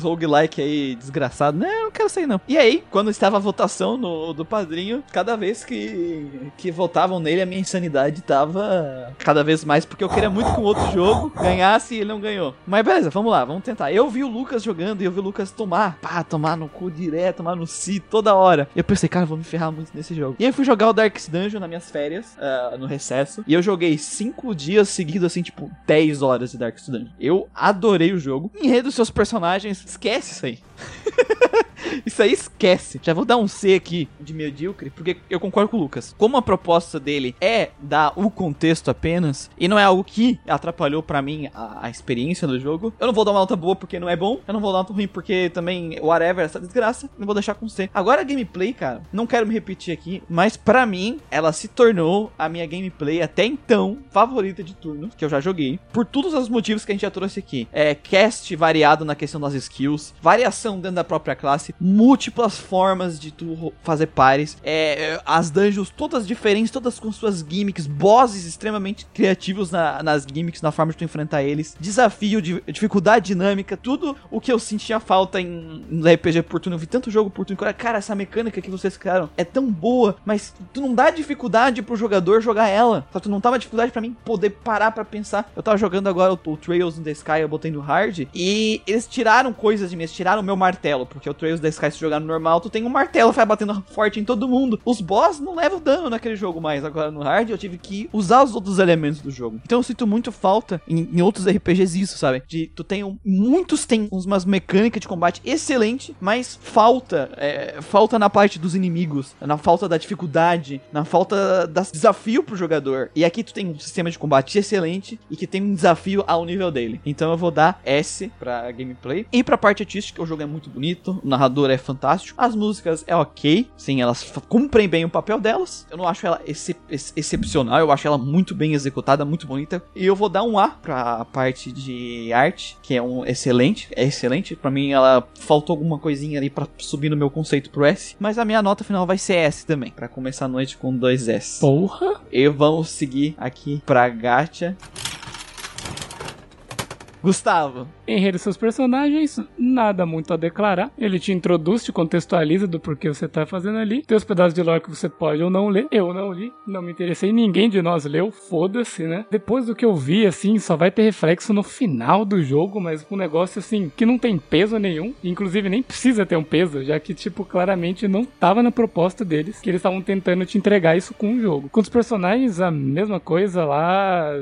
Roguelike aí desgraçado. Não, não quero sair não. E aí, quando estava a votação no, do padrinho, cada vez que, que votavam nele, a minha insanidade tava cada vez mais, porque eu queria muito que o outro jogo ganhasse e ele não ganhou. Mas beleza, vamos lá, vamos tentar. Eu vi o Lucas jogando e eu vi o Lucas tomar, pá, tomar no cu direto, tomar no si toda hora. E eu pensei, cara, vou me ferrar muito nesse jogo. E aí eu fui jogar o Darkest Dungeon nas minhas férias, ah, no recesso, e eu joguei 5 dias seguidos, assim, tipo, 10 horas de Darkest Dungeon. Eu adorei o jogo. Enredo seus personagens, esquece isso aí. Isso aí esquece. Já vou dar um C aqui de medíocre, porque eu concordo com o Lucas. Como a proposta dele é dar o contexto apenas, e não é algo que atrapalhou pra mim a, a experiência do jogo, eu não vou dar uma nota boa porque não é bom, eu não vou dar uma nota ruim porque também, whatever, essa desgraça, não vou deixar com C. Agora a gameplay, cara, não quero me repetir aqui, mas pra mim, ela se tornou a minha gameplay até então favorita de turno, que eu já joguei, por todos os motivos que a gente já trouxe aqui. É cast variado na questão das skills, variação dentro da própria classe, múltiplas formas de tu fazer pares, é, é, as dungeons todas diferentes, todas com suas gimmicks, bosses extremamente criativos na- nas gimmicks, na forma de tu enfrentar eles, desafio, de, dificuldade dinâmica, tudo o que eu sentia falta em, em RPG por turno. Eu vi tanto jogo por turno, que eu, cara, essa mecânica que vocês criaram é tão boa, mas tu não dá dificuldade pro jogador jogar ela. Só tu não tava dificuldade pra mim poder parar pra pensar. Eu tava jogando agora o, o Trails in the Sky, eu botei no hard, e eles tiraram coisas de mim, eles tiraram o meu martelo, porque o Trails the Sky, se jogar no normal, tu tem um martelo, vai batendo forte em todo mundo. Os boss não levam dano naquele jogo mais. Agora no hard, eu tive que usar os outros elementos do jogo. Então eu sinto muito falta em, em outros RPGs isso, sabe? De tu tem um- muitos tem umas mecânicas de combate excelente, mas falta é, falta na parte dos inimigos, na falta da dificuldade, na falta da desafio pro jogador. E aqui tu tem um sistema de combate excelente e que tem um desafio ao nível dele. Então eu vou dar S pra gameplay. E pra parte artística, o jogo é muito bonito, o narrador é fantástico, as músicas é ok, sim, elas cumprem bem o papel delas. Eu não acho ela ex- excepcional, eu acho ela muito bem executada, muito bonita. E eu vou dar um A pra parte de arte, que é um excelente, é excelente. Pra mim ela faltou alguma coisinha ali pra subir no meu conceito pro S, mas a minha nota final vai ser S também, Pra começar a noite com dois S. Porra. E vamos seguir aqui pra Gacha. Gustavo, Enredo seus personagens, nada muito a declarar. Ele te introduz, te contextualiza do porquê você tá fazendo ali. Tem os pedaços de lore que você pode ou não ler. Eu não li, não me interessei. Ninguém de nós leu, foda-se, né? Depois do que eu vi, assim, só vai ter reflexo no final do jogo, mas um negócio, assim, que não tem peso nenhum. Inclusive, nem precisa ter um peso, já que, tipo, claramente não tava na proposta deles, que eles estavam tentando te entregar isso com o jogo. Com os personagens, a mesma coisa lá.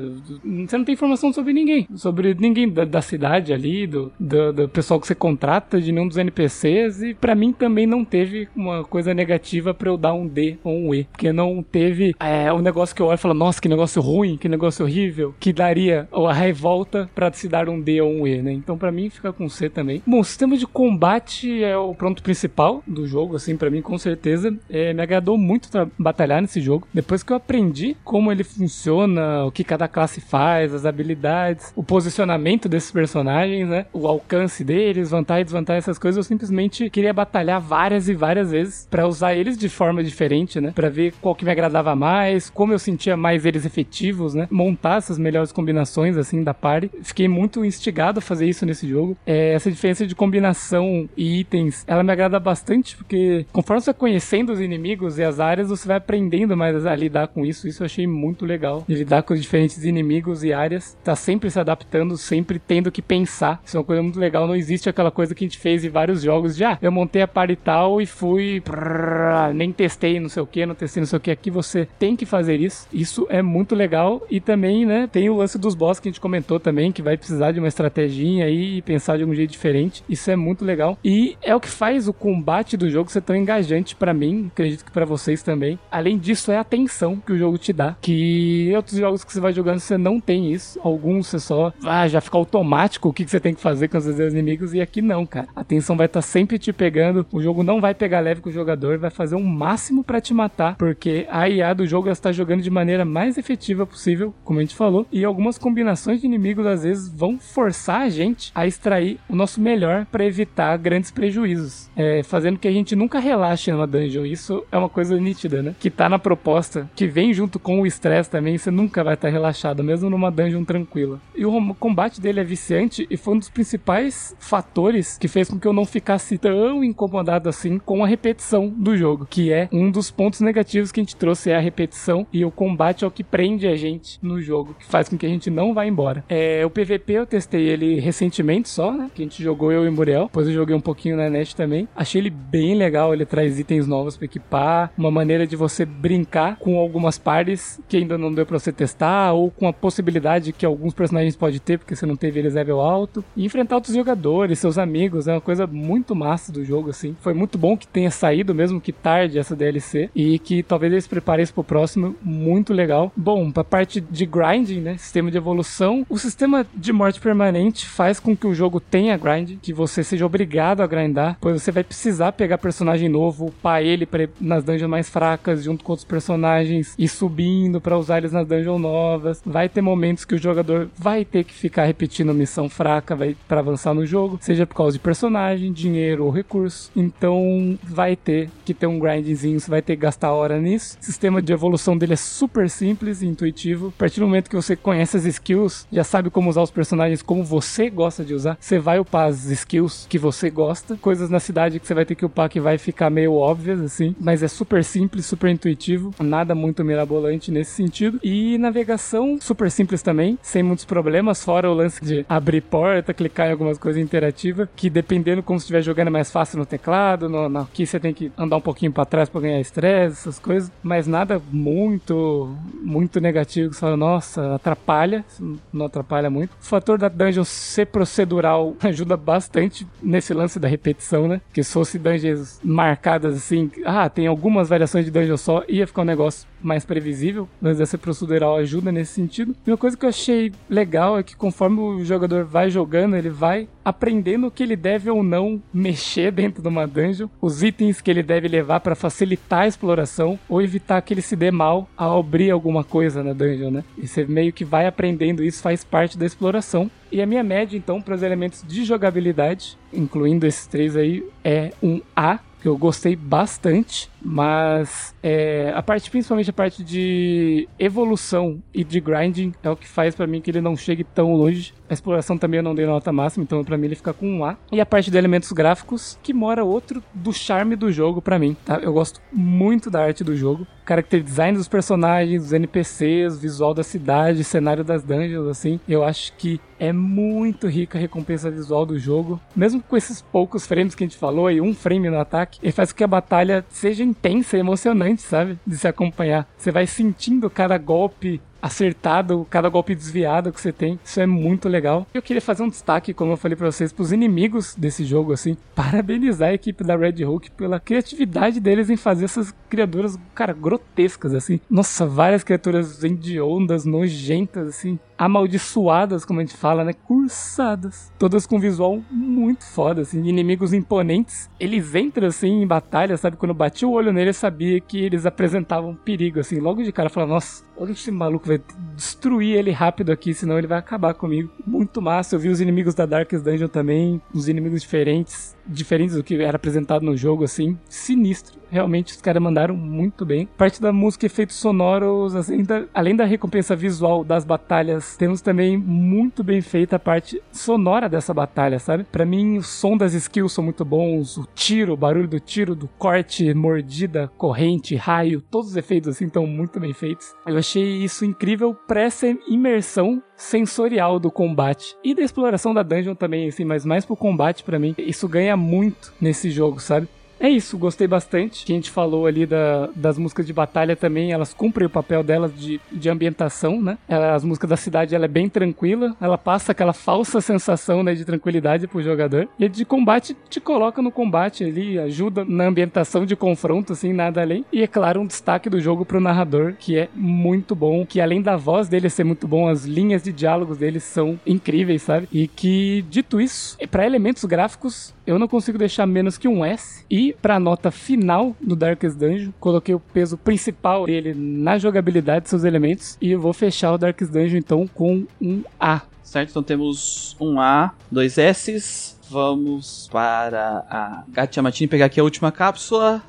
Você não tem informação sobre ninguém. Sobre ninguém da, da cidade ali, do, do, do pessoal que você contrata, de nenhum dos NPCs. E pra mim também não teve uma coisa negativa pra eu dar um D ou um E. Porque não teve é, um negócio que eu olho e falo, nossa, que negócio ruim, que negócio horrível, que daria a revolta pra se dar um D ou um E, né? Então pra mim fica com C também. Bom, o sistema de combate é o pronto principal do jogo, assim, pra mim com certeza. É, me agradou muito batalhar nesse jogo. Depois que eu aprendi como ele funciona, o que cada classe faz, as habilidades, o posicionamento desses personagens, né? O alcance deles, vantagem desvantagem, essas coisas, eu simplesmente queria batalhar várias e várias vezes pra usar eles de forma diferente, né? Pra ver qual que me agradava mais, como eu sentia mais eles efetivos, né? Montar essas melhores combinações, assim, da party. Fiquei muito instigado a fazer isso nesse jogo. É, essa diferença de combinação e itens, ela me agrada bastante, porque conforme você vai conhecendo os inimigos e as áreas, você vai aprendendo mais a lidar com isso. Isso eu achei muito legal. De lidar com os diferentes inimigos e áreas. Tá sempre se adaptando, sempre tendo que pensar pensar. Isso é uma coisa muito legal. Não existe aquela coisa que a gente fez em vários jogos de, ah, eu montei a par e tal e fui, prrr, nem testei não sei o que, não testei não sei o que. Aqui você tem que fazer isso. Isso é muito legal. E também, né, tem o lance dos boss que a gente comentou também, que vai precisar de uma estratégia aí e pensar de um jeito diferente. Isso é muito legal. E é o que faz o combate do jogo ser tão engajante para mim, acredito que para vocês também. Além disso, é a tensão que o jogo te dá. Que outros jogos que você vai jogando você não tem isso. Alguns você só ah, já fica automático que, que você tem que fazer com seus inimigos. E aqui não, cara. A tensão vai estar tá sempre te pegando. O jogo não vai pegar leve com o jogador, vai fazer o um máximo para te matar, porque a IA do jogo está jogando de maneira mais efetiva possível, como a gente falou. E algumas combinações de inimigos às vezes vão forçar a gente a extrair o nosso melhor para evitar grandes prejuízos, é, fazendo que a gente nunca relaxe numa dungeon. Isso é uma coisa nítida, né? Que tá na proposta, que vem junto com o estresse também, você nunca vai estar tá relaxado, mesmo numa dungeon tranquila. E o combate dele é viciante e foi um dos principais fatores que fez com que eu não ficasse tão incomodado assim com a repetição do jogo, que é um dos pontos negativos que a gente trouxe é a repetição e o combate é o que prende a gente no jogo, que faz com que a gente não vá embora. É, o PVP eu testei ele recentemente só, né? Que a gente jogou eu e Muriel. Depois eu joguei um pouquinho na net também. Achei ele bem legal, ele traz itens novos para equipar, uma maneira de você brincar com algumas partes que ainda não deu para você testar, ou com a possibilidade que alguns personagens pode ter, porque você não teve eles level alto, e enfrentar outros jogadores, seus amigos, é uma coisa muito massa do jogo, assim. Foi muito bom que tenha saído, mesmo que tarde, essa DLC, e que talvez eles preparem isso pro próximo, muito legal. Bom, pra parte de grinding, né, sistema de evolução, o sistema de morte permanente faz com que o jogo tenha grind, que você seja obrigado a grindar, pois você vai precisar pegar personagem novo, upar ele pra, nas dungeons mais fracas, junto com outros personagens, e subindo para usar eles nas dungeons novas. Vai ter momentos que o jogador vai ter que ficar repetindo missão fraca vai para avançar no jogo, seja por causa de personagem, dinheiro ou recurso. Então vai ter que ter um grindzinho, você vai ter que gastar hora nisso. O sistema de evolução dele é super simples e intuitivo. A partir do momento que você conhece as skills, já sabe como usar os personagens como você gosta de usar, você vai upar as skills que você gosta, coisas na cidade que você vai ter que upar que vai ficar meio óbvias assim, mas é super simples, super intuitivo, nada muito mirabolante nesse sentido. E navegação super simples também, sem muitos problemas, fora o lance de abrir porta, clicar em algumas coisas interativas, que dependendo como você estiver jogando é mais fácil no teclado, no, no, aqui você tem que andar um pouquinho para trás para ganhar estresse, essas coisas, mas nada muito muito negativo que você fala, nossa, atrapalha, não atrapalha muito. O fator da dungeon ser procedural ajuda bastante nesse lance da repetição, né? Que se fosse dungeons marcadas assim, ah, tem algumas variações de dungeon só, ia ficar um negócio mais previsível, mas essa procedural ajuda nesse sentido. E uma coisa que eu achei legal é que conforme o jogador vai jogando, ele vai aprendendo o que ele deve ou não mexer dentro de uma dungeon, os itens que ele deve levar para facilitar a exploração ou evitar que ele se dê mal ao abrir alguma coisa na dungeon, né? E você meio que vai aprendendo isso, faz parte da exploração. E a minha média, então, para os elementos de jogabilidade, incluindo esses três aí, é um A, que eu gostei bastante, mas é, a parte, principalmente a parte de evolução e de grinding, é o que faz para mim que ele não chegue tão longe. A exploração também eu não dei nota máxima, então para mim ele fica com um A. E a parte de elementos gráficos, que mora outro do charme do jogo para mim, tá? Eu gosto muito da arte do jogo, character design dos personagens, dos NPCs, visual da cidade, cenário das dungeons, assim. Eu acho que é muito rica a recompensa visual do jogo. Mesmo com esses poucos frames que a gente falou e um frame no ataque, ele faz com que a batalha seja intensa e emocionante, sabe? De se acompanhar. Você vai sentindo cada golpe acertado, cada golpe desviado que você tem. Isso é muito legal. Eu queria fazer um destaque, como eu falei para vocês, pros inimigos desse jogo, assim. Parabenizar a equipe da Red Hook pela criatividade deles em fazer essas criaturas, cara, grotescas, assim. Nossa, várias criaturas hediondas, nojentas, assim amaldiçoadas, como a gente fala, né? Cursadas. Todas com visual muito foda, assim. Inimigos imponentes. Eles entram, assim, em batalha, sabe? Quando bati o olho nele, eu sabia que eles apresentavam perigo, assim. Logo de cara, eu falava, nossa, olha esse maluco, vai destruir ele rápido aqui, senão ele vai acabar comigo. Muito massa. Eu vi os inimigos da Darkest Dungeon também, uns inimigos diferentes diferentes do que era apresentado no jogo, assim, sinistro. Realmente os caras mandaram muito bem. Parte da música efeitos sonoros, assim, da- além da recompensa visual das batalhas, temos também muito bem feita a parte sonora dessa batalha, sabe? Pra mim, o som das skills são muito bons, o tiro, o barulho do tiro, do corte, mordida, corrente, raio, todos os efeitos assim estão muito bem feitos. Eu achei isso incrível pra essa imersão sensorial do combate e da exploração da dungeon também, assim, mas mais pro combate pra mim. Isso ganha muito nesse jogo, sabe? É isso, gostei bastante. A gente falou ali da- das músicas de batalha também, elas cumprem o papel delas de, de ambientação, né? Ela- as músicas da cidade, ela é bem tranquila, ela passa aquela falsa sensação né, de tranquilidade pro jogador. E de combate te coloca no combate ali, ajuda na ambientação de confronto, assim, nada além. E é claro, um destaque do jogo pro narrador, que é muito bom, que além da voz dele ser muito bom, as linhas de diálogos dele são incríveis, sabe? E que, dito isso, para elementos gráficos, eu não consigo deixar menos que um S. E pra nota final do Darkest Dungeon, coloquei o peso principal dele na jogabilidade de seus elementos. E vou fechar o Darkest Dungeon então com um A. Certo? Então temos um A, dois S's. Vamos para a Gatia Matini pegar aqui a última cápsula.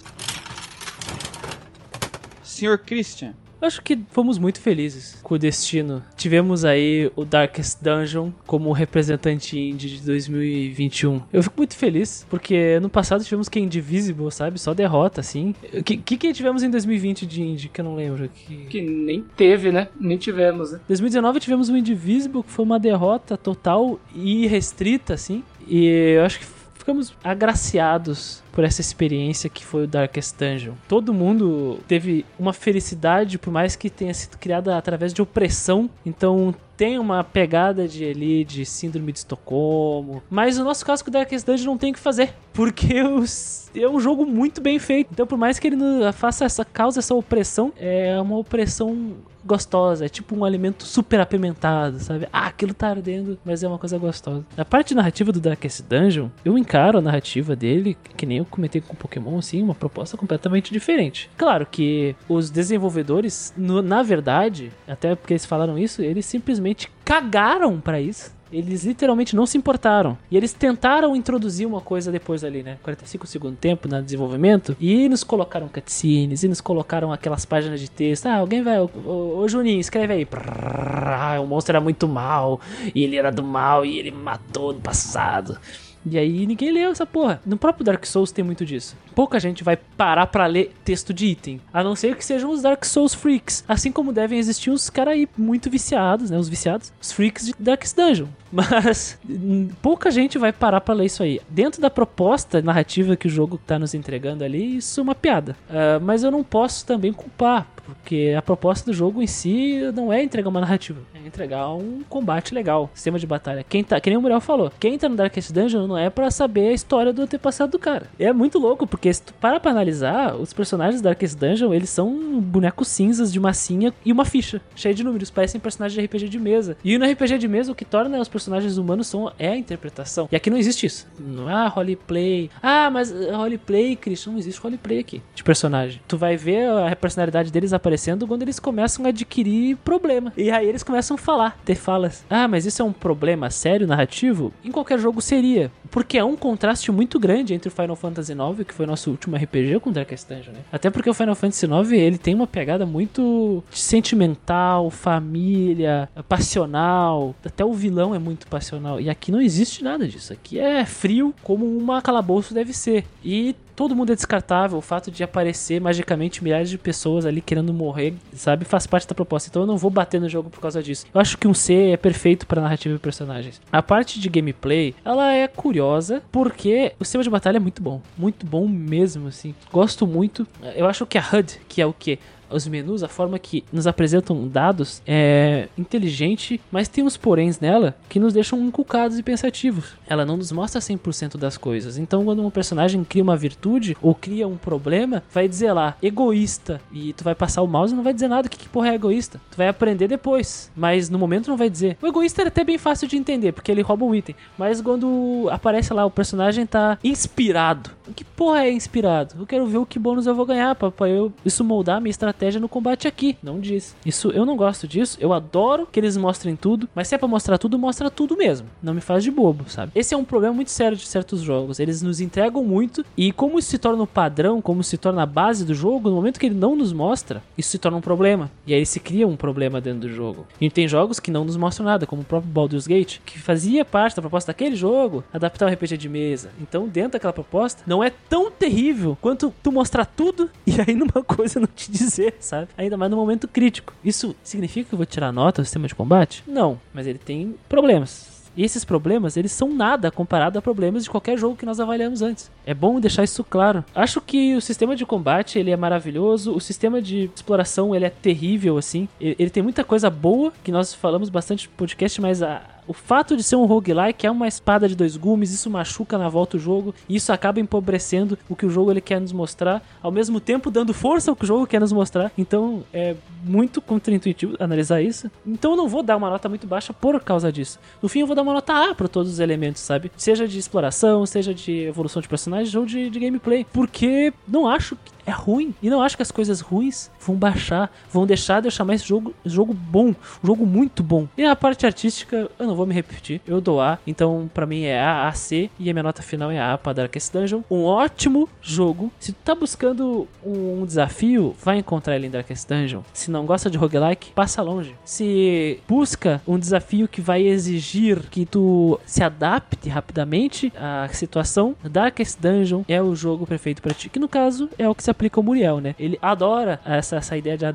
Senhor Christian. Acho que fomos muito felizes com o destino. Tivemos aí o Darkest Dungeon como representante indie de 2021. Eu fico muito feliz, porque no passado tivemos que Indivisible, sabe? Só derrota, assim. O que, que, que tivemos em 2020 de indie, que eu não lembro? Que... Que nem teve, né? Nem tivemos, né? 2019 tivemos o Indivisible, que foi uma derrota total e restrita, assim. E eu acho que ficamos agraciados por essa experiência que foi o Darkest Dungeon. Todo mundo teve uma felicidade, por mais que tenha sido criada através de opressão. Então tem uma pegada de ali de síndrome de Estocolmo. Mas no nosso caso com o Darkest Dungeon não tem o que fazer. Porque é um jogo muito bem feito. Então, por mais que ele faça essa causa, essa opressão, é uma opressão gostosa. É tipo um alimento super apimentado, sabe? Ah, aquilo tá ardendo, mas é uma coisa gostosa. A parte narrativa do Darkest Dungeon, eu encaro a narrativa dele, que nem eu comentei com o Pokémon, assim, uma proposta completamente diferente. Claro que os desenvolvedores, no- na verdade, até porque eles falaram isso, eles simplesmente cagaram pra isso. Eles literalmente não se importaram. E eles tentaram introduzir uma coisa depois ali, né? 45 segundos de tempo no desenvolvimento. E nos colocaram cutscenes, e nos colocaram aquelas páginas de texto. Ah, alguém vai. Ô, ô, Juninho, escreve aí. Prrr, o monstro era muito mal. E ele era do mal e ele matou no passado. E aí ninguém leu essa porra. No próprio Dark Souls tem muito disso. Pouca gente vai parar pra ler texto de item. A não ser que sejam os Dark Souls freaks. Assim como devem existir os caras aí muito viciados, né? Os viciados. Os freaks de Darkest Dungeon. Mas hum, pouca gente vai parar pra ler isso aí. Dentro da proposta narrativa que o jogo tá nos entregando ali, isso é uma piada. Ah, mas eu não posso também culpar. Porque a proposta do jogo em si não é entregar uma narrativa, é entregar um combate legal, sistema de batalha. Quem tá, que nem o Muriel falou, quem tá no Darkest Dungeon não é pra saber a história do antepassado do cara. É muito louco, porque se tu para pra analisar, os personagens do Darkest Dungeon, eles são bonecos cinzas de massinha e uma ficha, cheia de números, parecem personagens de RPG de mesa. E no RPG de mesa, o que torna os personagens humanos são, é a interpretação. E aqui não existe isso. Não há roleplay. Ah, mas uh, roleplay, Christian, não existe roleplay aqui de personagem. Tu vai ver a personalidade deles aparecendo quando eles começam a adquirir problema. E aí eles começam a falar, ter falas. Ah, mas isso é um problema sério narrativo? Em qualquer jogo seria. Porque é um contraste muito grande entre o Final Fantasy IX, que foi nosso último RPG, com Darkest Dungeon, né? Até porque o Final Fantasy IX, ele tem uma pegada muito sentimental, família, passional. Até o vilão é muito passional. E aqui não existe nada disso. Aqui é frio, como uma calabouço deve ser. E todo mundo é descartável. O fato de aparecer magicamente milhares de pessoas ali querendo morrer, sabe, faz parte da proposta. Então eu não vou bater no jogo por causa disso. Eu acho que um C é perfeito para narrativa e personagens. A parte de gameplay, ela é curiosa porque o sistema de batalha é muito bom, muito bom mesmo, assim. Gosto muito. Eu acho que a HUD, que é o que os menus, a forma que nos apresentam dados é inteligente, mas tem uns poréns nela que nos deixam inculcados e pensativos. Ela não nos mostra 100% das coisas. Então, quando um personagem cria uma virtude ou cria um problema, vai dizer lá, egoísta. E tu vai passar o mouse e não vai dizer nada. O que, que porra é egoísta? Tu vai aprender depois. Mas no momento não vai dizer. O egoísta é até bem fácil de entender, porque ele rouba um item. Mas quando aparece lá, o personagem tá inspirado. que porra é inspirado? Eu quero ver o que bônus eu vou ganhar pra, pra eu isso moldar a minha estratégia no combate aqui. Não diz. Isso eu não gosto disso. Eu adoro que eles mostrem tudo, mas se é pra mostrar tudo, mostra tudo mesmo. Não me faz de bobo, sabe? Esse é um problema muito sério de certos jogos. Eles nos entregam muito e como isso se torna o padrão, como se torna a base do jogo, no momento que ele não nos mostra, isso se torna um problema. E aí se cria um problema dentro do jogo. E tem jogos que não nos mostram nada, como o próprio Baldur's Gate, que fazia parte da proposta daquele jogo adaptar o RPG de mesa. Então, dentro daquela proposta, não é tão terrível quanto tu mostrar tudo e aí numa coisa não te dizer, sabe? Ainda mais no momento crítico. Isso significa que eu vou tirar nota do sistema de combate? Não, mas ele tem problemas. E esses problemas, eles são nada comparado a problemas de qualquer jogo que nós avaliamos antes. É bom deixar isso claro. Acho que o sistema de combate, ele é maravilhoso, o sistema de exploração, ele é terrível, assim. Ele tem muita coisa boa, que nós falamos bastante no podcast, mas a, o fato de ser um roguelike é uma espada de dois gumes, isso machuca na volta o jogo, e isso acaba empobrecendo o que o jogo ele quer nos mostrar, ao mesmo tempo dando força ao que o jogo quer nos mostrar. Então é muito contraintuitivo analisar isso. Então eu não vou dar uma nota muito baixa por causa disso. No fim eu vou dar uma nota A para todos os elementos, sabe? Seja de exploração, seja de evolução de personagens ou de, de gameplay. Porque não acho que é ruim. E não acho que as coisas ruins vão baixar, vão deixar de eu chamar esse jogo jogo bom, jogo muito bom. E a parte artística, eu não vou me repetir, eu dou A, então para mim é A, A, C, e a minha nota final é A para Darkest Dungeon. Um ótimo jogo. Se tu tá buscando um desafio, vai encontrar ele em Darkest Dungeon. Se não gosta de roguelike, passa longe. Se busca um desafio que vai exigir que tu se adapte rapidamente à situação, Darkest Dungeon é o jogo perfeito para ti, que no caso é o que se aplica ao Muriel, né? Ele adora essa, essa ideia de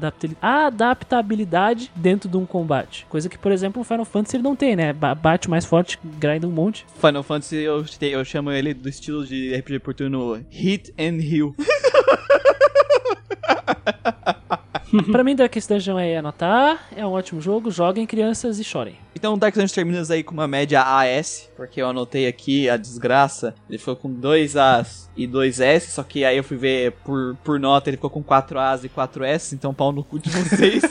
adaptabilidade dentro de um combate. Coisa que, por exemplo, o Final Fantasy ele não tem, né? Bate mais forte, grinda um monte. Final Fantasy eu, eu chamo ele do estilo de RPG por turno Hit and Heal. pra mim, Darkest Dungeon é anotar, é um ótimo jogo, joguem crianças e chorem. Então, Dark Dungeon termina aí com uma média AS, porque eu anotei aqui a desgraça. Ele ficou com 2 As e 2 S, só que aí eu fui ver por, por nota, ele ficou com 4 As e 4 S, então pau no cu de vocês.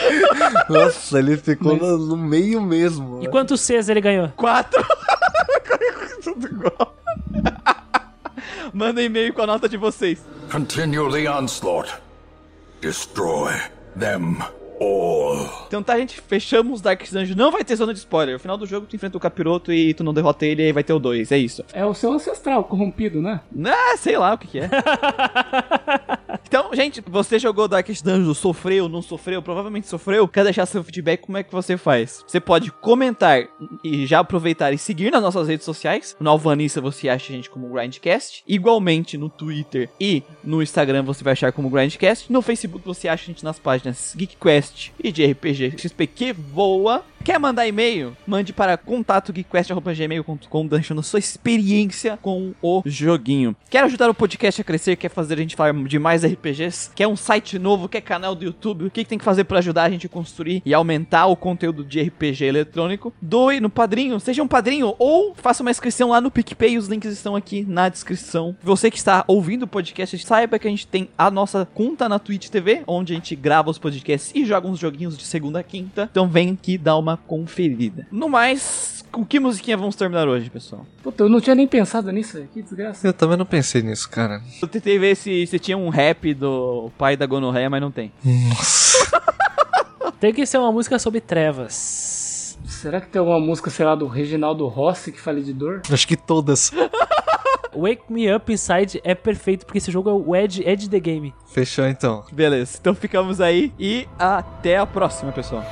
Nossa, ele ficou no, no meio mesmo. E quantos Cs ele ganhou? 4! Tudo igual. Manda e-mail com a nota de vocês. Continue the onslaught. Destroy them all. Então tá, gente, fechamos Dark Dungeon. Não vai ter zona de spoiler. No final do jogo, tu enfrenta o capiroto e tu não derrota ele e aí vai ter o 2. É isso. É o seu ancestral corrompido, né? Ah, sei lá o que, que é. então, gente, você jogou Dark Dungeon, sofreu, não sofreu, provavelmente sofreu. Quer deixar seu feedback? Como é que você faz? Você pode comentar e já aproveitar e seguir nas nossas redes sociais. No Alvanissa você acha a gente como Grindcast. Igualmente no Twitter e no Instagram você vai achar como Grindcast. No Facebook você acha a gente nas páginas GeekQuest e de RPG XP que voa. Quer mandar e-mail? Mande para contato.geekquest.gmail.com deixando sua experiência com o joguinho. Quer ajudar o podcast a crescer? Quer fazer a gente falar de mais RPGs? Quer um site novo? Quer canal do YouTube? O que, que tem que fazer para ajudar a gente a construir e aumentar o conteúdo de RPG eletrônico? Doe no padrinho, seja um padrinho ou faça uma inscrição lá no PicPay. Os links estão aqui na descrição. Você que está ouvindo o podcast, saiba que a gente tem a nossa conta na Twitch TV, onde a gente grava os podcasts e joga uns joguinhos de segunda a quinta. Então vem aqui dar uma conferida. No mais, com que musiquinha vamos terminar hoje, pessoal? Puta, eu não tinha nem pensado nisso, que desgraça. Eu também não pensei nisso, cara. Eu tentei ver se, se tinha um rap do pai da gonorreia, mas não tem. Nossa. Tem que ser uma música sobre trevas. Será que tem alguma música, sei lá, do Reginaldo Rossi que fale de dor? Acho que todas. Wake Me Up Inside é perfeito, porque esse jogo é o Edge, Edge the Game. Fechou então. Beleza, então ficamos aí e até a próxima, pessoal.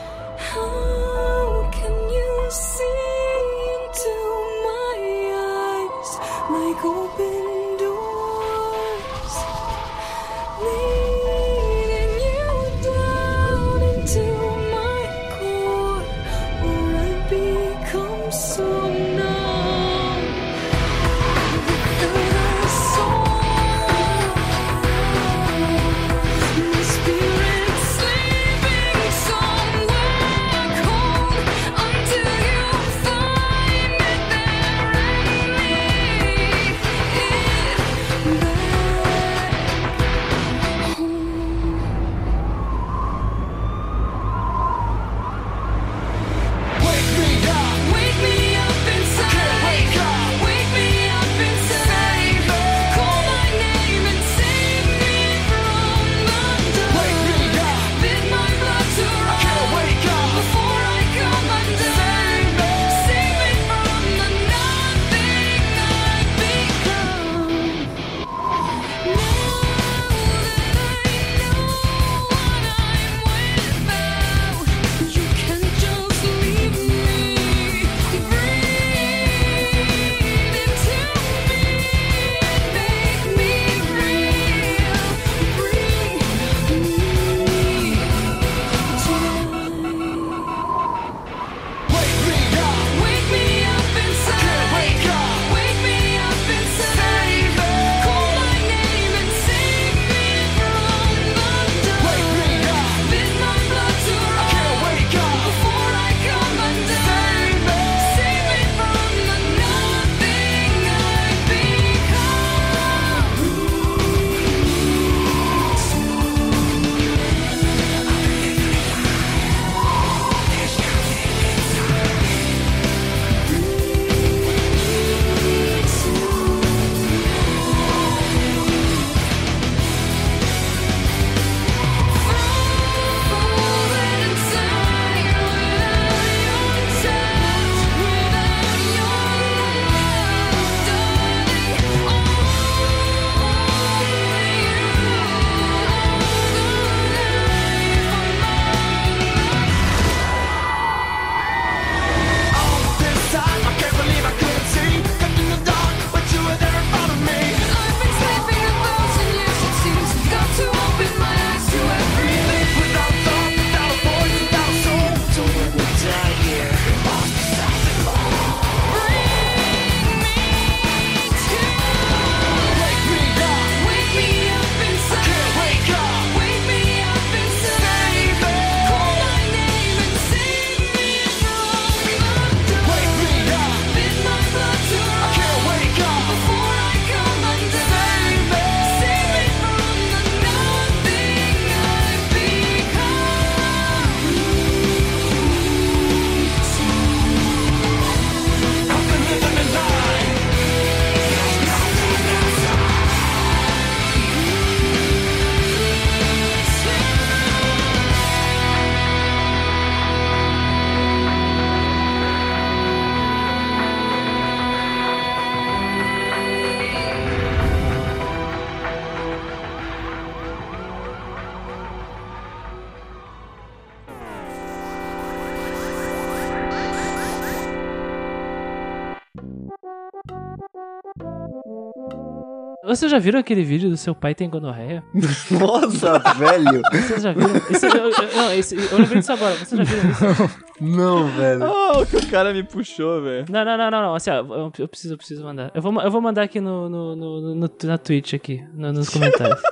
Vocês já viram aquele vídeo do seu pai tem gonorreia? Nossa, velho. Vocês já viram? Esse, eu, eu- não, esse- eu lembrei disso agora. Vocês já viram isso? Não, velho. Ah, o que o cara me puxou, velho. Não, não, não, não, não. Assim, ó, eu, eu preciso, eu preciso mandar. Eu vou, eu vou mandar aqui no, no, no, no- na Twitch aqui, no- nos comentários.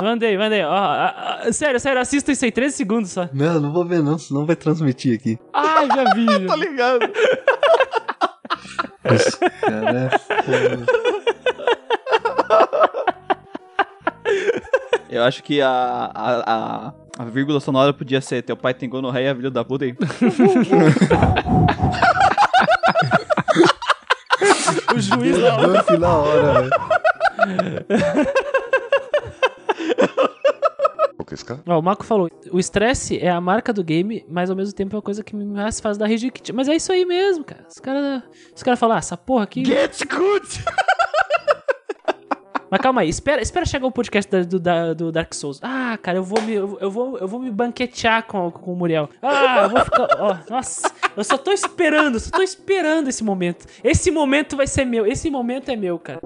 mandei, mandei. Ó, ó, ó, sério, sério, assista isso aí, 13 segundos só. Não, não vou ver não, senão vai transmitir aqui. Ai, já vi. já. Tá ligado? Esse cara é foda. Eu acho que a, a, a, a vírgula sonora podia ser teu pai tem gonorreia, filho da puta aí. O juiz da hora. Na hora, velho. Ó, o Marco falou: o estresse é a marca do game, mas ao mesmo tempo é uma coisa que me mais faz da reject. Mas é isso aí mesmo, cara. Os caras os cara falam: ah, essa porra aqui. Get good! Mas calma aí, espera, espera chegar o podcast da, do, da, do Dark Souls. Ah, cara, eu vou me, eu, vou, eu vou me banquetear com, com o Muriel. Ah, eu vou ficar. Ó, nossa, eu só tô esperando, só tô esperando esse momento. Esse momento vai ser meu, esse momento é meu, cara.